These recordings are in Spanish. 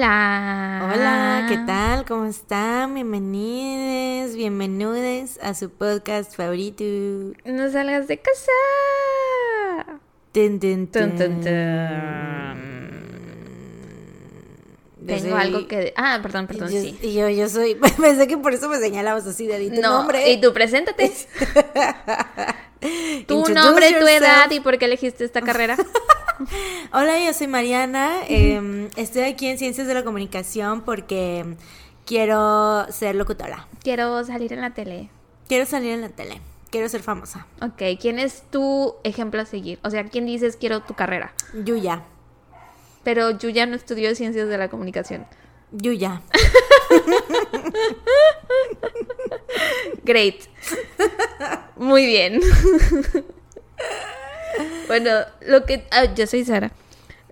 Hola. Hola, ¿qué tal? ¿Cómo están? Bienvenidos, bienvenidos a su podcast favorito. No salgas de casa. Tengo soy- algo que... Ah, perdón, perdón, yo, sí. y yo, yo soy. Pensé que por eso me señalabas así de tu No, nombre. y tú preséntate. tu nombre, tu edad y por qué elegiste esta carrera. Hola, yo soy Mariana. eh, estoy aquí en Ciencias de la Comunicación porque quiero ser locutora. Quiero salir en la tele. Quiero salir en la tele. Quiero ser famosa. Ok, ¿quién es tu ejemplo a seguir? O sea, ¿quién dices quiero tu carrera? Yuya. Pero yo ya no estudio ciencias de la comunicación. Yuya. Great. Muy bien. bueno, lo que... ah, yo soy Sara.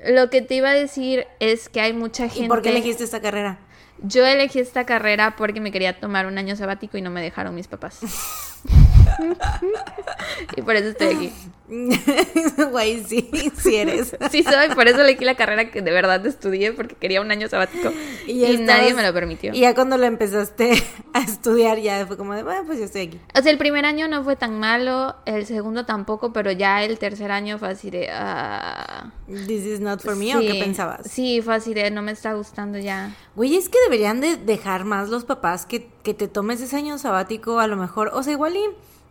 Lo que te iba a decir es que hay mucha gente... ¿Y por qué elegiste esta carrera? Yo elegí esta carrera porque me quería tomar un año sabático y no me dejaron mis papás. y por eso estoy aquí. Güey, sí, sí eres. Sí soy, por eso elegí la carrera que de verdad estudié porque quería un año sabático y, nadie me lo permitió. Y ya cuando lo empezaste a estudiar, ya fue como de, bueno, pues yo estoy aquí. O sea, el primer año no fue tan malo, el segundo tampoco, pero ya el tercer año fue así de... ah, This is not for me, ¿o qué pensabas? Sí, fue así de no me está gustando ya. Güey, es que deberían de dejar más los papás que, que te tomes ese año sabático, a lo mejor. O sea, igual y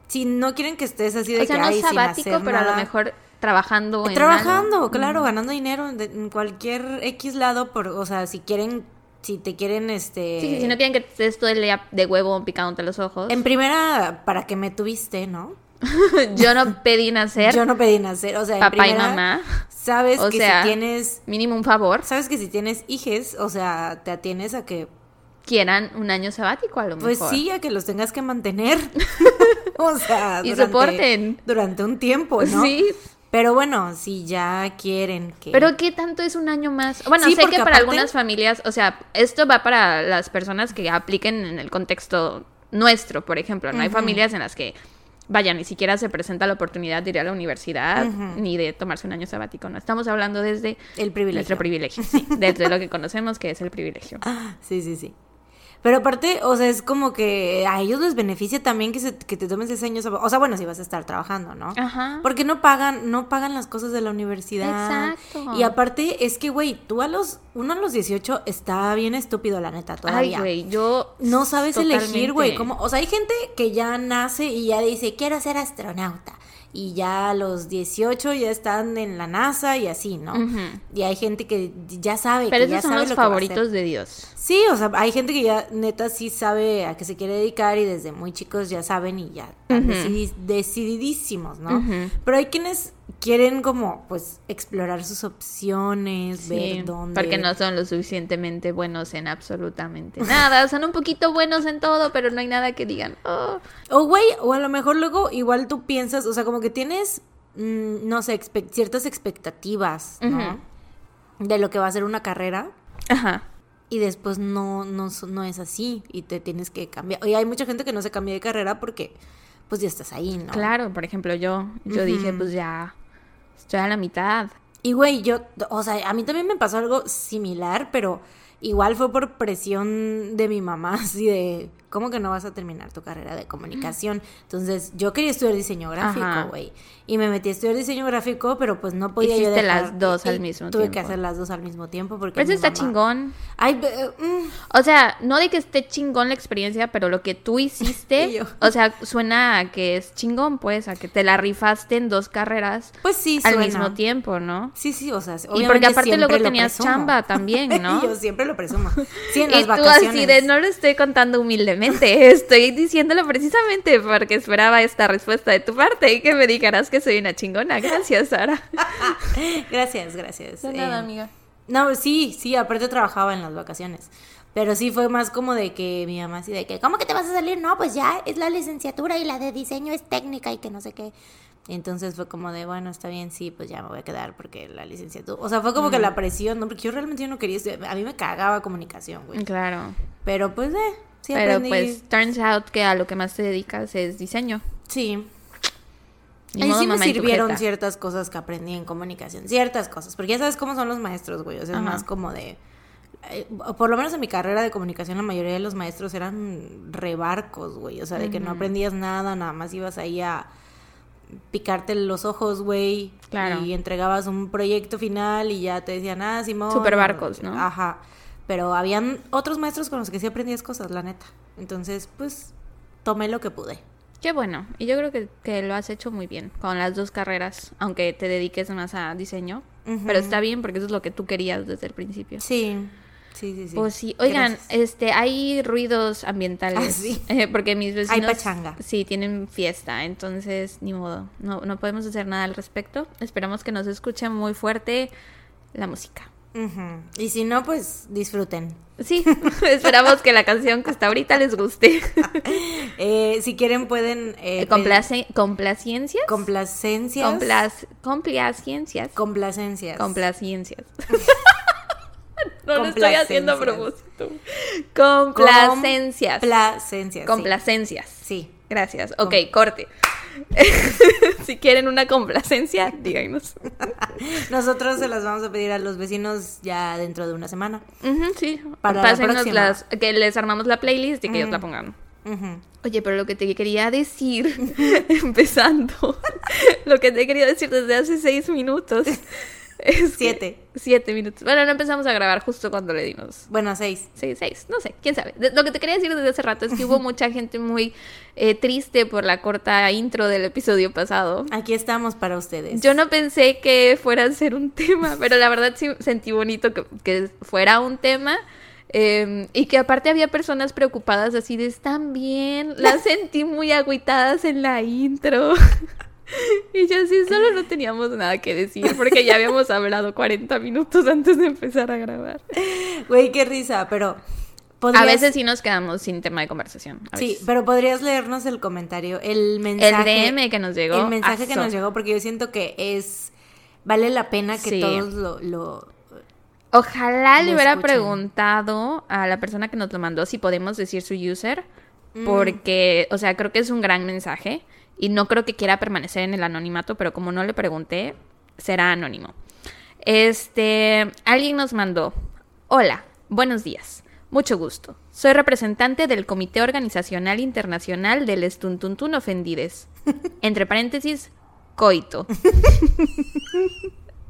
si no quieren que estés así de O sea, que no "Ay, sin sabático, hacer pero a lo nada". mejor trabajando en Trabajando, algo. claro, ganando dinero en, en cualquier X lado, por, o sea, si quieren, si te quieren, este... Sí, sí, si no quieren que estés todo el día de huevo picado entre los ojos. En primera, para que me tuviste, ¿no? Yo no pedí nacer, Yo no pedí nacer, o sea, en papá y primera, mamá. Sabes O que sea, si tienes, Mínimo un favor. sabes que si tienes hijes, o sea, te atienes a que, Quieran un año sabático a lo mejor. pues sí, a que los tengas que mantener. o sea, Y durante- soporten. Durante un tiempo, ¿no? Sí. Pero bueno, si ya quieren que... Pero ¿qué tanto es un año más? Bueno, Sí, sé que para aparte- algunas familias, o sea, esto va para las personas que apliquen en el contexto nuestro, por ejemplo. No hay familias en las que, vaya, ni siquiera se presenta la oportunidad de ir a la universidad ni de tomarse un año sabático. No, estamos hablando desde El privilegio. nuestro privilegio, sí, desde lo que conocemos que es el privilegio. Sí, sí, sí. Pero aparte, o sea, es como que a ellos les beneficia también que, se- que te tomes ese año O sea, bueno, si vas a estar trabajando, ¿no? Ajá. Porque no pagan, no pagan las cosas de la universidad. Exacto. Y aparte, es que, güey, tú a los, uno a los 18 está bien estúpido, la neta, Ay, todavía. güey, yo no sabes totalmente- elegir, güey. Como, o sea, hay gente que ya nace y ya dice, quiero ser astronauta. Y ya a los 18 ya están en la NASA y así, ¿no? Y hay gente que ya sabe Pero que ya esos son sabe los lo favoritos de Dios. Sí, o sea, hay gente que ya neta sí sabe a qué se quiere dedicar y desde muy chicos ya saben y ya están decidi- decididísimos, ¿no? Pero hay quienes quieren como pues explorar sus opciones, Sí, ver dónde. porque no son lo suficientemente buenos en absolutamente nada. Son un poquito buenos en todo, pero no hay nada que digan. "Oh". O güey, o a lo mejor luego igual tú piensas, o sea, como que tienes, mm, no sé, ciertas expectativas, ¿no? De lo que va a ser una carrera. Ajá. Y después no, no, no es así y te tienes que cambiar. Y hay mucha gente que no se cambia de carrera porque pues ya estás ahí, ¿no? Claro, por ejemplo, yo, yo dije, pues ya estoy a la mitad. Y güey, yo, o sea, a mí también me pasó algo similar, pero igual fue por presión de mi mamá, así de, ¿cómo que no vas a terminar tu carrera de comunicación? Entonces, yo quería estudiar diseño gráfico, güey. Y me metí a estudiar diseño gráfico, pero pues no podía yo Hiciste dejar- las dos al y mismo Tuve que tiempo. hacer las dos al mismo tiempo porque Pero eso mi está mamá- chingón. Ay, be- mm, O sea, no de que esté chingón la experiencia, pero lo que tú hiciste, Y yo. o sea, suena a que es chingón, pues, a que te la rifaste en dos carreras pues sí, al suena. mismo tiempo, ¿no? Sí, sí, o sea, Y porque aparte luego tenías presumo. chamba también, ¿no? yo siempre lo presumo. Sí, en y las tú vacaciones. así de, no lo estoy contando humildemente, estoy diciéndolo precisamente porque esperaba esta respuesta de tu parte y que me dijeras que soy una chingona. Gracias, Sara. Gracias, gracias. De nada, Eh, amiga. No, sí, sí, aparte trabajaba en las vacaciones. Pero sí fue más como de que mi mamá así de que, ¿cómo que te vas a salir? No, pues ya es la licenciatura y la de diseño es técnica y que no sé qué. Entonces fue como de, bueno, está bien, sí, pues ya me voy a quedar porque la licenciatura. O sea, fue como que la presión, ¿no? Porque yo realmente yo no quería estudiar. A mí me cagaba comunicación, güey. Claro. Pero pues, eh, sí Pero aprendí. pues, turns out que a lo que más te dedicas es diseño. Sí. Ahí sí me sirvieron ciertas cosas que aprendí en comunicación. Ciertas cosas. Porque ya sabes cómo son los maestros, güey. O sea, es más como de. eh, por lo menos en mi carrera de comunicación, la mayoría de los maestros eran rebarcos, güey. O sea, de que no aprendías nada, nada más ibas ahí a picarte los ojos, güey. Claro. Y entregabas un proyecto final y ya te decían, ah, Simón. Super barcos, ¿no? Ajá. Pero habían otros maestros con los que sí aprendías cosas, la neta. Entonces, pues, tomé lo que pude. Qué bueno. Y yo creo que, que lo has hecho muy bien con las dos carreras, aunque te dediques más a diseño. Pero está bien porque eso es lo que tú querías desde el principio. Sí. Sí, sí, sí. Pues sí. Oigan, Gracias. este, hay ruidos ambientales. Ah, sí. eh, porque mis vecinos. pachanga. Sí, tienen fiesta. Entonces, ni modo. No, no podemos hacer nada al respecto. Esperamos que nos escuchen muy fuerte la música. Y si no, pues disfruten. Sí, esperamos que la canción que está ahorita les guste. Eh, si quieren, pueden. Eh, Complace- ¿Complaciencias? Complacencias. Complac- Complacencias. Complacencias. Complaciencias. no lo estoy haciendo a Complacencias. propósito. Complacencias. Complacencias. Complacencias. Sí. Gracias. Ok, corte. si quieren una complacencia, díganos. Nosotros se las vamos a pedir a los vecinos ya dentro de una semana. Sí. Para la Pásennos próxima. las. Que les armamos la playlist y que ellos la pongan. Oye, pero lo que te quería decir, empezando, lo que te querido decir desde hace seis minutos. Siete. Siete minutos. Bueno, no empezamos a grabar justo cuando le dimos. Bueno, seis. Seis, seis, no sé, quién sabe. De- lo que te quería decir desde hace rato es que hubo mucha gente muy eh, triste por la corta intro del episodio pasado. Aquí estamos para ustedes. Yo no pensé que fuera a ser un tema, pero la verdad sí sentí bonito que, que fuera un tema. eh, y que aparte había personas preocupadas así de están bien. Las sentí muy agüitadas en la intro. y yo así solo no teníamos nada que decir porque ya habíamos hablado 40 minutos antes de empezar a grabar. Güey, qué risa, pero. A podrías- veces sí nos quedamos sin tema de conversación. a Sí, pero podrías leernos el comentario, el El mensaje. DM que nos llegó. El mensaje que nos llegó, porque yo siento que es. Vale la pena que Sí. todos lo, lo- Ojalá le hubiera escuchen. preguntado a la persona que nos lo mandó si podemos decir su user. Mm. Porque, o sea, creo que es un gran mensaje. Y no creo que quiera permanecer en el anonimato, pero como no le pregunté, será anónimo. Este, alguien nos mandó. Hola, buenos días. Mucho gusto. Soy representante del Comité Organizacional Internacional del Estuntuntun Ofendides. Entre paréntesis, coito.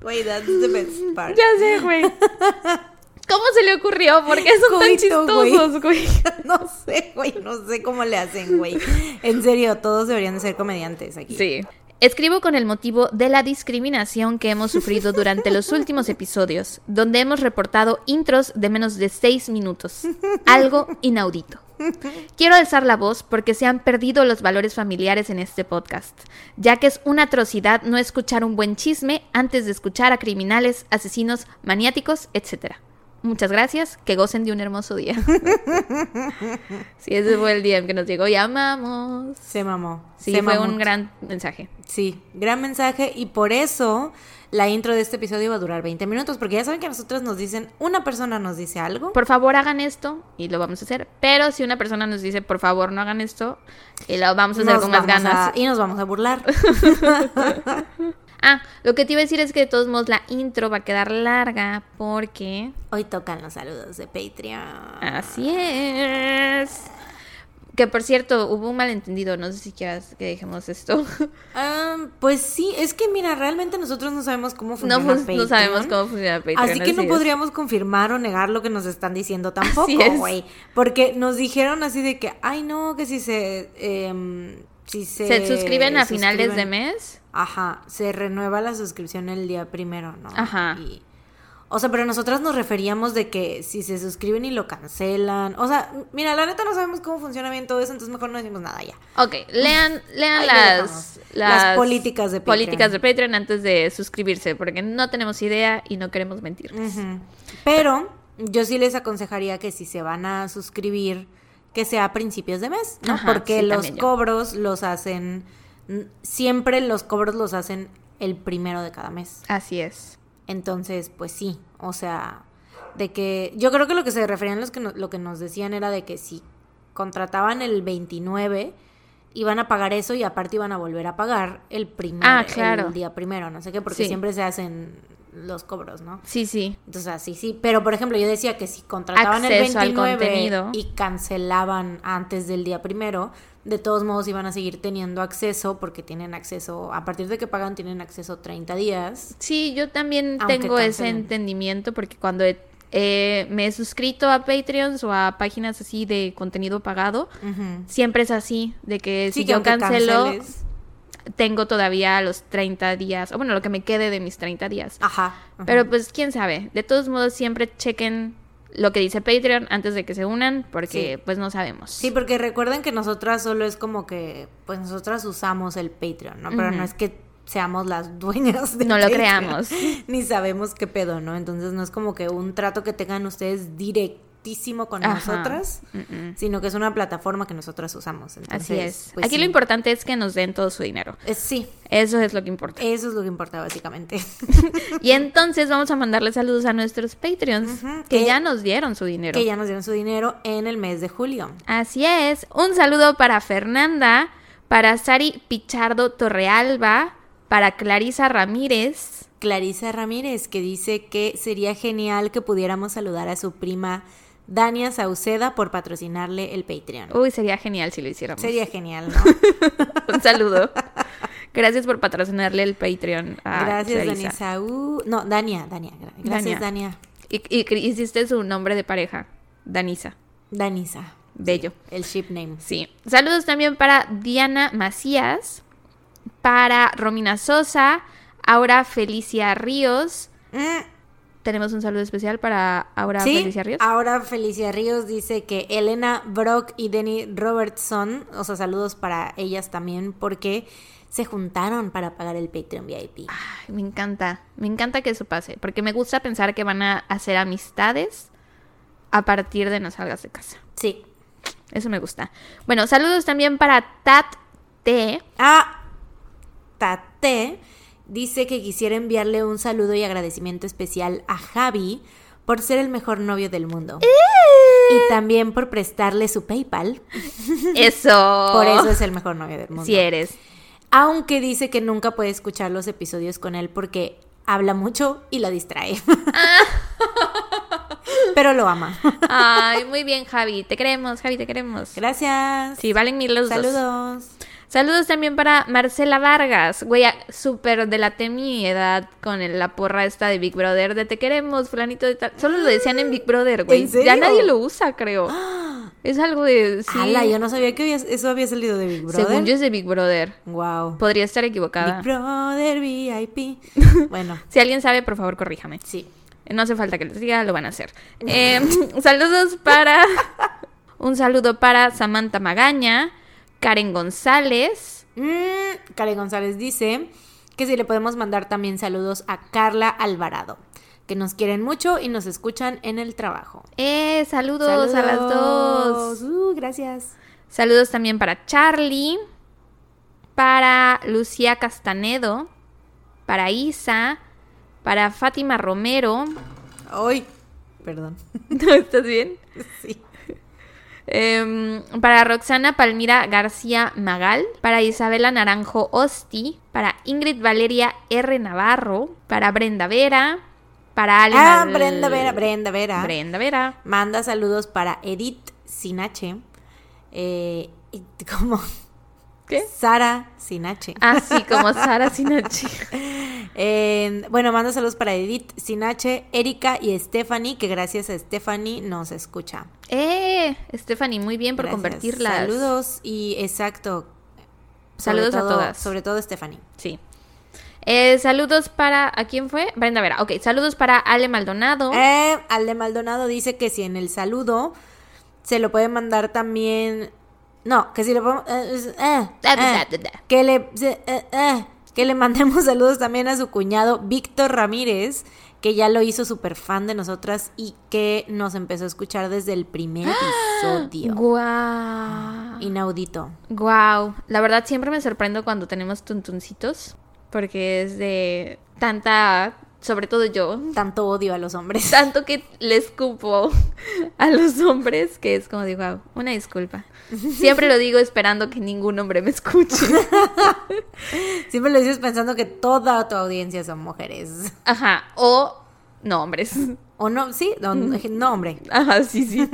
Güey, that's the best part. Ya sé, güey. ¿Cómo se le ocurrió? ¿Por qué son tan Coito, chistosos, güey? No sé, güey, no sé cómo le hacen, güey. En serio, todos deberían de ser comediantes aquí. Sí. Escribo con el motivo de la discriminación que hemos sufrido durante los últimos episodios, donde hemos reportado intros de menos de seis minutos. Algo inaudito. Quiero alzar la voz porque se han perdido los valores familiares en este podcast, ya que es una atrocidad no escuchar un buen chisme antes de escuchar a criminales, asesinos, maniáticos, etc. Muchas gracias, que gocen de un hermoso día. sí, ese fue el día en que nos llegó y amamos. Se mamó. Sí, se fue mamó. un gran mensaje. Sí, gran mensaje y por eso la intro de este episodio va a durar 20 minutos, porque ya saben que a nosotros nos dicen, una persona nos dice algo. Por favor, hagan esto y lo vamos a hacer. Pero si una persona nos dice, por favor, no hagan esto, y lo vamos a hacer nos con más ganas. a- y nos vamos a burlar. Ah, lo que te iba a decir es que de todos modos la intro va a quedar larga porque Hoy tocan los saludos de Patreon. así es. Que por cierto, hubo un malentendido, no sé si quieras que dejemos esto. Pues sí, es que mira, realmente nosotros no sabemos cómo No, funciona pues, Patreon. no sabemos cómo funciona Patreon. Así que no es. podríamos confirmar o negar lo que nos están diciendo tampoco, güey. Porque nos dijeron así de que, ay no, que si se... em, si se, Se suscriben a finales de mes. Ajá, se renueva la suscripción el día primero, ¿no? Ajá. Y- o sea, pero nosotras nos referíamos de que si se suscriben y lo cancelan. O sea, mira, la neta no sabemos cómo funciona bien todo eso, entonces mejor no decimos nada ya. Ok, lean, lean las. Las políticas de Patreon. políticas de Patreon antes de suscribirse, porque no tenemos idea y no queremos mentirles. Pero yo sí les aconsejaría que si se van a suscribir, que sea a principios de mes, ¿no? Ajá, Porque sí, los yo. cobros los hacen, siempre los cobros los hacen el primero de cada mes. Así es. Entonces, pues sí, o sea, de que yo creo que lo que se referían los que no- lo que nos decían era de que si contrataban el 29 iban a pagar eso y aparte iban a volver a pagar el primer Ah, claro. el día primero, no sé qué, porque Sí. siempre se hacen los cobros, ¿no? Sí, sí. Entonces, así sí. Pero, por ejemplo, yo decía que si contrataban Acceso el 29 contenido. y cancelaban antes del día primero, de todos modos iban a seguir teniendo acceso porque tienen acceso, a partir de que pagan, tienen acceso 30 días. Sí, yo también tengo ese entendimiento porque cuando he- eh, me he suscrito a Patreons o a páginas así de contenido pagado, siempre es así, de que Sí, si que yo cancelo, canceles- tengo todavía los 30 días, o bueno, lo que me quede de mis 30 días. Ajá. ajá. Pero pues quién sabe, de todos modos siempre chequen lo que dice Patreon antes de que se unan porque Sí. pues no sabemos. Sí, porque recuerden que nosotras solo es como que, pues nosotras usamos el Patreon, ¿no? Pero no es que seamos las dueñas de No lo creamos. Ni sabemos qué pedo, ¿no? Entonces no es como que un trato que tengan ustedes directísimo con Ajá. nosotras, sino que es una plataforma que nosotras usamos. Entonces, Así es. pues, Aquí sí. lo importante es que nos den todo su dinero. Eh, sí, Eso es lo que importa. eso es lo que importa básicamente. Y entonces vamos a mandarle saludos a nuestros Patreons que que- ya nos dieron su dinero. que ya nos dieron su dinero en el mes de julio. Así es. Un saludo para Fernanda, para Sari Pichardo Torrealba, para Clarisa Ramírez. Clarisa Ramírez, que dice que sería genial que pudiéramos saludar a su prima Dania Sauceda por patrocinarle el Patreon. Uy, sería genial si lo hiciéramos. Sería genial, ¿no? Un saludo. Gracias por patrocinarle el Patreon. a Gracias. Dania Saúl. No, Dania, Dania. gra- Gracias, Dania. Y, y cre- hiciste su nombre de pareja, Danisa. Danisa. Bello. El ship name. Sí. Saludos también para Diana Macías, para Romina Sosa, Aura Felicia Ríos. Mm, Tenemos un saludo especial para Aura sí, Felicia Ríos. ahora Felicia Ríos dice que Elena Brock y Denny Robertson, o sea, saludos para ellas también, porque se juntaron para pagar el Patreon VIP. Ay, me encanta, me encanta que eso pase, porque me gusta pensar que van a hacer amistades a partir de no salgas de casa. Sí. Eso me gusta. Bueno, saludos también para Tat T. Ah, Tate dice que quisiera enviarle un saludo y agradecimiento especial a Javi por ser el mejor novio del mundo. Y también por prestarle su PayPal. Eso. Por eso es el mejor novio del mundo. Si eres. Aunque dice que nunca puede escuchar los episodios con él porque habla mucho y la distrae. Pero lo ama. Ay, muy bien, Javi. Te queremos, Javi, te queremos. Gracias. Sí, valen mil los dos. Saludos. También para Marcela Vargas. Güey, súper delaté mi edad con la porra esta de Big Brother. De te queremos, fulanito de tal. Solo lo decían en Big Brother, güey. Ya nadie lo usa, creo. Es algo de. Sí. Ala, yo no sabía que había- eso había salido de Big Brother. Según yo es de Big Brother. Wow. Podría estar equivocada. Big Brother VIP. Bueno, Si alguien sabe, por favor, corríjame. sí. No hace falta que les diga, lo van a hacer. Eh, saludos para. Un saludo para Samantha Magaña, Karen González. Mm, Karen González dice que si le podemos mandar también saludos a Carla Alvarado, que nos quieren mucho y nos escuchan en el trabajo. Eh, saludos, a las dos. Uh, gracias. Saludos también para Charlie, para Lucía Castanedo, para Isa, para Fátima Romero. Hoy, perdón. ¿Estás bien? Sí. Em, para Roxana Palmira García Magal, para Isabela Naranjo Osti, para Ingrid Valeria R. Navarro, para Brenda Vera, para Ale Ah, Brenda Vera, Brenda Vera. Brenda Vera. Manda saludos para Edith Sinache. Eh, como ¿Qué? Sara Sinache. Así como Sara Sinachi. Eh, bueno, manda saludos para Edith Sinache, Erika y Stephanie, que gracias a Stephanie nos escucha. Eh, Stephanie, muy bien por Gracias. convertirlas. Saludos y exacto. Saludos a todas. Sobre todo Stephanie. Sí. Eh, saludos para. ¿A quién fue? Brenda Vera. Ok, saludos para Ale Maldonado. Eh, Alde Maldonado dice que si en el saludo se lo puede mandar también. No, que si le podemos. eh, eh, eh, que le. que le mandemos saludos también a su cuñado Víctor Ramírez, que ya lo hizo súper fan de nosotras y que nos empezó a escuchar desde el primer episodio. Guau. Inaudito. Guau. La verdad siempre me sorprendo cuando tenemos tuntuncitos. Porque es de tanta sobre todo yo, Tanto odio a los hombres. tanto que le escupo a los hombres que es como digo, "Wow, una disculpa. Siempre lo digo esperando que ningún hombre me escuche. Siempre lo dices pensando que toda tu audiencia son mujeres. Ajá, o no hombres. ¿O no? Sí, no, no, hombre. Ajá, sí, sí.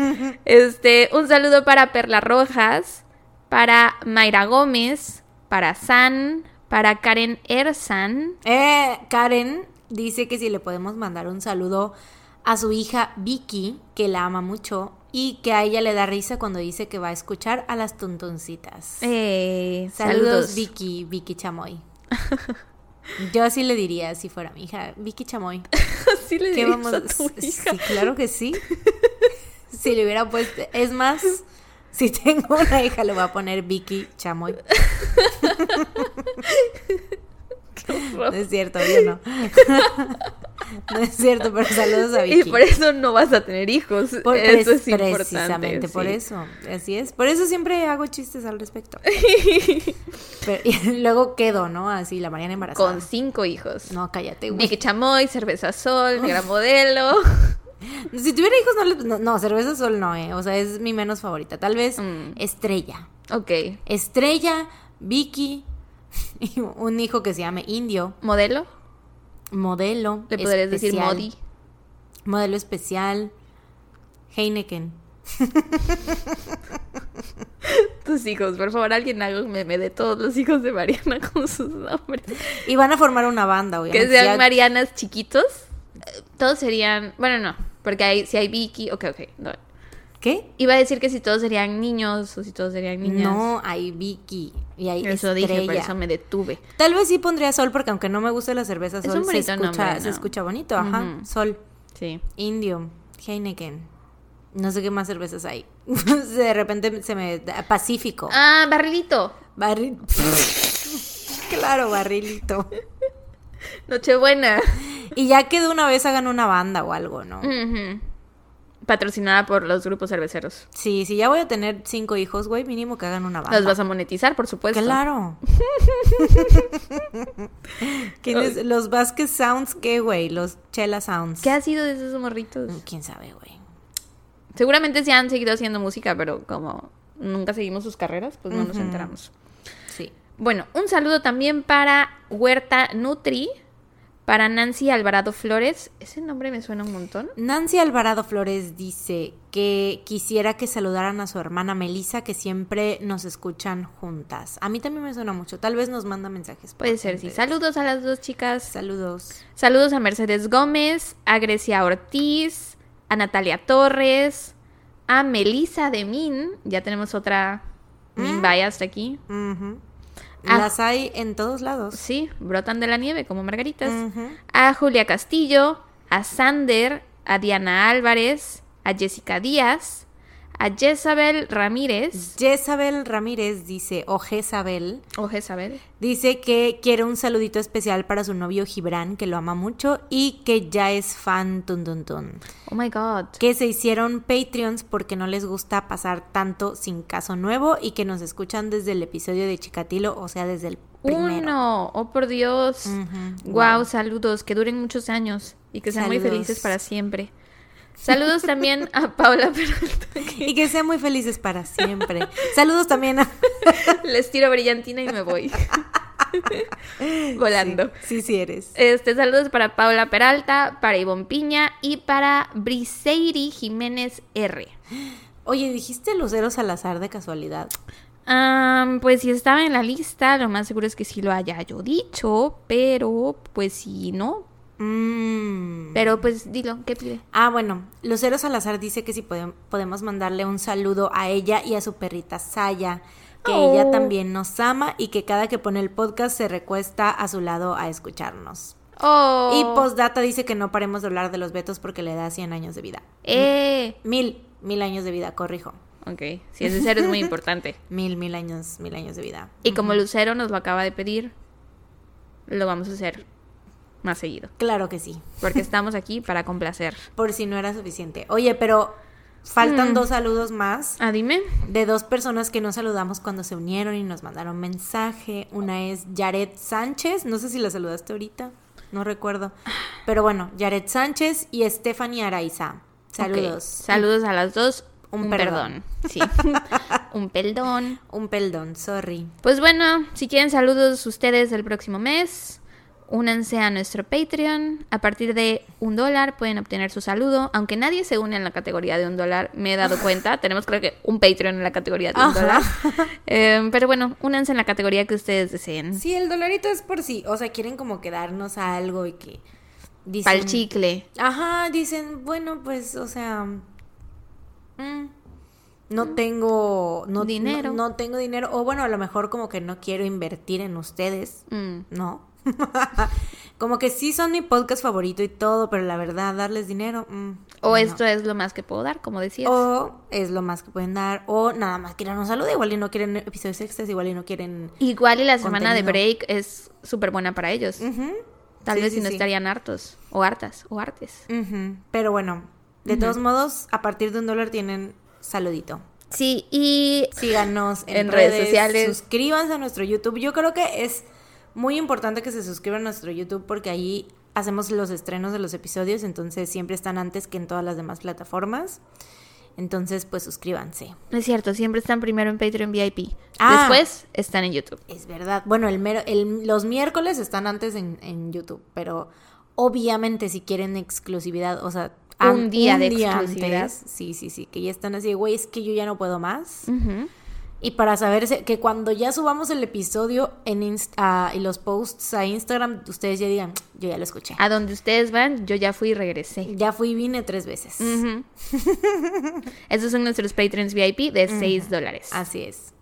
Este, un saludo para Perla Rojas, para Mayra Gómez, para San, para Karen Ersan. Eh, Karen dice que si le podemos mandar un saludo a su hija Vicky, que la ama mucho, y que a ella le da risa cuando dice que va a escuchar a las tuntuncitas. Eh, Saludos, saludos. Vicky, Vicky Chamoy. Yo así le diría si fuera mi hija, Vicky Chamoy. Sí le ¿Qué dirías vamos a tu hija. Sí, claro que sí. Si le hubiera puesto, es más, si tengo una hija le voy a poner Vicky Chamoy. No es cierto, yo no. No es cierto, pero saludos a Y Vicky. por eso no vas a tener hijos. Por- eso es importante. Precisamente por eso. Así es. Por eso siempre hago chistes al respecto. Pero- y luego quedo, ¿no? Así, la Mariana embarazada. Con cinco hijos. No, cállate, güey. Vicky Chamoy, Cerveza Sol, Negra Modelo. Si tuviera hijos, no, le- no, no, cerveza sol no, ¿eh? O sea, es mi menos favorita. Tal vez Mm. Estrella. Ok. Estrella, Vicky, y un hijo que se llame Indio, ¿Modelo? Modelo. Le podrías decir Modi. Modelo especial, Heineken. Tus hijos, por favor, alguien haga un meme de todos los hijos de Mariana con sus nombres. Y van a formar una banda, obviamente. Que sean Marianas chiquitos. eh, Todos serían. Bueno, no. Porque hay, si hay Vicky. Ok, ok. no. ¿Qué? Iba a decir que si todos serían niños o si todos serían niñas. No, hay Vicky y hay Eso Estrella. dije, por eso me detuve. Tal vez sí pondría Sol, porque aunque no me gusta la cerveza Es Sol, un se, escucha, nombre, se escucha bonito. Ajá. Sol, Sí. Indio, Heineken. No sé qué más cervezas hay. de repente se me... Pacífico. Ah, barrilito. Barril. claro, barrilito. Nochebuena. Y ya que de una vez hagan una banda o algo, ¿no? Ujú. Patrocinada por los grupos cerveceros. Sí, si ya voy a tener cinco hijos, güey, mínimo que hagan una banda. Los vas a monetizar, por supuesto. Claro. ¿Quiénes- Los Vasquez Sounds, ¿qué, güey? Los Chela Sounds. ¿Qué ha sido de esos morritos? ¿Quién sabe, güey? Seguramente sí han seguido haciendo música, pero como nunca seguimos sus carreras, pues no nos enteramos. Sí. Bueno, un saludo también para Huerta Nutri, para Nancy Alvarado Flores. Ese nombre me suena un montón. Nancy Alvarado Flores dice que quisiera que saludaran a su hermana Melissa, que siempre nos escuchan juntas. A mí también me suena mucho. Tal vez nos manda mensajes. Puede ser, sí. Saludos a las dos chicas. Saludos. Saludos a Mercedes Gómez, a Grecia Ortiz, a Natalia Torres, a Melisa de Min. Ya tenemos otra Min Biased aquí. Ujú. Ah. Las hay en todos lados. Sí, brotan de la nieve como margaritas. A Julia Castillo, a Sander, a Diana Álvarez, a Jessica Díaz, a Jezabel Ramírez. Jezabel Ramírez dice, o Jezabel, O Jezabel. dice que quiere un saludito especial para su novio Gibran, que lo ama mucho y que ya es fan tun tun tun. Oh my god. Que se hicieron Patreons porque no les gusta pasar tanto sin caso nuevo y que nos escuchan desde el episodio de Chicatilo, o sea, desde el primero. Uno. Oh por Dios. Ujú, Wow, wow. saludos. Que duren muchos años y que sean muy felices para siempre. Saludos también a Paula Peralta. Y que sean muy felices para siempre. Saludos también a... Les tiro brillantina y me voy. Volando. Sí, sí eres. Este, saludos para Paula Peralta, para Ivonne Piña y para Briseiri Jiménez R. Oye, ¿dijiste Lucero Salazar de casualidad? Am, pues si estaba en la lista, lo más seguro es que sí lo haya yo dicho, pero pues si no. Mm. Pero pues dilo, ¿qué pide? Ah, bueno, Lucero Salazar dice que si podem- podemos mandarle un saludo a ella y a su perrita Saya, que Oh. ella también nos ama y que cada que pone el podcast se recuesta a su lado a escucharnos. Oh. Y postdata dice que no paremos de hablar de los vetos porque le da 100 años de vida. Eh. Mil, mil años de vida, corrijo. Ok, si es de ser es muy importante. Mil, mil años, mil años de vida. Y como Lucero nos lo acaba de pedir, lo vamos a hacer más seguido. Claro que sí, Porque estamos aquí para complacer. por si no era suficiente. Oye, pero faltan Mm. dos saludos más. Ah, dime. de dos personas que no saludamos cuando se unieron y nos mandaron mensaje. Una es Jared Sánchez, no sé si la saludaste ahorita. no recuerdo. Pero bueno, Jared Sánchez y Stephanie Araiza. Saludos. Saludos a las dos. Un Un, perdón. perdón. Sí. un perdón. Un peldón, sorry. Pues bueno, si quieren saludos ustedes el próximo mes, únanse a nuestro Patreon. A partir de un dólar pueden obtener su saludo. Aunque nadie se une en la categoría de un dólar, me he dado cuenta. Tenemos creo que un Patreon en la categoría de un Ajá. dólar. Eh, pero bueno, únanse en la categoría que ustedes deseen. Sí, el dolarito es por sí. O sea, quieren como quedarnos a algo y que dicen. Pa'l chicle. Ajá, dicen, bueno, pues, o sea. mm, no tengo. No, Dinero. No, no tengo dinero. O bueno, a lo mejor como que no quiero invertir en ustedes. Mm. No. como que sí son mi podcast favorito y todo, pero la verdad, darles dinero. mm, O no. esto es lo más que puedo dar, como decías. O es lo más que pueden dar. O nada más quieren un saludo. Igual y no quieren episodios extras. Igual y no quieren. Igual y la semana de break es súper buena para ellos. Tal Sí, vez sí, si no sí. estarían hartos, o hartas, o artes. Pero bueno, de todos modos, a partir de un dólar tienen saludito. Sí, y Síganos en, En redes redes, sociales. Suscríbanse a nuestro YouTube. Yo creo que es muy importante que se suscriban a nuestro YouTube porque ahí hacemos los estrenos de los episodios, entonces siempre están antes que en todas las demás plataformas. Entonces, pues suscríbanse. no es cierto, siempre están primero en Patreon VIP. Ah. Después están en YouTube. Es verdad. Bueno, el mero- el- los miércoles están antes en, en YouTube, pero obviamente si quieren exclusividad, o sea, Un día de exclusividad. antes, sí, sí, sí, que ya están así, güey, es que yo ya no puedo más. Ujú. Y para saber que cuando ya subamos el episodio en Inst- ah, y los posts a Instagram, ustedes ya digan, yo ya lo escuché. A donde ustedes van, yo ya fui y regresé. Ya fui y vine tres veces. Esos son nuestros Patreons VIP de 6 dólares. Así es.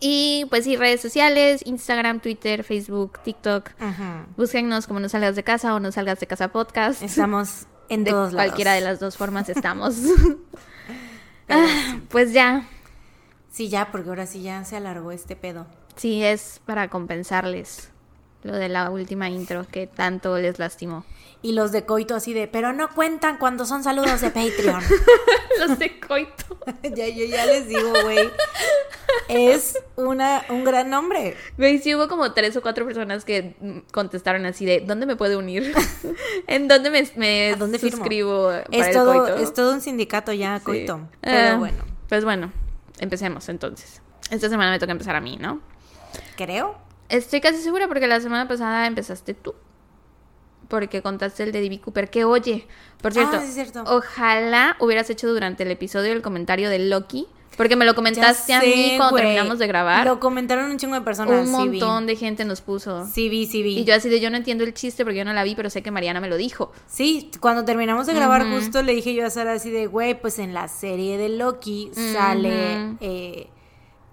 Y pues sí, redes sociales, Instagram, Twitter, Facebook, TikTok. Ujú. Búsquennos como No Salgas de Casa o No Salgas de Casa Podcast. Estamos en de todos lados. cualquiera de las dos formas estamos. Ah, pues ya, Sí, ya, porque ahora sí ya se alargó este pedo. sí es para compensarles lo de la última intro que tanto les lastimó. Y los de coito así de, pero no cuentan cuando son saludos de Patreon. Los de coito. ya, yo ya les digo, güey. Es una, un gran nombre. Güey, sí hubo como tres o cuatro personas que contestaron así de ¿dónde me puedo unir? ¿En dónde me, me suscribo para Es el todo, coito? es todo un sindicato ya, coito. Ah, Pero bueno, Pues bueno, empecemos entonces. Esta semana me toca empezar a mí, ¿no? creo. Estoy casi segura porque la semana pasada empezaste tú. Porque contaste el de D.B. Cooper. Que oye, por cierto, Ah, sí cierto. ojalá hubieras hecho durante el episodio el comentario de Loki. Porque me lo comentaste Ya a mí sé, cuando terminamos de grabar. Lo comentaron un chingo de personas. Un sí montón de gente nos puso. Sí vi, sí vi. Y yo así de yo no entiendo el chiste porque yo no la vi, pero sé que Mariana me lo dijo. Sí, cuando terminamos de grabar justo le dije yo a Sara así de, güey, pues en la serie de Loki sale eh,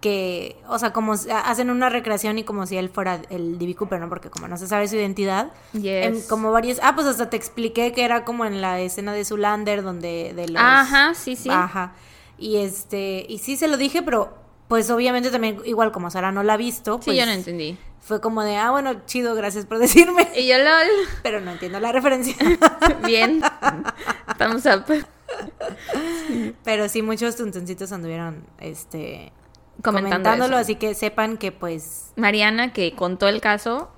que, o sea, como hacen una recreación y como si él fuera el D.B. Cooper, ¿no? Porque como no se sabe su identidad, Yes. en como varias, ah, pues hasta te expliqué que era como en la escena de Zulander donde de los... Ajá, sí, sí. Ajá. Y este, y sí se lo dije, pero pues obviamente también, igual como Sara no la ha visto, Sí, pues yo no entendí. fue como de, ah, bueno, chido, gracias por decirme. Y yo lol. Pero no entiendo la referencia. Bien. Thumbs up. Pero sí, muchos tuntoncitos anduvieron este, Comentando comentándolo, eso. así que sepan que pues Mariana, que contó el caso,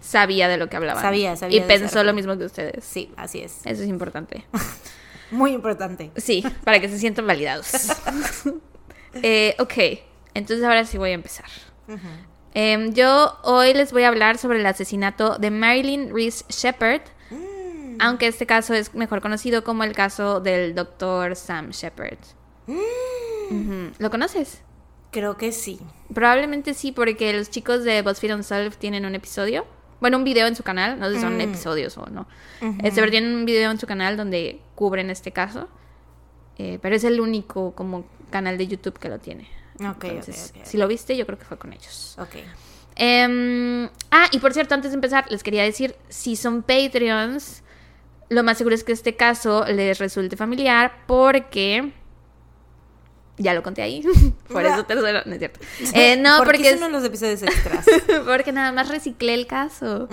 sabía de lo que hablaban. Sabía, sabía Y pensó lo mismo que ustedes. sí, así es. Eso es importante. Muy importante. Sí, para que se sientan validados. Eh, ok, entonces ahora sí voy a empezar. Em, yo hoy les voy a hablar sobre el asesinato de Marilyn Reese Shepard, Mm. aunque este caso es mejor conocido como el caso del doctor Sam Shepard. Mm. ¿Lo conoces? Creo que sí. Probablemente sí, porque los chicos de BuzzFeed Unsolved tienen un episodio. Bueno, un video en su canal. No sé si son Mm. episodios o no. Ujú. Este, pero tienen un video en su canal donde cubren este caso. Eh, pero es el único como canal de YouTube que lo tiene. Ok, Entonces, si lo viste, yo creo que fue con ellos. Ok. Em, ah, y por cierto, antes de empezar, les quería decir, si son Patreons, lo más seguro es que este caso les resulte familiar porque... Ya lo conté ahí. por eso te suena- No es cierto. Eh, no, porque porque es es... uno de los episodios extras. porque nada más reciclé el caso.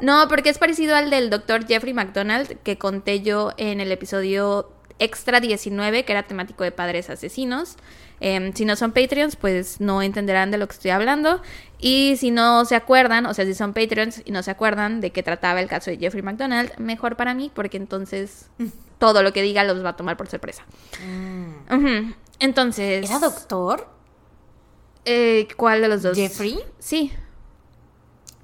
No, porque es parecido al del doctor Jeffrey McDonald que conté yo en el episodio Extra 19, que era temático de padres asesinos. Em, si no son Patreons, pues no entenderán de lo que estoy hablando. Y si no se acuerdan, o sea, si son Patreons y no se acuerdan de qué trataba el caso de Jeffrey McDonald, mejor para mí, porque entonces todo lo que diga los va a tomar por sorpresa. Ujú. Entonces. ¿Era doctor? eh, ¿Cuál de los dos? ¿Jeffrey? Sí.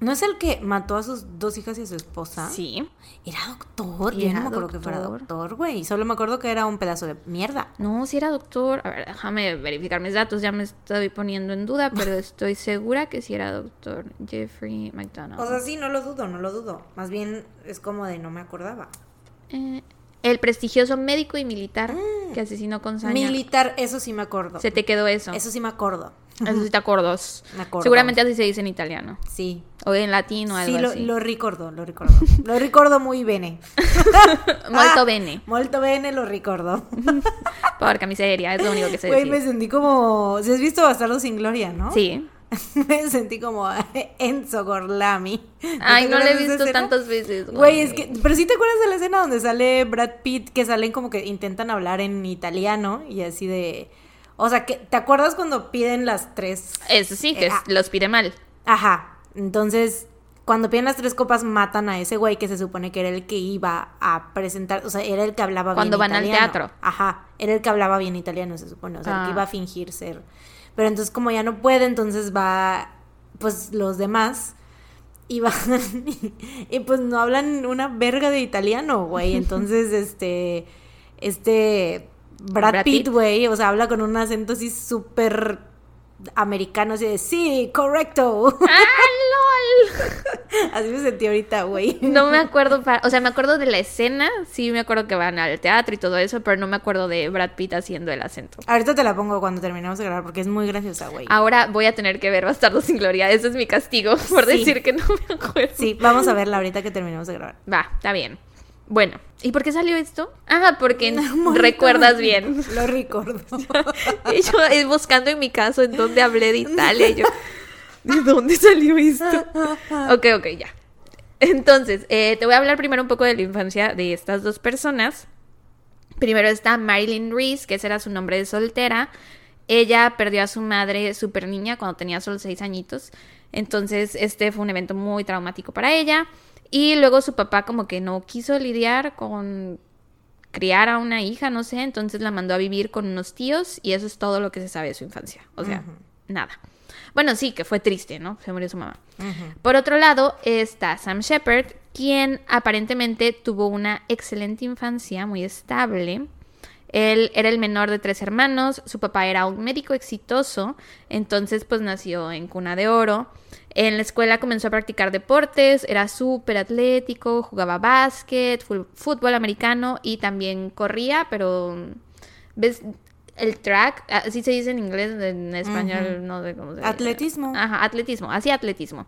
¿No es el que mató a sus dos hijas y a su esposa? Sí. Era doctor. Yo no me acuerdo que fuera doctor. doctor, güey. Solo me acuerdo que era un pedazo de mierda. No, si era doctor. A ver, déjame verificar mis datos. Ya me estoy poniendo en duda, pero estoy segura que sí era doctor Jeffrey McDonald. O sea, sí, no lo dudo, no lo dudo. Más bien es como de no me acordaba. Eh, el prestigioso médico y militar que asesinó con saña. Militar, eso sí me acuerdo. Se te quedó eso. Eso sí me acuerdo. Eso sí te acuerdas. Me acuerdo. Seguramente así se dice en italiano. Sí. O en latino o algo Sí, lo, así. lo ricordo, lo ricordo. lo ricordo muy bene. Molto Ah, bene. Molto bene, lo ricordo. Porca miseria, es lo único que sé Güey, decir. me sentí como... Si has visto Bastardo sin Gloria, ¿no? Sí. me sentí como Enzo Gorlami. Ay, ¿Te no le he visto tantas veces. Güey, es que... Pero sí te acuerdas de la escena donde sale Brad Pitt, que salen como que intentan hablar en italiano y así de... O sea, que ¿te acuerdas cuando piden las tres? Eso sí, que Eh, ah. los pide mal. Ajá. Entonces, cuando piden las tres copas, matan a ese güey que se supone que era el que iba a presentar, o sea, era el que hablaba Cuando bien van al italiano. teatro. Ajá, era el que hablaba bien italiano, se supone, o sea, el Ah. que iba a fingir ser. Pero entonces, como ya no puede, entonces va, pues los demás. Y van, y pues no hablan una verga de italiano, güey. Entonces, este, este, Brad, Brad Pitt, Pitt. güey, o sea, habla con un acento así súper americano, así de, sí, correcto. ¡Ah, LOL! Así me sentí ahorita, güey. No me acuerdo, pa- o sea, me acuerdo de la escena, sí me acuerdo que van al teatro y todo eso, pero no me acuerdo de Brad Pitt haciendo el acento. Ahorita te la pongo cuando terminemos de grabar porque es muy graciosa, güey. Ahora voy a tener que ver Bastardo sin Gloria, ese es mi castigo por Sí. decir que no me acuerdo. Sí, vamos a verla ahorita que terminemos de grabar. Va, está bien. Bueno, ¿y por qué salió esto? Ah, porque Molto recuerdas bien. Lo recuerdo. Y yo eh, buscando en mi caso en dónde hablé de Italia y yo, ¿de dónde salió esto? Ok, ok, ya. Entonces, eh, te voy a hablar primero un poco de la infancia de estas dos personas. Primero está Marilyn Reese, que ese era su nombre de soltera. Ella perdió a su madre súper niña cuando tenía solo seis añitos. Entonces, este fue un evento muy traumático para ella. Y luego su papá como que no quiso lidiar con criar a una hija, no sé, entonces la mandó a vivir con unos tíos y eso es todo lo que se sabe de su infancia. O sea, nada. Bueno, sí, que fue triste, ¿no? Se murió su mamá. Por otro lado está Sam Shepard, quien aparentemente tuvo una excelente infancia, muy estable. Él era el menor de tres hermanos, su papá era un médico exitoso, entonces pues nació en cuna de oro. En la escuela comenzó a practicar deportes, era súper atlético, jugaba básquet, fútbol americano y también corría, pero ¿ves? El track, así se dice en inglés, en español no sé cómo se dice. Atletismo. Ajá, atletismo, hacía atletismo.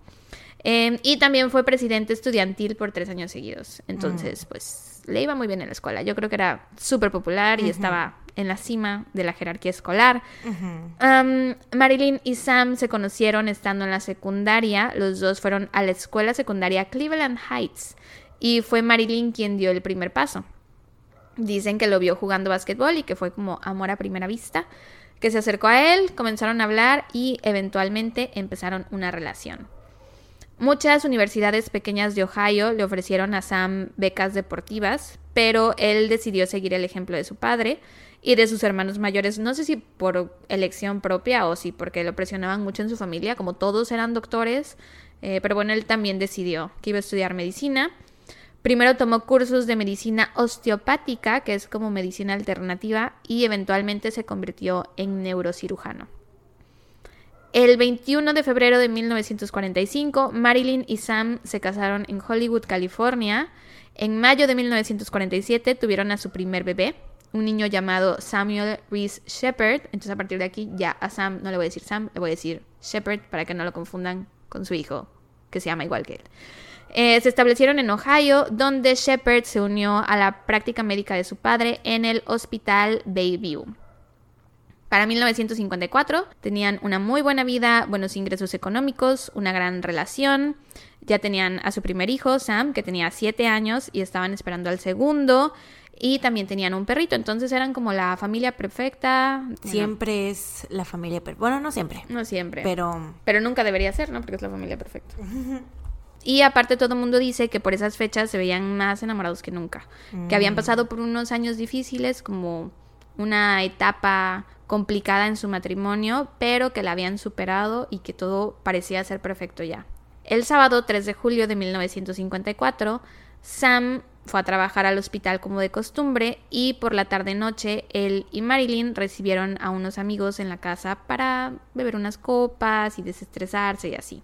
Eh, y también fue presidente estudiantil por tres años seguidos. Entonces, pues le iba muy bien en la escuela. Yo creo que era súper popular y estaba en la cima de la jerarquía escolar. Um, Marilyn y Sam se conocieron estando en la secundaria. Los dos fueron a la escuela secundaria Cleveland Heights. Y fue Marilyn quien dio el primer paso. Dicen que lo vio jugando básquetbol y que fue como amor a primera vista. Que se acercó a él, comenzaron a hablar y eventualmente empezaron una relación. Muchas universidades pequeñas de Ohio le ofrecieron a Sam becas deportivas, pero él decidió seguir el ejemplo de su padre y de sus hermanos mayores, no sé si por elección propia o si porque lo presionaban mucho en su familia, como todos eran doctores, eh, pero bueno, él también decidió que iba a estudiar medicina. Primero tomó cursos de medicina osteopática, que es como medicina alternativa, y eventualmente se convirtió en neurocirujano. El 21 de febrero de 1945, Marilyn y Sam se casaron en Hollywood, California. En mayo de 1947 tuvieron a su primer bebé, un niño llamado Samuel Reese Shepard. Entonces a partir de aquí ya a Sam no le voy a decir Sam, le voy a decir Shepard para que no lo confundan con su hijo, que se llama igual que él. Eh, se establecieron en Ohio, donde Shepard se unió a la práctica médica de su padre en el Hospital Bayview. Para 1954 tenían una muy buena vida, buenos ingresos económicos, una gran relación. Ya tenían a su primer hijo, Sam, que tenía 7 años, y estaban esperando al segundo. Y también tenían un perrito, entonces eran como la familia perfecta. Siempre es la familia perfecta. Bueno, no siempre. No siempre. Pero... Pero nunca debería ser, ¿no? Porque es la familia perfecta. Y aparte todo el mundo dice que por esas fechas se veían más enamorados que nunca. Que habían Mm. pasado por unos años difíciles, como una etapa complicada en su matrimonio, pero que la habían superado y que todo parecía ser perfecto ya. El sábado 3 de julio de 1954, Sam fue a trabajar al hospital como de costumbre y por la tarde-noche él y Marilyn recibieron a unos amigos en la casa para beber unas copas y desestresarse y así.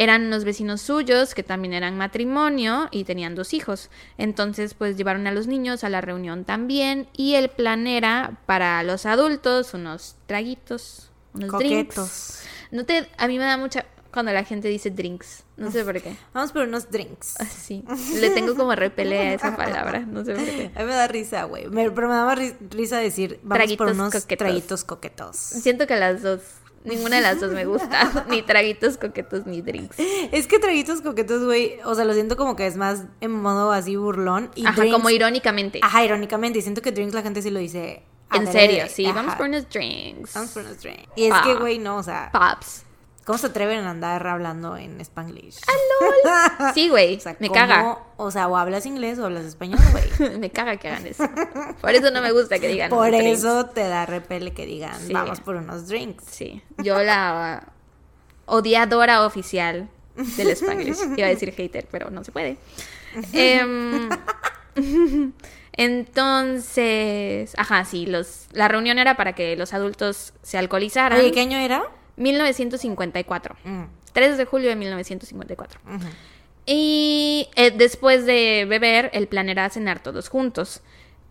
Eran unos vecinos suyos que también eran matrimonio y tenían dos hijos. Entonces, pues llevaron a los niños a la reunión también. Y el plan era para los adultos unos traguitos, unos drinks. Coquetos. No te, a mí me da mucha cuando la gente dice drinks. No sé por qué. Vamos por unos drinks. Sí. Le tengo como repele a esa palabra. No sé por qué. A mí me da risa, güey. Me- Pero me daba ri- risa decir, vamos por Traguitos unos coquetos. traguitos coquetos. Siento que las dos, ninguna de las dos me gusta. ni traguitos coquetos ni drinks. Es que traguitos coquetos, güey, o sea, lo siento como que es más en modo así burlón. Y Ajá, drinks- como irónicamente. Ajá, irónicamente. Y siento que drinks la gente sí lo dice. en serio, sí. Ajá. Vamos por unos drinks. Vamos por unos drinks. Y es que, güey, no, o sea, Pops. ¿Cómo se atreven a andar hablando en Spanglish? Sí, güey. O sea, me ¿cómo- caga. O sea, o hablas inglés o hablas español, güey. me caga que hagan eso. Por eso no me gusta que digan. Por drinks. eso te da repele que digan, Sí. vamos por unos drinks. Sí. Yo la odiadora oficial del Spanglish. Iba a decir hater, pero no se puede. Em, entonces, ajá, sí, los, la reunión era para que los adultos se alcoholizaran. Oye, ¿qué año era? 1954. Mm, 3 de julio de 1954. ujú. Y eh, después de beber, el plan era cenar todos juntos.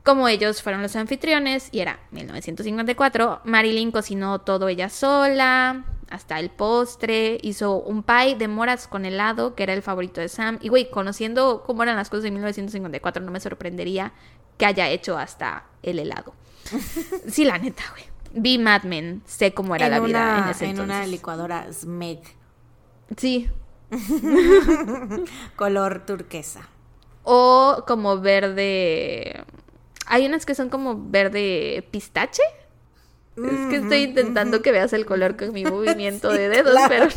Como ellos fueron los anfitriones, y era 1954, Marilyn cocinó todo ella sola, hasta el postre, hizo un pie de moras con helado, que era el favorito de Sam. Y güey, conociendo cómo eran las cosas de 1954, no me sorprendería que haya hecho hasta el helado. sí, la neta, güey. Vi Mad Men, sé cómo era en la vida en ese en entonces. una licuadora Smeg, Sí, color turquesa. O como verde. Hay unas que son como verde pistache. Es que estoy intentando que veas el color con mi movimiento de dedos, claro. pero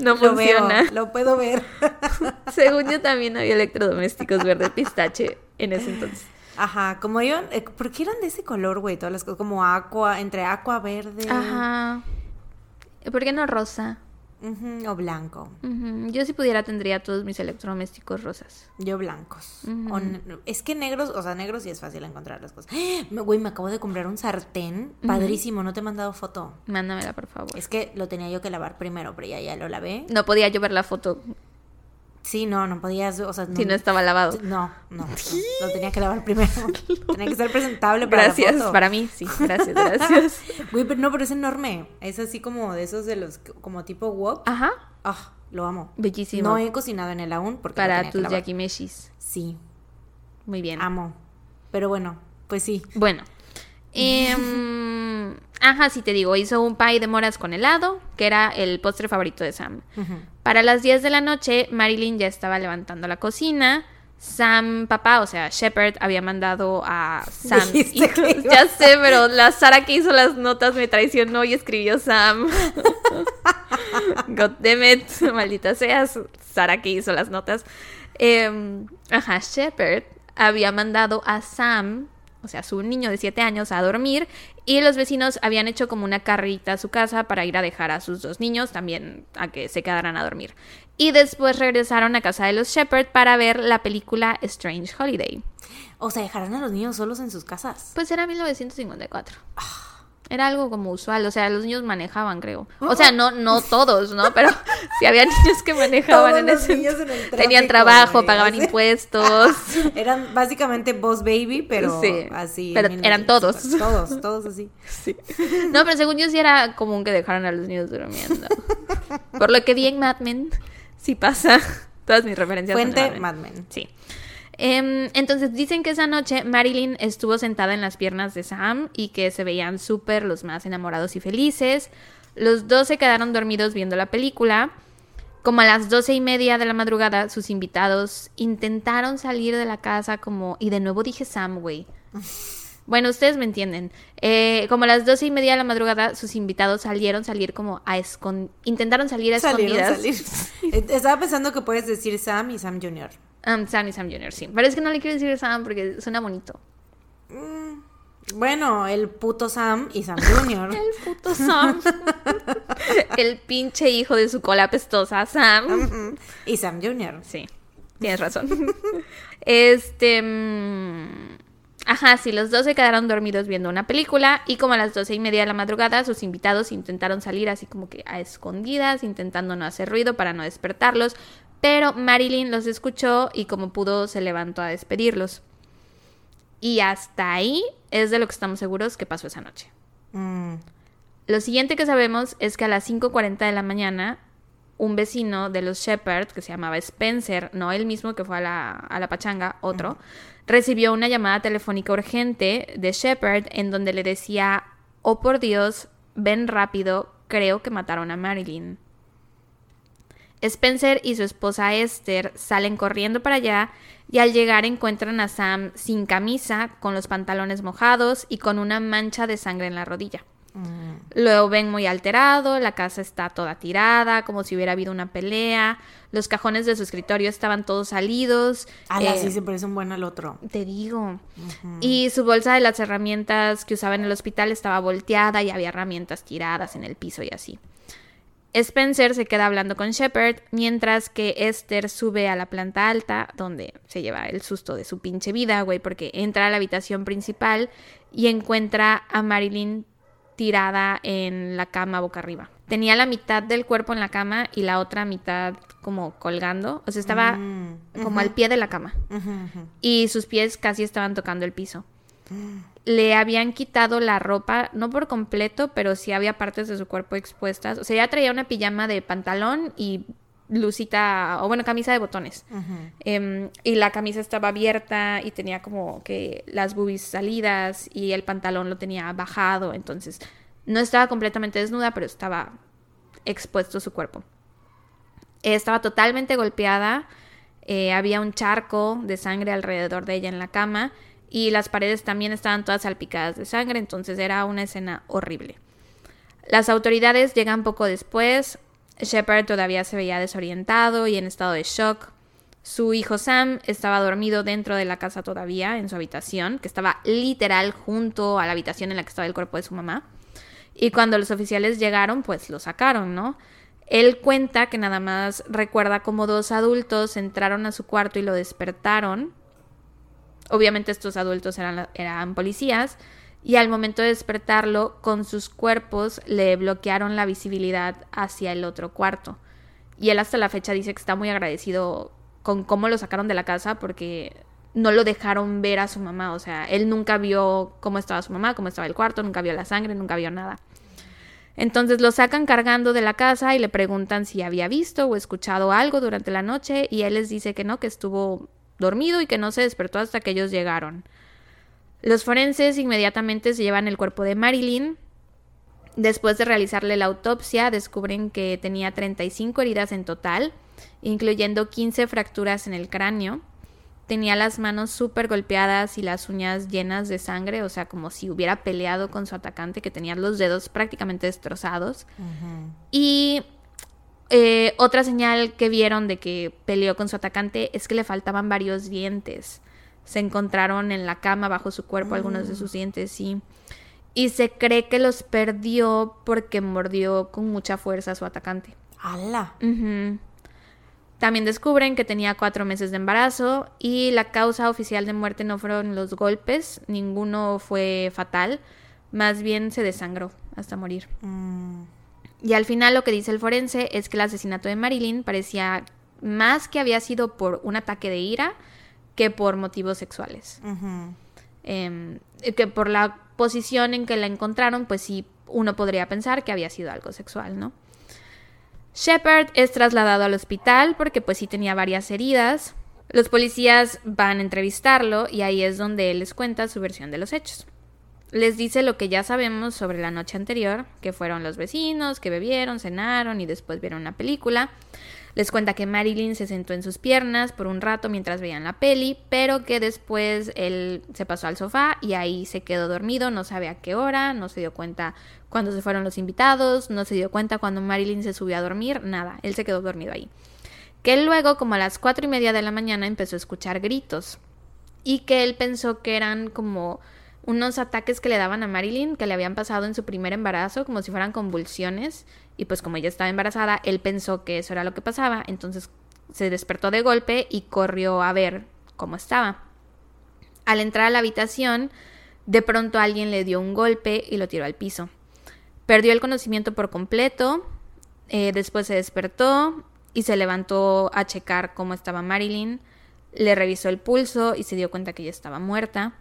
no Lo veo, funciona. lo puedo ver. Según yo también había electrodomésticos verde pistache en ese entonces. Ajá, como iban, eh, ¿por qué eran de ese color, güey? Todas las cosas, como aqua, entre aqua verde Ajá. ¿Por qué no rosa? ujú, o blanco. Yo si pudiera tendría todos mis electrodomésticos rosas. Yo blancos. Ujú. O es que negros, o sea, negros sí es fácil encontrar las cosas. Me- Güey, me acabo de comprar un sartén padrísimo, no te he mandado foto. Mándamela, por favor. Es que lo tenía yo que lavar primero, pero ya, ya lo lavé. No podía yo ver la foto Sí, no, no podías, o sea, no, si no estaba lavado. no, no, no, lo tenía que lavar primero. tenía que ser presentable para Gracias, la foto. para mí, sí. Gracias, gracias. Güey, pero no, pero es enorme. Es así como de esos de los, como tipo wok. Ajá. Ah, lo amo. Bellísimo. No he cocinado en él aún porque para tus yakimeshis. Sí, Muy bien. amo. Pero bueno, pues sí. Bueno. Em, ajá, sí te digo, hizo un pie de moras con helado, que era el postre favorito de Sam. Ujú. Para las 10 de la noche, Marilyn ya estaba levantando la cocina. Sam, papá, o sea, Shepard había mandado a Sam. Iba- ya sé, pero la Sara que hizo las notas me traicionó y escribió Sam. God damn it, maldita seas, Sara que hizo las notas. Em, ajá, Shepard había mandado a Sam, o sea, su niño de 7 años, a dormir y los vecinos habían hecho como una carrita a su casa para ir a dejar a sus dos niños también a que se quedaran a dormir. Y después regresaron a casa de los Shepard para ver la película Strange Holiday. O sea, dejarán a los niños solos en sus casas. Pues era 1954. Era algo como usual, o sea, los niños manejaban, creo. O sea, no no todos, ¿no? Pero sí había niños que manejaban Todos en los ese niños en el Tenían tráfico, trabajo, güey, pagaban impuestos. Eran básicamente Boss Baby, pero Sí, así. pero eran todos. 1950. Todos, todos así. Sí. No, pero según yo sí era común que dejaran a los niños durmiendo. Por lo que vi en Mad Men, sí pasa. Todas mis referencias Fuente. Mad Men. Sí. Em, entonces dicen que esa noche Marilyn estuvo sentada en las piernas de Sam y que se veían súper los más enamorados y felices. Los dos se quedaron dormidos viendo la película. Como a las doce y media de la madrugada, sus invitados intentaron salir de la casa como... Y de nuevo dije Sam, güey. Bueno, ustedes me entienden. Eh, como a las doce y media de la madrugada, sus invitados salieron, salir como a escon... Intentaron salir a Salieron, escondidas. salir. Eh, Estaba pensando que puedes decir Sam y Sam Jr. Um, Sam y Sam Jr., sí. Pero es que no le quiero decir Sam porque suena bonito. Bueno, el puto Sam y Sam Jr. El puto Sam. El pinche hijo de su cola pestosa, Sam. Y Sam Jr. Sí, tienes razón. Este. mm, Ajá, sí, los dos se quedaron dormidos viendo una película y como a las doce y media de la madrugada sus invitados intentaron salir así como que a escondidas, intentando no hacer ruido para no despertarlos, pero Marilyn los escuchó y como pudo se levantó a despedirlos. Y hasta ahí es de lo que estamos seguros que pasó esa noche. Mm. Lo siguiente que sabemos es que a las 5.40 de la mañana, un vecino de los Shepard, que se llamaba Spencer, no el mismo que fue a la, a la pachanga, otro, recibió una llamada telefónica urgente de Shepard en donde le decía, oh por Dios, ven rápido, creo que mataron a Marilyn. Spencer y su esposa Esther salen corriendo para allá y al llegar encuentran a Sam sin camisa, con los pantalones mojados y con una mancha de sangre en la rodilla. Lo ven muy alterado, la casa está toda tirada, como si hubiera habido una pelea, los cajones de su escritorio estaban todos salidos. Ala, eh, sí se parece un buen al otro. te digo. Y su bolsa de las herramientas que usaba en el hospital estaba volteada y había herramientas tiradas en el piso y así. Spencer se queda hablando con Shepard, mientras que Esther sube a la planta alta, donde se lleva el susto de su pinche vida, güey, porque entra a la habitación principal y encuentra a Marilyn tirada en la cama boca arriba. Tenía la mitad del cuerpo en la cama y la otra mitad como colgando, o sea, estaba Mm, como al pie de la cama y sus pies casi estaban tocando el piso. Le habían quitado la ropa, no por completo, pero sí había partes de su cuerpo expuestas. O sea, ya traía una pijama de pantalón y blusita, o bueno, camisa de botones. Em, y la camisa estaba abierta y tenía como que las boobies salidas y el pantalón lo tenía bajado. Entonces, no estaba completamente desnuda, pero estaba expuesto su cuerpo. Estaba totalmente golpeada. eh, había un charco de sangre alrededor de ella en la cama. Y las paredes también estaban todas salpicadas de sangre. Entonces era una escena horrible. Las autoridades llegan poco después. Shepard todavía se veía desorientado y en estado de shock. Su hijo Sam estaba dormido dentro de la casa todavía, en su habitación, que estaba literal junto a la habitación en la que estaba el cuerpo de su mamá. Y cuando los oficiales llegaron, pues lo sacaron, ¿no? Él cuenta que nada más recuerda como dos adultos entraron a su cuarto y lo despertaron. Obviamente estos adultos eran, eran policías. Y al momento de despertarlo, con sus cuerpos le bloquearon la visibilidad hacia el otro cuarto. Y él hasta la fecha dice que está muy agradecido con cómo lo sacaron de la casa porque no lo dejaron ver a su mamá. O sea, él nunca vio cómo estaba su mamá, cómo estaba el cuarto, nunca vio la sangre, nunca vio nada. Entonces lo sacan cargando de la casa y le preguntan si había visto o escuchado algo durante la noche y él les dice que no, que estuvo dormido y que no se despertó hasta que ellos llegaron. Los forenses inmediatamente se llevan el cuerpo de Marilyn. Después de realizarle la autopsia, descubren que tenía 35 heridas en total, incluyendo 15 fracturas en el cráneo. Tenía las manos súper golpeadas y las uñas llenas de sangre, o sea, como si hubiera peleado con su atacante, que tenía los dedos prácticamente destrozados. Y eh, otra señal que vieron de que peleó con su atacante es que le faltaban varios dientes. Se encontraron en la cama bajo su cuerpo algunos de sus dientes, sí. Y se cree que los perdió porque mordió con mucha fuerza a su atacante. ¡Hala! También descubren que tenía cuatro meses de embarazo y la causa oficial de muerte no fueron los golpes, ninguno fue fatal, más bien se desangró hasta morir. Mm, Y al final lo que dice el forense es que el asesinato de Marilyn parecía más que había sido por un ataque de ira que por motivos sexuales. Em, que por la posición en que la encontraron, pues sí, uno podría pensar que había sido algo sexual, ¿no? Shepard es trasladado al hospital porque pues sí tenía varias heridas. Los policías van a entrevistarlo y ahí es donde él les cuenta su versión de los hechos. Les dice lo que ya sabemos sobre la noche anterior, que fueron los vecinos, que bebieron, cenaron y después vieron una película. Les cuenta que Marilyn se sentó en sus piernas por un rato mientras veían la peli, pero que después él se pasó al sofá y ahí se quedó dormido, no sabe a qué hora, no se dio cuenta cuando se fueron los invitados, no se dio cuenta cuando Marilyn se subió a dormir, nada, él se quedó dormido ahí. Que luego, como a las cuatro y media de la mañana, empezó a escuchar gritos y que él pensó que eran como unos ataques que le daban a Marilyn que le habían pasado en su primer embarazo, como si fueran convulsiones. Y pues como ella estaba embarazada, él pensó que eso era lo que pasaba, entonces se despertó de golpe y corrió a ver cómo estaba. Al entrar a la habitación, de pronto alguien le dio un golpe y lo tiró al piso. Perdió el conocimiento por completo, eh, después se despertó y se levantó a checar cómo estaba Marilyn, le revisó el pulso y se dio cuenta que ella estaba muerta.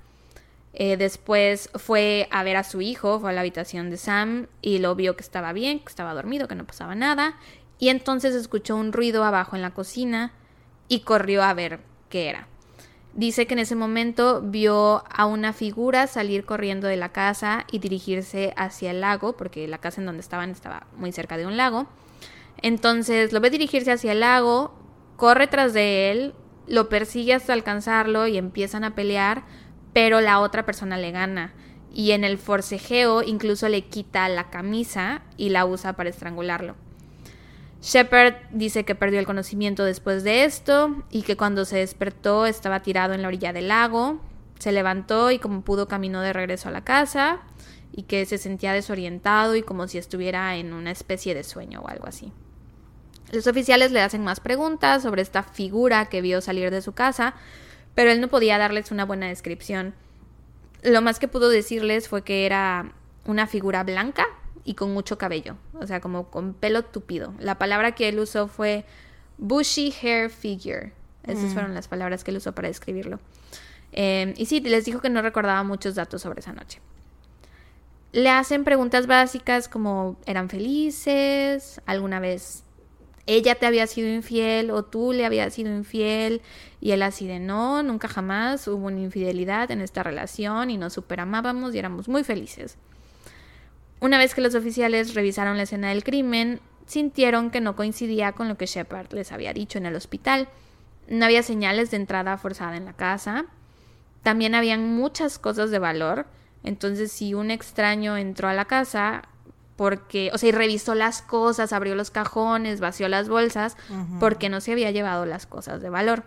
Eh, después fue a ver a su hijo, fue a la habitación de Sam y lo vio que estaba bien, que estaba dormido, que no pasaba nada. Y entonces escuchó un ruido abajo en la cocina y corrió a ver qué era. Dice que en ese momento vio a una figura salir corriendo de la casa y dirigirse hacia el lago, porque la casa en donde estaban estaba muy cerca de un lago. Entonces lo ve dirigirse hacia el lago, corre tras de él, lo persigue hasta alcanzarlo y empiezan a pelear pero la otra persona le gana. Y en el forcejeo incluso le quita la camisa y la usa para estrangularlo. Shepard dice que perdió el conocimiento después de esto y que cuando se despertó estaba tirado en la orilla del lago. Se levantó y como pudo caminó de regreso a la casa y que se sentía desorientado y como si estuviera en una especie de sueño o algo así. Los oficiales le hacen más preguntas sobre esta figura que vio salir de su casa, pero él no podía darles una buena descripción. Lo más que pudo decirles fue que era una figura blanca y con mucho cabello, o sea, como con pelo tupido. La palabra que él usó fue bushy hair figure. Esas mm. fueron las palabras que él usó para describirlo. Em, y sí, les dijo que no recordaba muchos datos sobre esa noche. Le hacen preguntas básicas como ¿eran felices? ¿Alguna vez ella te había sido infiel o tú le habías sido infiel y él así de no, nunca jamás hubo una infidelidad en esta relación y nos superamábamos y éramos muy felices. Una vez que los oficiales revisaron la escena del crimen, sintieron que no coincidía con lo que Shepard les había dicho en el hospital. No había señales de entrada forzada en la casa. También habían muchas cosas de valor. Entonces, si un extraño entró a la casa, porque, o sea, y revisó las cosas, abrió los cajones, vació las bolsas, porque no se había llevado las cosas de valor.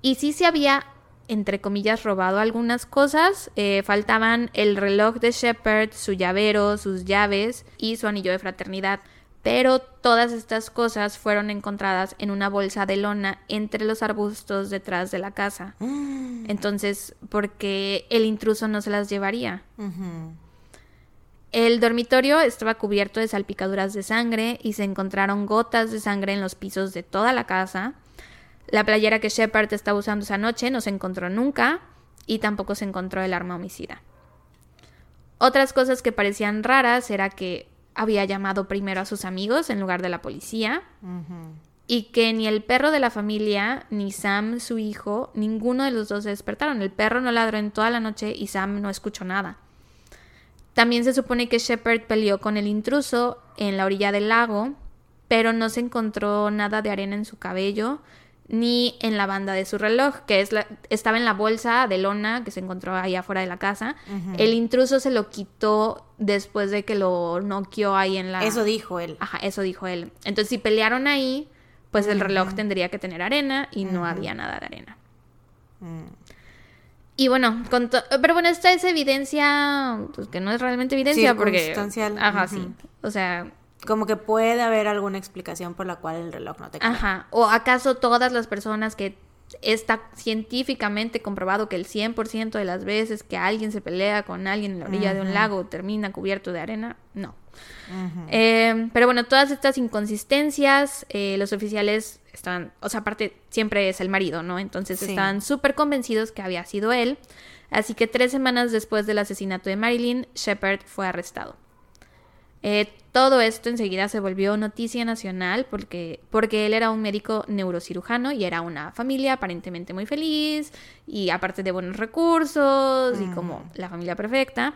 Y sí se había, entre comillas, robado algunas cosas. Eh, faltaban el reloj de Shepard, su llavero, sus llaves y su anillo de fraternidad. Pero todas estas cosas fueron encontradas en una bolsa de lona entre los arbustos detrás de la casa. Entonces, porque el intruso no se las llevaría. El dormitorio estaba cubierto de salpicaduras de sangre y se encontraron gotas de sangre en los pisos de toda la casa. La playera que Shepard estaba usando esa noche no se encontró nunca y tampoco se encontró el arma homicida. Otras cosas que parecían raras era que había llamado primero a sus amigos en lugar de la policía y que ni el perro de la familia, ni Sam, su hijo, ninguno de los dos se despertaron. El perro no ladró en toda la noche y Sam no escuchó nada. También se supone que Shepard peleó con el intruso en la orilla del lago, pero no se encontró nada de arena en su cabello ni en la banda de su reloj, que es la, estaba en la bolsa de lona que se encontró ahí afuera de la casa. El intruso se lo quitó después de que lo noqueó ahí en la... Eso dijo él. Ajá, eso dijo él. Entonces, si pelearon ahí, pues el reloj tendría que tener arena y no había nada de arena. Y bueno, con pero bueno, esta es evidencia, pues que no es realmente evidencia porque... Ajá, sí. O sea... Como que puede haber alguna explicación por la cual el reloj no te cae. Ajá. O acaso todas las personas que está científicamente comprobado que el 100% de las veces que alguien se pelea con alguien en la orilla de un lago termina cubierto de arena, no. Eh, pero bueno, todas estas inconsistencias, eh, los oficiales están, o sea, aparte siempre es el marido, ¿no? Entonces están súper convencidos que había sido él. Así que tres semanas después del asesinato de Marilyn, Shepard fue arrestado. Eh, todo esto enseguida se volvió noticia nacional porque, porque él era un médico neurocirujano y era una familia aparentemente muy feliz y aparte de buenos recursos y como la familia perfecta.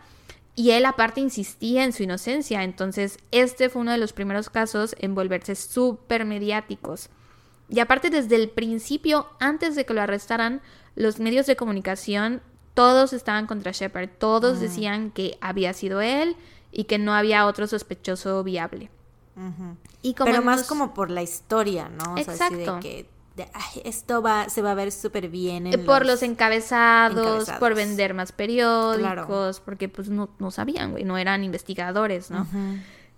Y él aparte insistía en su inocencia, entonces este fue uno de los primeros casos en volverse súper mediáticos. Y aparte, desde el principio, antes de que lo arrestaran, los medios de comunicación, todos estaban contra Shepard. Todos decían que había sido él y que no había otro sospechoso viable. y como Pero más como por la historia, ¿no? Exacto. que esto va, se va a ver súper bien. En por los, encabezados, por vender más periódicos, porque pues no, no sabían, güey, no eran investigadores, ¿no?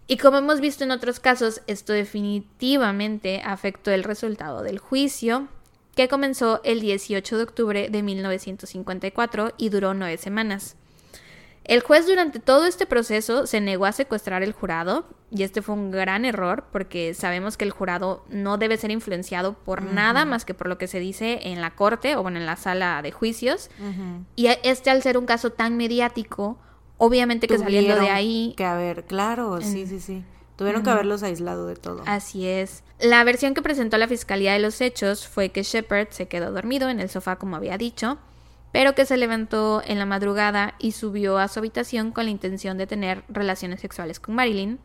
Y como hemos visto en otros casos, esto definitivamente afectó el resultado del juicio, que comenzó el 18 de octubre de 1954 y duró nueve semanas. El juez durante todo este proceso se negó a secuestrar el jurado y este fue un gran error porque sabemos que el jurado no debe ser influenciado por nada más que por lo que se dice en la corte o bueno, en la sala de juicios. Y este al ser un caso tan mediático, obviamente que saliendo de ahí... Que a ver, claro, sí, sí, sí. Tuvieron que haberlos aislado de todo. Así es. La versión que presentó la fiscalía de los hechos fue que Shepard se quedó dormido en el sofá como había dicho pero que se levantó en la madrugada y subió a su habitación con la intención de tener relaciones sexuales con Marilyn,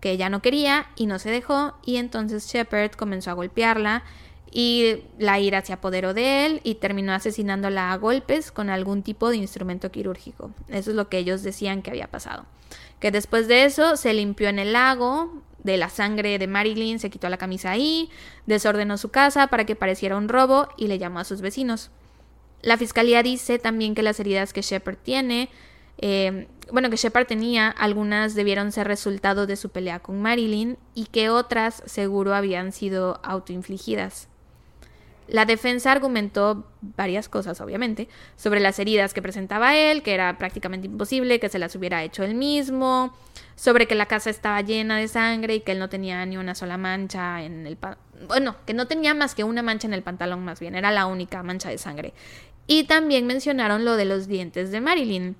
que ella no quería y no se dejó, y entonces Shepard comenzó a golpearla y la ira se apoderó de él y terminó asesinándola a golpes con algún tipo de instrumento quirúrgico. Eso es lo que ellos decían que había pasado. Que después de eso se limpió en el lago de la sangre de Marilyn, se quitó la camisa ahí, desordenó su casa para que pareciera un robo y le llamó a sus vecinos. La fiscalía dice también que las heridas que Shepard tiene, eh, bueno, que Shepard tenía, algunas debieron ser resultado de su pelea con Marilyn y que otras seguro habían sido autoinfligidas. La defensa argumentó varias cosas, obviamente, sobre las heridas que presentaba él, que era prácticamente imposible que se las hubiera hecho él mismo, sobre que la casa estaba llena de sangre y que él no tenía ni una sola mancha en el... Bueno, que no tenía más que una mancha en el pantalón más bien, era la única mancha de sangre. Y también mencionaron lo de los dientes de Marilyn,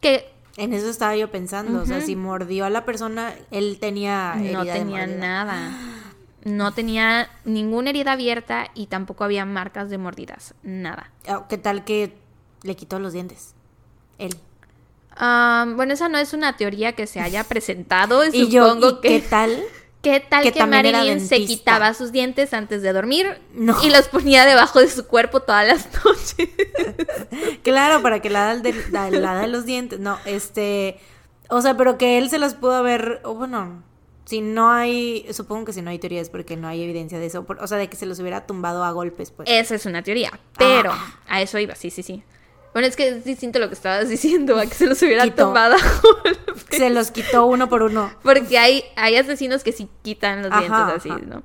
que... En eso estaba yo pensando, o sea, si mordió a la persona, él tenía... no tenía nada. No tenía ninguna herida abierta y tampoco había marcas de mordidas, nada. Ah, ¿Qué tal que le quitó los dientes? Él. bueno, esa no es una teoría que se haya presentado. y supongo que. ¿Qué tal ¿Qué tal que, Marilyn se quitaba sus dientes antes de dormir y los ponía debajo de su cuerpo todas las noches? claro, para que la de, la, de los dientes. No, este. O sea, pero que él se los pudo haber. bueno, si no hay. Supongo que si no hay teoría es porque no hay evidencia de eso. o sea, de que se los hubiera tumbado a golpes, pues. Esa es una teoría. Pero ah. a eso iba, sí, sí, sí. Bueno, es que es distinto lo que estabas diciendo, a que se los hubiera tomado. se los quitó uno por uno. Porque hay, hay asesinos que sí quitan los dientes así, ¿no?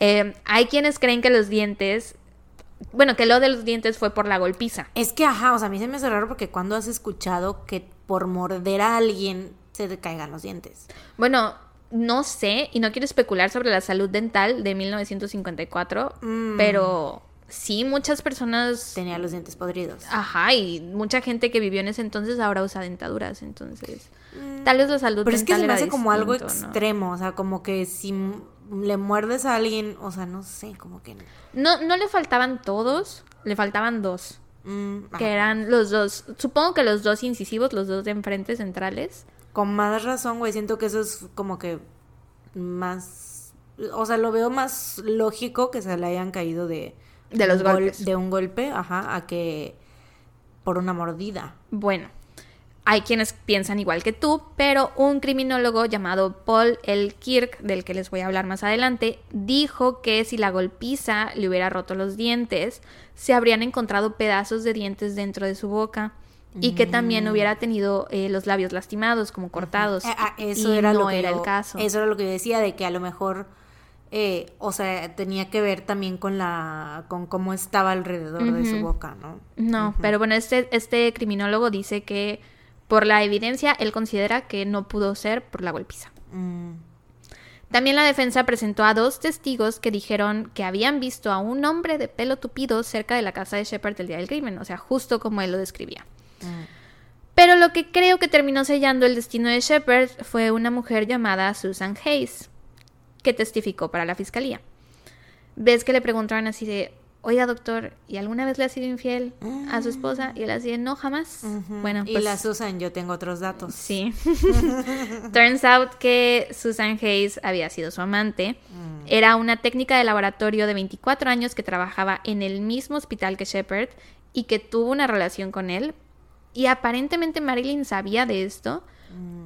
Eh, hay quienes creen que los dientes bueno, que lo de los dientes fue por la golpiza. Es que, ajá, o sea, a mí se me hace raro porque cuando has escuchado que por morder a alguien se te caigan los dientes. Bueno, no sé y no quiero especular sobre la salud dental de 1954, mm. pero sí, muchas personas... Tenían los dientes podridos. Ajá, y mucha gente que vivió en ese entonces ahora usa dentaduras, entonces... Mm. Tal vez la salud Pero es que se me hace como algo extremo, o sea, como que si le muerdes a alguien, o sea, no sé, como que... No, no le faltaban todos, le faltaban dos. Mm, que eran los dos, supongo que los dos incisivos, los dos de enfrente centrales. Con más razón, güey, siento que eso es como que más... O sea, lo veo más lógico que se le hayan caído de de los golpes. de un golpe, ajá, a que por una mordida. Bueno, hay quienes piensan igual que tú, pero un criminólogo llamado Paul L. Kirk, del que les voy a hablar más adelante, dijo que si la golpiza le hubiera roto los dientes, se habrían encontrado pedazos de dientes dentro de su boca y que también mm. hubiera tenido eh, los labios lastimados, como cortados. Eh, ah, eso era no era el caso. Eso era lo que yo decía, de que a lo mejor eh, o sea, tenía que ver también con la, con cómo estaba alrededor de su boca, ¿no? No, pero bueno, este, este criminólogo dice que por la evidencia él considera que no pudo ser por la golpiza. Mm. También la defensa presentó a dos testigos que dijeron que habían visto a un hombre de pelo tupido cerca de la casa de Shepard el día del crimen, o sea, justo como él lo describía. Mm. Pero lo que creo que terminó sellando el destino de Shepard fue una mujer llamada Susan Hayes que testificó para la fiscalía. Ves que le preguntaron así de, oiga doctor, ¿y alguna vez le ha sido infiel a su esposa? Y él así, no, jamás. Bueno, y pues la Susan, yo tengo otros datos. sí. Turns out que Susan Hayes había sido su amante. Mm. Era una técnica de laboratorio de 24 años que trabajaba en el mismo hospital que Shepard y que tuvo una relación con él. Y aparentemente Marilyn sabía de esto,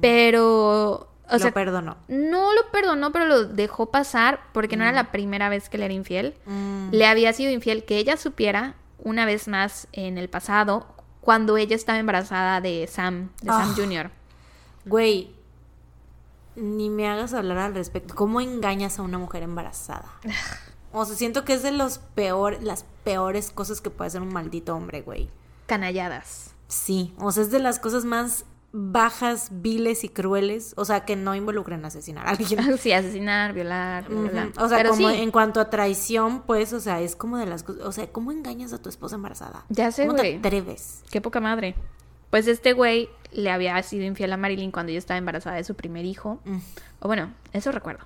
pero... O Mm. Lo sea, perdonó. no lo perdonó, pero lo dejó pasar porque no era la primera vez que le era infiel. Mm. Le había sido infiel que ella supiera una vez más en el pasado cuando ella estaba embarazada de Sam, de Sam Ah. Jr. Güey, ni me hagas hablar al respecto. ¿Cómo engañas a una mujer embarazada? O sea, siento que es de los peor, las peores cosas que puede hacer un maldito hombre, güey. Canalladas. Sí, o sea, es de las cosas más bajas, viles y crueles. O sea, que no involucran asesinar a alguien. Sí, asesinar, violar. O sea, Pero como sí, en cuanto a traición, pues, o sea, es como de las cosas. O sea, ¿cómo engañas a tu esposa embarazada? Ya sé, ¿Cómo te atreves? qué poca madre. Pues este güey le había sido infiel a Marilyn cuando ella estaba embarazada de su primer hijo. Mm. O bueno, eso recuerdo.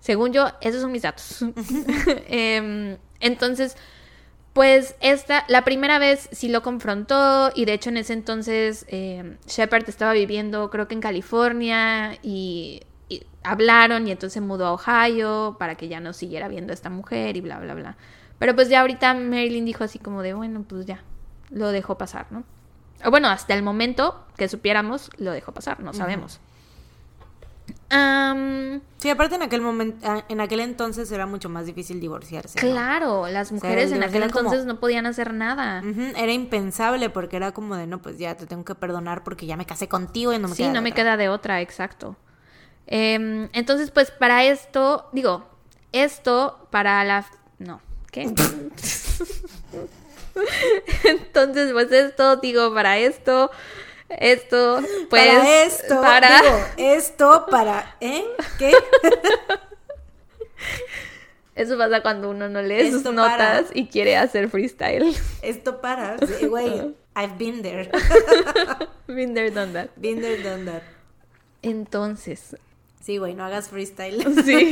Según yo, esos son mis datos. Em, entonces, pues esta, la primera vez sí lo confrontó y de hecho en ese entonces em, Shepard estaba viviendo creo que en California y, y hablaron y entonces se mudó a Ohio para que ya no siguiera viendo a esta mujer y bla, bla, bla. Pero pues ya ahorita Marilyn dijo así como de, bueno, pues ya, lo dejó pasar, ¿no? O bueno, hasta el momento que supiéramos, lo dejó pasar, no sabemos. Sí, aparte en aquel momento, en aquel entonces era mucho más difícil divorciarse. ¿no? claro, las mujeres en aquel como- entonces no podían hacer nada. Era impensable porque era como de, no, pues ya te tengo que perdonar porque ya me casé contigo y no me sí, queda no de me otra". queda de otra, exacto. Em, entonces, pues para esto, digo, esto para la... No, ¿qué? entonces, pues esto, digo, para esto, esto, pues... para esto, para- digo, esto para, ¿eh? ¿Qué? Eso pasa cuando uno no lee sus notas para. y quiere hacer freestyle. Esto para, sí, güey, I've been there, Been there, done that. been there, done that. Entonces, Sí, güey, no hagas freestyle. sí.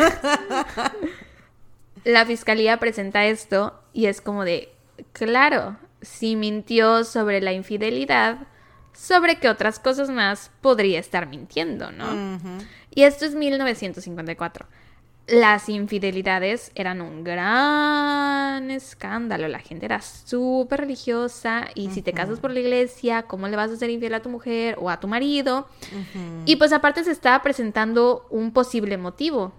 La fiscalía presenta esto y es como de, claro, si mintió sobre la infidelidad, sobre qué otras cosas más podría estar mintiendo, ¿no? Ujú. Y esto es 1954. Las infidelidades eran un gran escándalo. La gente era súper religiosa. Y si te casas por la iglesia, ¿cómo le vas a ser infiel a tu mujer o a tu marido? Y pues aparte se estaba presentando un posible motivo.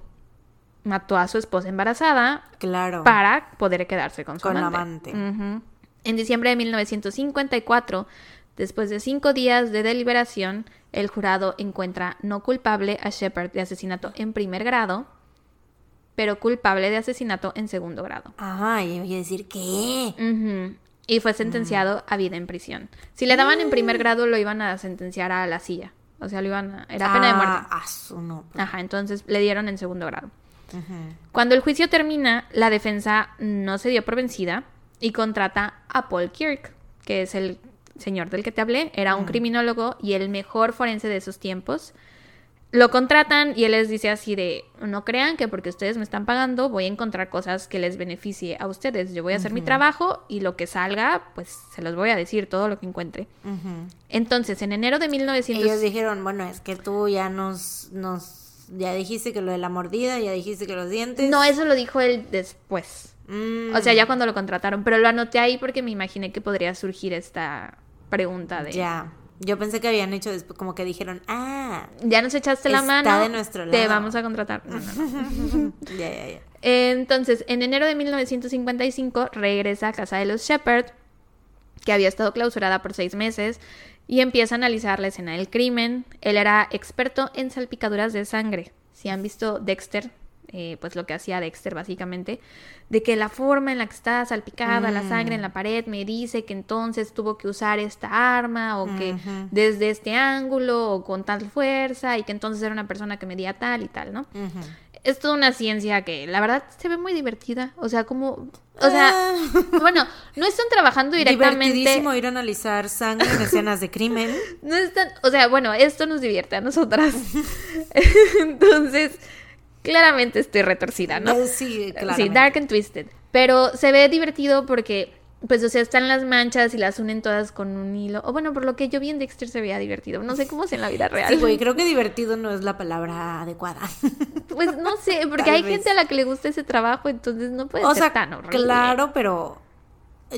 Mató a su esposa embarazada Claro. para poder quedarse con su Con amante. En diciembre de 1954, después de cinco días de deliberación, el jurado encuentra no culpable a Shepard de asesinato en primer grado, pero culpable de asesinato en segundo grado. Ajá, y voy a decir, ¿qué? Y fue sentenciado a vida en prisión. Si le daban en primer grado, lo iban a sentenciar a la silla. O sea, lo iban a... Era pena de muerte. Ah, ah, su no. Ajá, entonces le dieron en segundo grado. Cuando el juicio termina, la defensa no se dio por vencida y contrata a Paul Kirk, que es el señor del que te hablé, era un criminólogo y el mejor forense de esos tiempos. Lo contratan y él les dice así de, no crean que porque ustedes me están pagando voy a encontrar cosas que les beneficie a ustedes. Yo voy a hacer mi trabajo y lo que salga, pues se los voy a decir todo lo que encuentre. Entonces, en enero de 1900... Ellos dijeron, bueno, es que tú ya nos, nos, ya dijiste que lo de la mordida, ya dijiste que los dientes. No, eso lo dijo él después. Mm, O sea, ya cuando lo contrataron. Pero lo anoté ahí porque me imaginé que podría surgir esta pregunta de... Ya. Yo pensé que habían hecho después, como que dijeron, ah, Ya nos echaste la Está mano. de nuestro Te lado. vamos a contratar. No, no, no. ya, ya, ya. Entonces, en enero de 1955 regresa a casa de los Shepard, que había estado clausurada por seis meses, y empieza a analizar la escena del crimen. Él era experto en salpicaduras de sangre. Si han visto Dexter, eh, pues lo que hacía Dexter básicamente, de que la forma en la que está salpicada la sangre en la pared me dice que entonces tuvo que usar esta arma o que desde este ángulo o con tal fuerza y que entonces era una persona que medía tal y tal, ¿no? Es toda una ciencia que la verdad se ve muy divertida. O sea, como. O sea, Ah. bueno, no están trabajando directamente. Divertidísimo ir a analizar sangre en escenas de crimen. No están. O sea, bueno, esto nos divierte a nosotras. Entonces, claramente estoy retorcida, ¿no? Sí, claro. Sí, Dark and Twisted. Pero se ve divertido porque, pues, o sea, están las manchas y las unen todas con un hilo. O bueno, por lo que yo vi en Dexter se veía divertido. No sé cómo es en la vida real. Sí, güey, creo que divertido no es la palabra adecuada. Pues no sé, porque Tal hay vez. gente a la que le gusta ese trabajo, entonces no puede o ser sea, tan horrible. claro, pero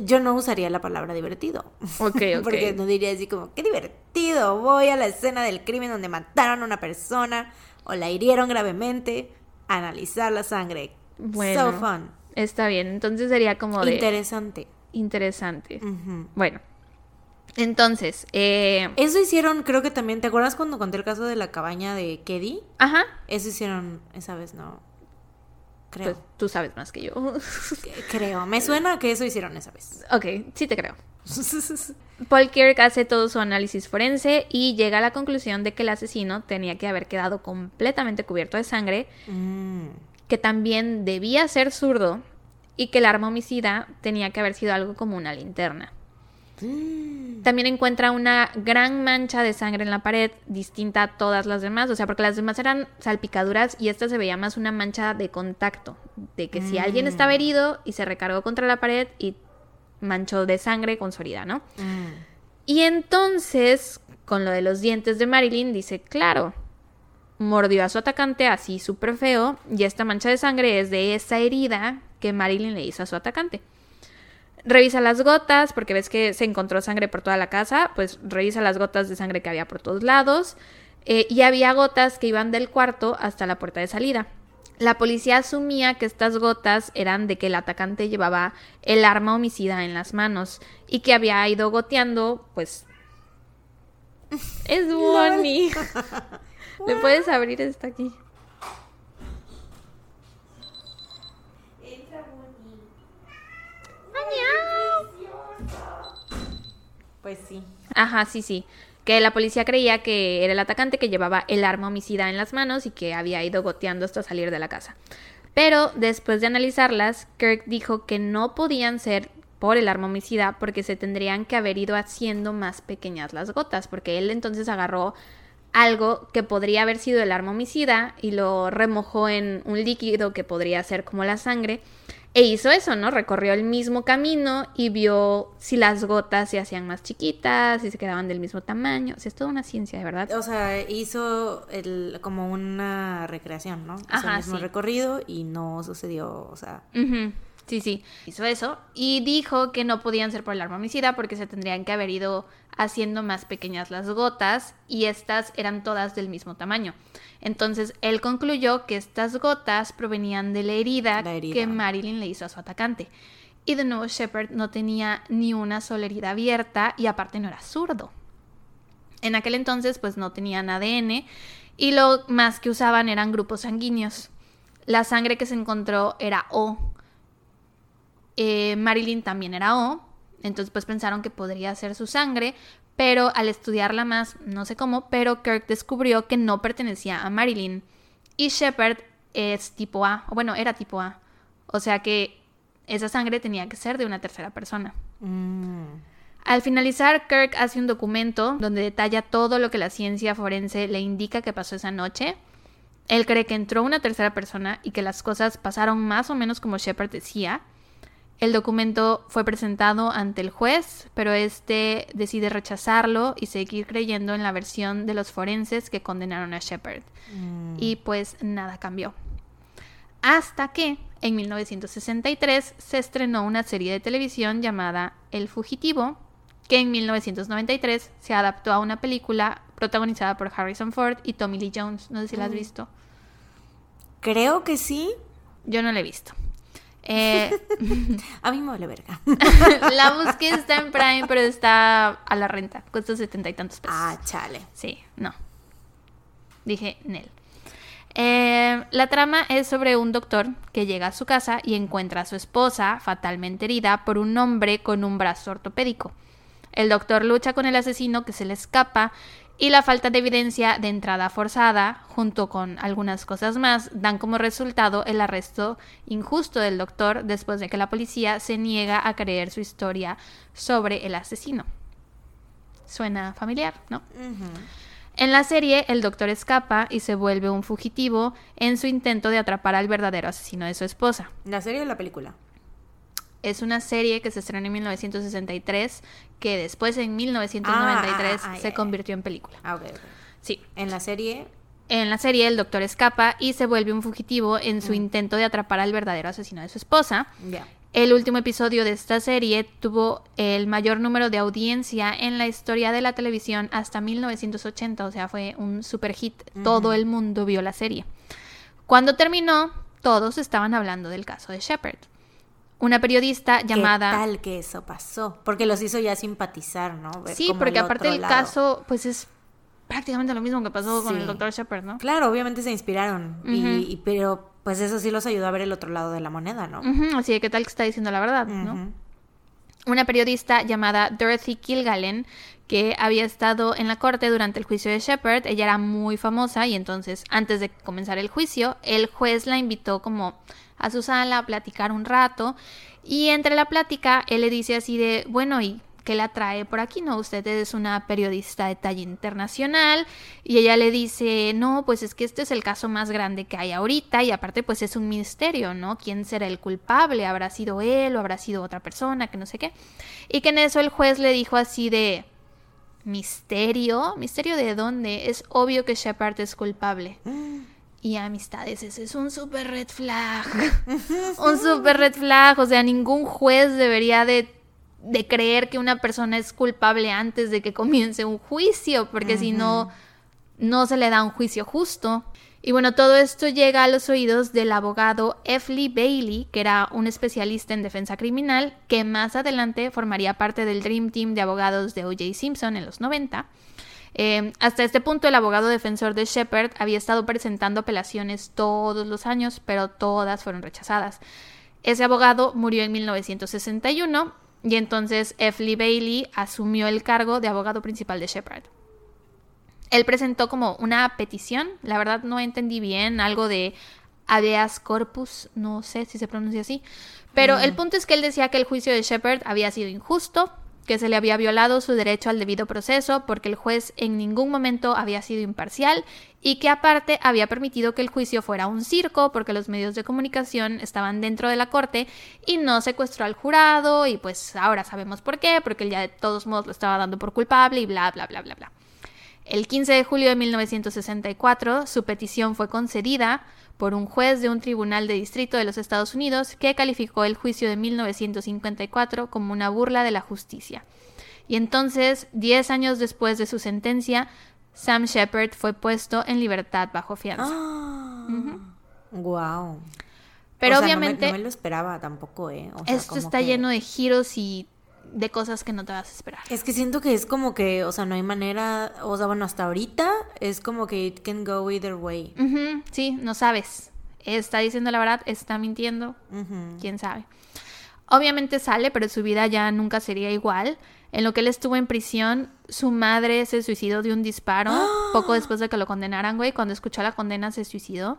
yo no usaría la palabra divertido. Ok, ok. Porque no diría así como, qué divertido, voy a la escena del crimen donde mataron a una persona o la hirieron gravemente, analizar la sangre. Bueno, So fun. Está bien, entonces sería como de Interesante. interesante. Bueno, entonces, eh, Eso hicieron, creo que también, ¿te acuerdas cuando conté el caso de la cabaña de Keddy? ajá, Eso hicieron esa vez, ¿no? Creo. pues tú sabes más que yo. Creo. Me suena que eso hicieron esa vez. ok, sí te creo. Paul Kirk hace todo su análisis forense y llega a la conclusión de que el asesino tenía que haber quedado completamente cubierto de sangre, Mm. que también debía ser zurdo y que el arma homicida tenía que haber sido algo como una linterna. Mm. También encuentra una gran mancha de sangre en la pared, distinta a todas las demás, o sea, porque las demás eran salpicaduras y esta se veía más una mancha de contacto, de que si alguien estaba herido y se recargó contra la pared y manchó de sangre con su herida, ¿no? Mm. Y entonces, con lo de los dientes de Marilyn, dice, claro, mordió a su atacante así súper feo y esta mancha de sangre es de esa herida que Marilyn le hizo a su atacante. Revisa las gotas, porque ves que se encontró sangre por toda la casa, pues revisa las gotas de sangre que había por todos lados. eh, y había gotas que iban del cuarto hasta la puerta de salida. La policía asumía que estas gotas eran de que el atacante llevaba el arma homicida en las manos y que había ido goteando, pues... Es Bonnie. ¿Le puedes abrir esta aquí? Pues sí. Ajá, sí, sí. Que la policía creía que era el atacante que llevaba el arma homicida en las manos y que había ido goteando hasta salir de la casa. Pero después de analizarlas, Kirk dijo que no podían ser por el arma homicida porque se tendrían que haber ido haciendo más pequeñas las gotas, porque él entonces agarró algo que podría haber sido el arma homicida y lo remojó en un líquido que podría ser como la sangre. E hizo eso, ¿no? Recorrió el mismo camino y vio si las gotas se hacían más chiquitas, si se quedaban del mismo tamaño. O sea, es toda una ciencia, de verdad. O sea, hizo el, como una recreación, ¿no? Ajá, el mismo sí. recorrido y no sucedió, o sea... Sí, sí, hizo eso y dijo que no podían ser por el arma homicida porque se tendrían que haber ido haciendo más pequeñas las gotas y estas eran todas del mismo tamaño. Entonces él concluyó que estas gotas provenían de la herida, La herida. que Marilyn le hizo a su atacante. Y de nuevo Shepard no tenía ni una sola herida abierta y aparte no era zurdo. En aquel entonces pues no tenían ADN y lo más que usaban eran grupos sanguíneos. La sangre que se encontró era O. Eh, Marilyn también era O. Entonces pues pensaron que podría ser su sangre, pero al estudiarla más, no sé cómo, pero Kirk descubrió que no pertenecía a Marilyn. Y Shepard es tipo A, o bueno, era tipo A. O sea que esa sangre tenía que ser de una tercera persona. mm. Al finalizar, Kirk hace un documento donde detalla todo lo que la ciencia forense le indica que pasó esa noche. Él cree que entró una tercera persona y que las cosas pasaron más o menos como Shepard decía. El documento fue presentado ante el juez, pero este decide rechazarlo y seguir creyendo en la versión de los forenses que condenaron a Shepard. Mm. Y pues nada cambió. Hasta que en 1963 se estrenó una serie de televisión llamada El Fugitivo, que en 1993 se adaptó a una película protagonizada por Harrison Ford y Tommy Lee Jones. No sé si la has visto. Creo que sí. Yo no la he visto. Eh, A mí me vale verga. la busqué, está en Prime, pero está a la renta. Cuesta setenta y tantos pesos. ah, chale. Sí, no. Dije Nel. Eh, la trama es sobre un doctor que llega a su casa y encuentra a su esposa fatalmente herida por un hombre con un brazo ortopédico. El doctor lucha con el asesino que se le escapa y la falta de evidencia de entrada forzada, junto con algunas cosas más, dan como resultado el arresto injusto del doctor después de que la policía se niega a creer su historia sobre el asesino. Suena familiar, ¿no? En la serie, el doctor escapa y se vuelve un fugitivo en su intento de atrapar al verdadero asesino de su esposa. ¿La serie o la película? Es una serie que se estrenó en 1963 que después en 1993 Ah, ah, ah, se convirtió en película. Ah, ok, ok. Sí. En la serie. En la serie el doctor escapa y se vuelve un fugitivo en su intento de atrapar al verdadero asesino de su esposa. El último episodio de esta serie tuvo el mayor número de audiencia en la historia de la televisión hasta 1980, o sea, fue un super hit. Todo el mundo vio la serie. Cuando terminó, todos estaban hablando del caso de Shepard. Una periodista llamada... ¿Qué tal que eso pasó? Porque los hizo ya simpatizar, ¿no? Ver Sí, porque el aparte el lado. caso, pues es prácticamente lo mismo que pasó con el doctor Shepard, ¿no? Claro, obviamente se inspiraron. y, y- pero pues eso sí los ayudó a ver el otro lado de la moneda, ¿no? Así de qué tal que está diciendo la verdad, ¿no? Una periodista llamada Dorothy Kilgallen que había estado en la corte durante el juicio de Shepard. Ella era muy famosa y entonces antes de comenzar el juicio, el juez la invitó como a su sala a platicar un rato y entre la plática él le dice así de, bueno, ¿y qué la trae por aquí? No, usted es una periodista de talla internacional y ella le dice, no, pues es que este es el caso más grande que hay ahorita y aparte pues es un misterio, ¿no? ¿Quién será el culpable? ¿Habrá sido él o habrá sido otra persona? Que no sé qué. Y que en eso el juez le dijo así de, misterio, misterio de dónde? Es obvio que Shepard es culpable. Y amistades, ese es un super red flag. un super red flag. O sea, ningún juez debería de, de creer que una persona es culpable antes de que comience un juicio, porque si no, no se le da un juicio justo. Y bueno, todo esto llega a los oídos del abogado F. Lee Bailey, que era un especialista en defensa criminal, que más adelante formaría parte del Dream Team de abogados de O.J. Simpson en los 90. Eh, hasta este punto, el abogado defensor de Shepard había estado presentando apelaciones todos los años, pero todas fueron rechazadas. Ese abogado murió en 1961 y entonces F. Lee Bailey asumió el cargo de abogado principal de Shepard. Él presentó como una petición, la verdad no entendí bien, algo de habeas corpus, no sé si se pronuncia así, pero el punto es que él decía que el juicio de Shepard había sido injusto, que se le había violado su derecho al debido proceso porque el juez en ningún momento había sido imparcial y que aparte había permitido que el juicio fuera un circo porque los medios de comunicación estaban dentro de la corte y no secuestró al jurado y pues ahora sabemos por qué, porque él ya de todos modos lo estaba dando por culpable y bla, bla, bla, bla, bla. El 15 de julio de 1964, su petición fue concedida por un juez de un tribunal de distrito de los Estados Unidos que calificó el juicio de 1954 como una burla de la justicia. Y entonces, 10 años después de su sentencia, Sam Shepard fue puesto en libertad bajo fianza. Ah, Wow. Pero O sea, no me- obviamente, no me, lo esperaba tampoco, ¿eh? O sea, esto como está que- lleno de giros y de cosas que no te vas a esperar. Es que siento que es como que, o sea, no hay manera, o sea, bueno, hasta ahorita es como que it can go either way. Sí, no sabes. Está diciendo la verdad, está mintiendo, quién sabe. Obviamente sale, pero su vida ya nunca sería igual. En lo que él estuvo en prisión, su madre se suicidó de un disparo poco después de que lo condenaran, güey. Cuando escuchó la condena se suicidó.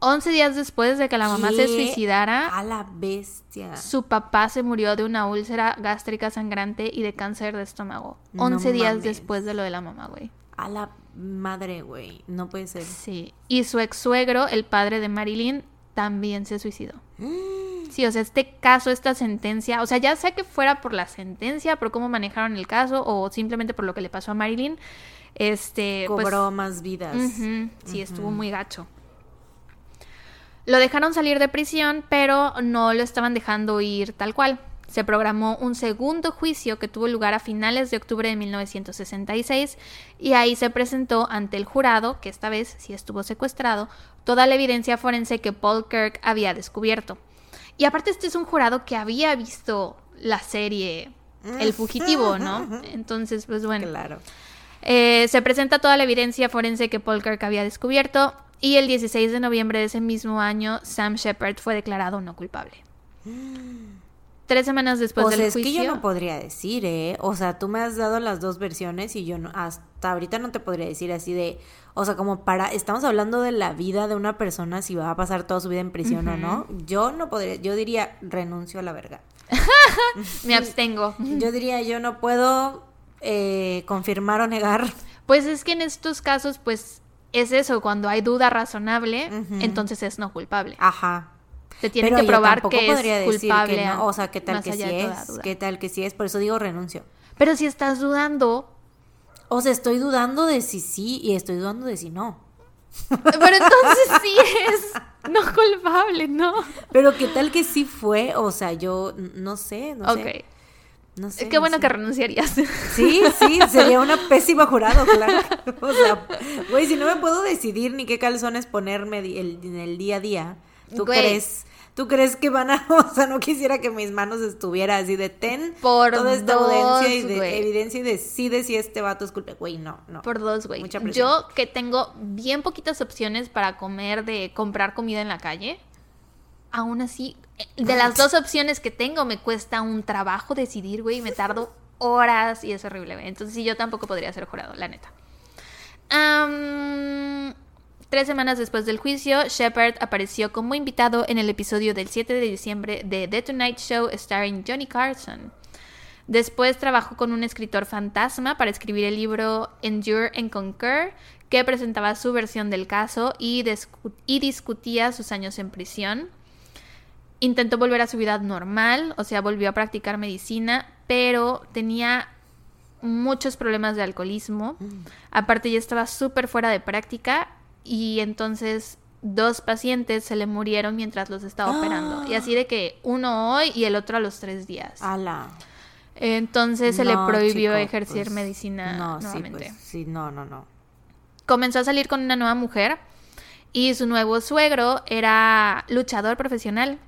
11 días después de que la mamá se suicidara, A la bestia. su papá se murió de una úlcera gástrica sangrante y de cáncer de estómago. No 11 días mames. después de lo de la mamá, güey. A la madre, güey. No puede ser. Sí. Y su ex suegro, el padre de Marilyn, también se suicidó. Sí, o sea, este caso, esta sentencia, o sea, ya sea que fuera por la sentencia, por cómo manejaron el caso o simplemente por lo que le pasó a Marilyn, este, pues, Cobró más vidas. Sí, estuvo muy gacho. Lo dejaron salir de prisión, pero no lo estaban dejando ir tal cual. Se programó un segundo juicio que tuvo lugar a finales de octubre de 1966 y ahí se presentó ante el jurado, que esta vez sí estuvo secuestrado, toda la evidencia forense que Paul Kirk había descubierto. Y aparte este es un jurado que había visto la serie El Fugitivo, ¿no? Entonces, pues bueno. Claro. Eh, se presenta toda la evidencia forense que Paul Kirk había descubierto y el 16 de noviembre de ese mismo año Sam Shepard fue declarado no culpable. Tres semanas después o del sea, es juicio. que yo no podría decir, ¿eh? O sea, tú me has dado las dos versiones y yo no, hasta ahorita no te podría decir así de, o sea, como para, estamos hablando de la vida de una persona, si va a pasar toda su vida en prisión o no. Yo no podría, yo diría, renuncio a la verga. Me abstengo. Yo diría, yo no puedo eh, confirmar o negar. Pues es que en estos casos, pues es eso, cuando hay duda razonable, entonces es no culpable. Ajá. Te tienen Pero que probar tampoco que podría es decir culpable. que no. O sea, ¿qué tal que sí es? ¿Qué tal que sí es? Por eso digo renuncio. Pero si estás dudando, O sea, estoy dudando de si sí y estoy dudando de si no. pero entonces sí es no culpable, ¿no? Pero ¿qué tal que sí fue? O sea, yo no sé, no sé. No sé. Qué no bueno sé. que renunciarías. Sí, sí, sería una pésima jurado, claro. O sea, güey, si no me puedo decidir ni qué calzones ponerme el- en el día a día, ¿tú Güey. crees? ¿Tú crees que van a, o sea, no quisiera que mis manos estuviera así de ten Por toda esta dos, evidencia y de, evidencia y decide si este vato es culpable? Güey, no, no. Por dos, güey. Mucha presión. Yo que tengo bien poquitas opciones para comer de comprar comida en la calle, aún así, eh, de las dos opciones que tengo, me cuesta un trabajo decidir, güey, y me tardo horas y es horrible, güey. Entonces sí, yo tampoco podría ser jurado, la neta. Tres semanas después del juicio, Shepard apareció como invitado en el episodio del 7 de diciembre de The Tonight Show starring Johnny Carson. Después trabajó con un escritor fantasma para escribir el libro Endure and Conquer, que presentaba su versión del caso y, discu- y discutía sus años en prisión. Intentó volver a su vida normal, o sea, volvió a practicar medicina, pero tenía muchos problemas de alcoholismo. Aparte ya estaba súper fuera de práctica y entonces dos pacientes se le murieron mientras los estaba operando. Y así de que uno hoy y el otro a los tres días. Ala. Entonces se le prohibió chico, ejercer pues, medicina no, nuevamente. Sí, pues, sí, no, no, no. Comenzó a salir con una nueva mujer y su nuevo suegro era luchador profesional